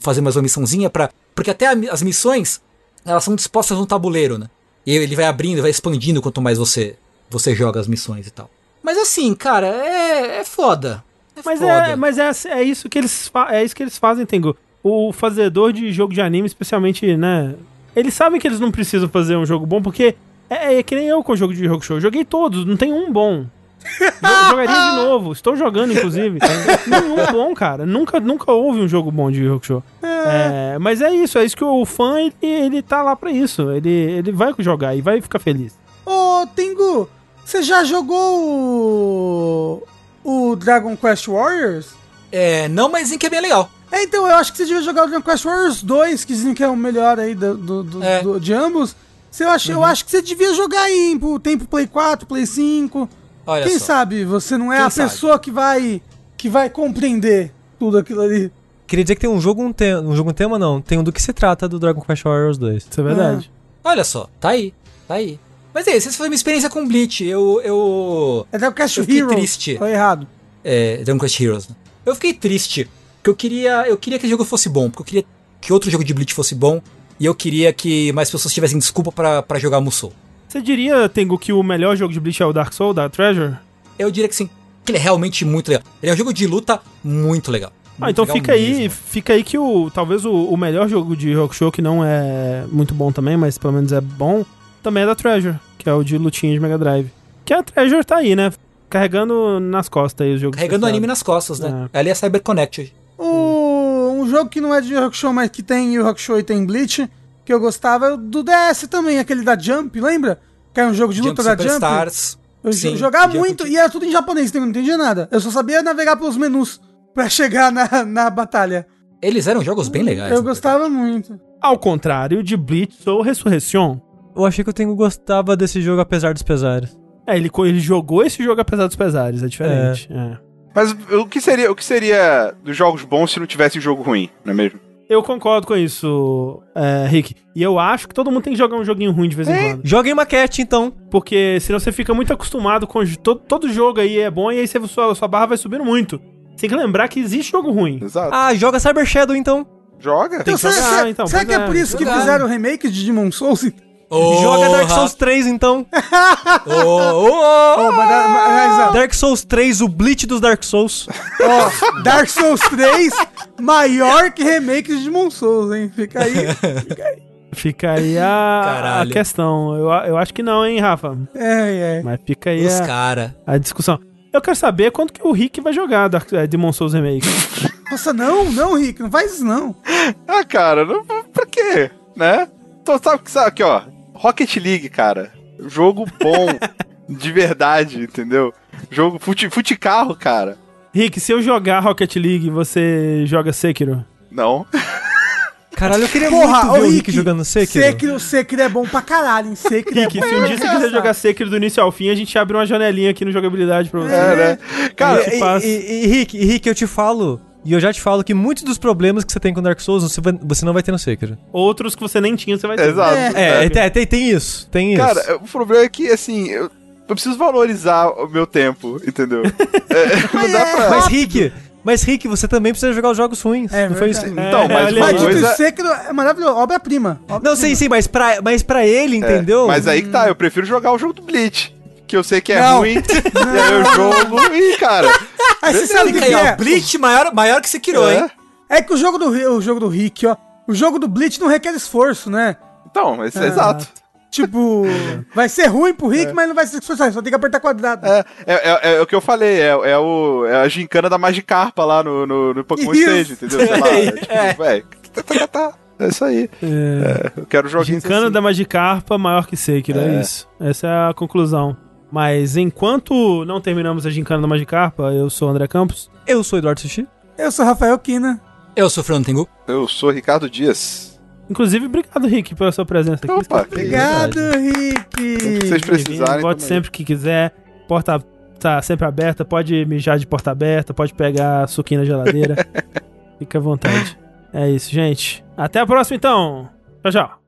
fazer mais uma missãozinha pra... Porque até as missões, elas são dispostas no tabuleiro, né? E ele vai abrindo, vai expandindo quanto mais você, você joga as missões e tal. Mas assim, cara, é, é foda. É Mas, foda. é, mas é, é isso que eles é isso que eles fazem, Tengu. O fazedor de jogo de anime, especialmente, né? Eles sabem que eles não precisam fazer um jogo bom, porque é, é que nem eu com o jogo de jogo show. Joguei todos, não tem um bom. Jo- Jogaria de novo, estou jogando, inclusive. Nenhum bom, cara. Nunca, nunca houve um jogo bom de jogo show. É, mas é isso, é isso que o fã, ele, ele tá lá pra isso. Ele, ele vai jogar e vai ficar feliz. Ô, Tengu, você já jogou o, o Dragon Quest Warriors? É, não, mas em que é bem legal. É, então, eu acho que você devia jogar o Dragon Quest Warriors 2, que dizem que é o melhor aí do, do- do- É. do- de ambos. Você, eu, acho, eu acho que você devia jogar aí pro tempo Play 4, Play 5. Olha Quem só. sabe você não é Quem a sabe? pessoa que vai que vai compreender tudo aquilo ali. Queria dizer que tem um jogo, um, te um jogo um tema, não. Tem um do que se trata do Dragon Quest Warriors 2. Isso é verdade. Olha só, tá aí, tá aí. Mas é isso, essa foi minha experiência com Bleach. Eu, eu, É Dragon Quest Eu fiquei Heroes. triste. Foi errado. é, Dragon Quest Heroes. Eu fiquei triste, porque eu queria, eu queria que o jogo fosse bom, porque eu queria que outro jogo de Bleach fosse bom, e eu queria que mais pessoas tivessem desculpa pra, pra jogar Musou. Você diria, Tengu, que o melhor jogo de Bleach é o Dark Soul, da Treasure? Eu diria que sim, que ele é realmente muito legal. Ele é um jogo de luta muito legal. Ah, Muito então legal fica aí, mesmo. fica aí que o talvez o, o melhor jogo de Rokusho, que não é muito bom também, mas pelo menos é bom, também é da Treasure, que é o de lutinha de Mega Drive. Que a Treasure tá aí, né? Carregando nas costas aí os jogos. Carregando o anime nas costas, né? Ali é Cyber Connect. O, um jogo que não é de Yu Hakusho, mas que tem Yu Hakusho e tem Bleach, que eu gostava, é do DS também, aquele da Jump, lembra? Que era um jogo de Jump luta da Jump. Eu Sim, jogava Jump muito que- e era tudo em japonês, então eu não entendia nada. Eu só sabia navegar pelos menus pra chegar na, na batalha. Eles eram jogos bem legais. eu na gostava muito. Ao contrário de Bleach ou Resurrection. Eu achei que o Tengu gostava desse jogo apesar dos pesares. É, ele, ele jogou esse jogo apesar dos pesares, é diferente. é. Mas o que seria, o que seria dos jogos bons se não tivesse jogo ruim, não é mesmo? Eu concordo com isso, é, Rick. E eu acho que todo mundo tem que jogar um joguinho ruim de vez em quando. Joguem maquete, então. Porque senão você fica muito acostumado com. Todo, todo jogo aí é bom e aí você, sua, sua barra vai subindo muito. Você tem que lembrar que existe jogo ruim. Exato. Ah, joga Cyber Shadow, então. Joga. Tem Então, que será, jogar, será- então, será que é é. por isso que fizeram o remake de Demon Souls? Joga Dark Souls 3, então. Oh, oh, oh. Mas mas, ó, Dark Souls 3, o Bleach dos Dark Souls. ó, Dark Souls 3, maior que remake de Demon Souls, hein? Fica aí. Fica aí a, a Caralho. questão. Eu, eu acho que não, hein, Rafa? É, é. Mas fica aí Os a, cara. a discussão. Eu quero saber quanto que o Rick vai jogar Dark, é, Demon Souls Remake. Nossa, não, não, Rick, não faz isso não. Ah, cara, não, pra quê? Né? Então, sabe, sabe aqui, ó. Rocket League, cara. Jogo bom. de verdade, entendeu? Jogo fute, fute carro, cara. Rick, se eu jogar Rocket League, você joga Sekiro? Não. Caralho, eu queria Porra, muito ver o Rick Rick, jogando Sekiro. Sekiro, Sekiro é bom pra caralho, hein? Sekiro é Rick, bom se um dia você quiser jogar Sekiro do início ao fim, a gente abre uma janelinha aqui no jogabilidade pra você. É, né? Cara, e, e, e, e, Rick, e Rick, eu te falo, e eu já te falo que muitos dos problemas que você tem com Dark Souls, você, vai- você não vai ter no Sekiro. Outros que você nem tinha, você vai ter. exato. É, é, tem, tem isso, tem isso. Cara, o problema é que, assim, eu, eu preciso valorizar o meu tempo, entendeu? É, não dá pra... mas Rick, mas Rick, você também precisa jogar os jogos ruins. É não foi isso? verdade. Então, É, mas olha uma. Mas dito coisa... Sekiro é maravilhoso, obra-prima. Não, obra-prima. sim, sim, mas pra, mas pra ele, entendeu? Mas aí que tá, eu prefiro jogar o jogo do Bleach. Que eu sei que é Não. ruim, e aí eu jogo e, cara... Aí você sabe o que, é? Bleach maior, maior que Sekiro, É. hein? É que o jogo do, o jogo do Rick, ó. O jogo do Bleach não requer esforço, né? Então, mas, Ah. exato. Tipo, vai ser ruim pro Rick, mas não vai ser esforçado, só tem que apertar quadrado. É, é, é- é o que eu falei, é, é, o, é a gincana da Magikarpa lá no, no, no Pokémon Isso. Stage, entendeu? Sei lá, é, tipo, véi, tá, tá, tá, é isso aí. É, eu quero joguinhos Gincana assim. da Magikarpa maior que Sekiro, é. É. isso. Essa é a conclusão. Mas enquanto não terminamos a Gincana da Magikarpa, eu sou o André Campos. Eu sou Eduardo Sushi. Eu sou Rafael Kina. Eu sou o Fernando Tengu. Eu sou Ricardo Dias. Inclusive, obrigado, Rick, pela sua presença aqui. Opa. Obrigado, Rick. Se vocês precisarem. Aí. sempre que quiser. Porta tá sempre aberta. Pode mijar de porta aberta. Pode pegar suquinho na geladeira. Fica à vontade. É isso, gente. Até a próxima, então. Tchau, tchau.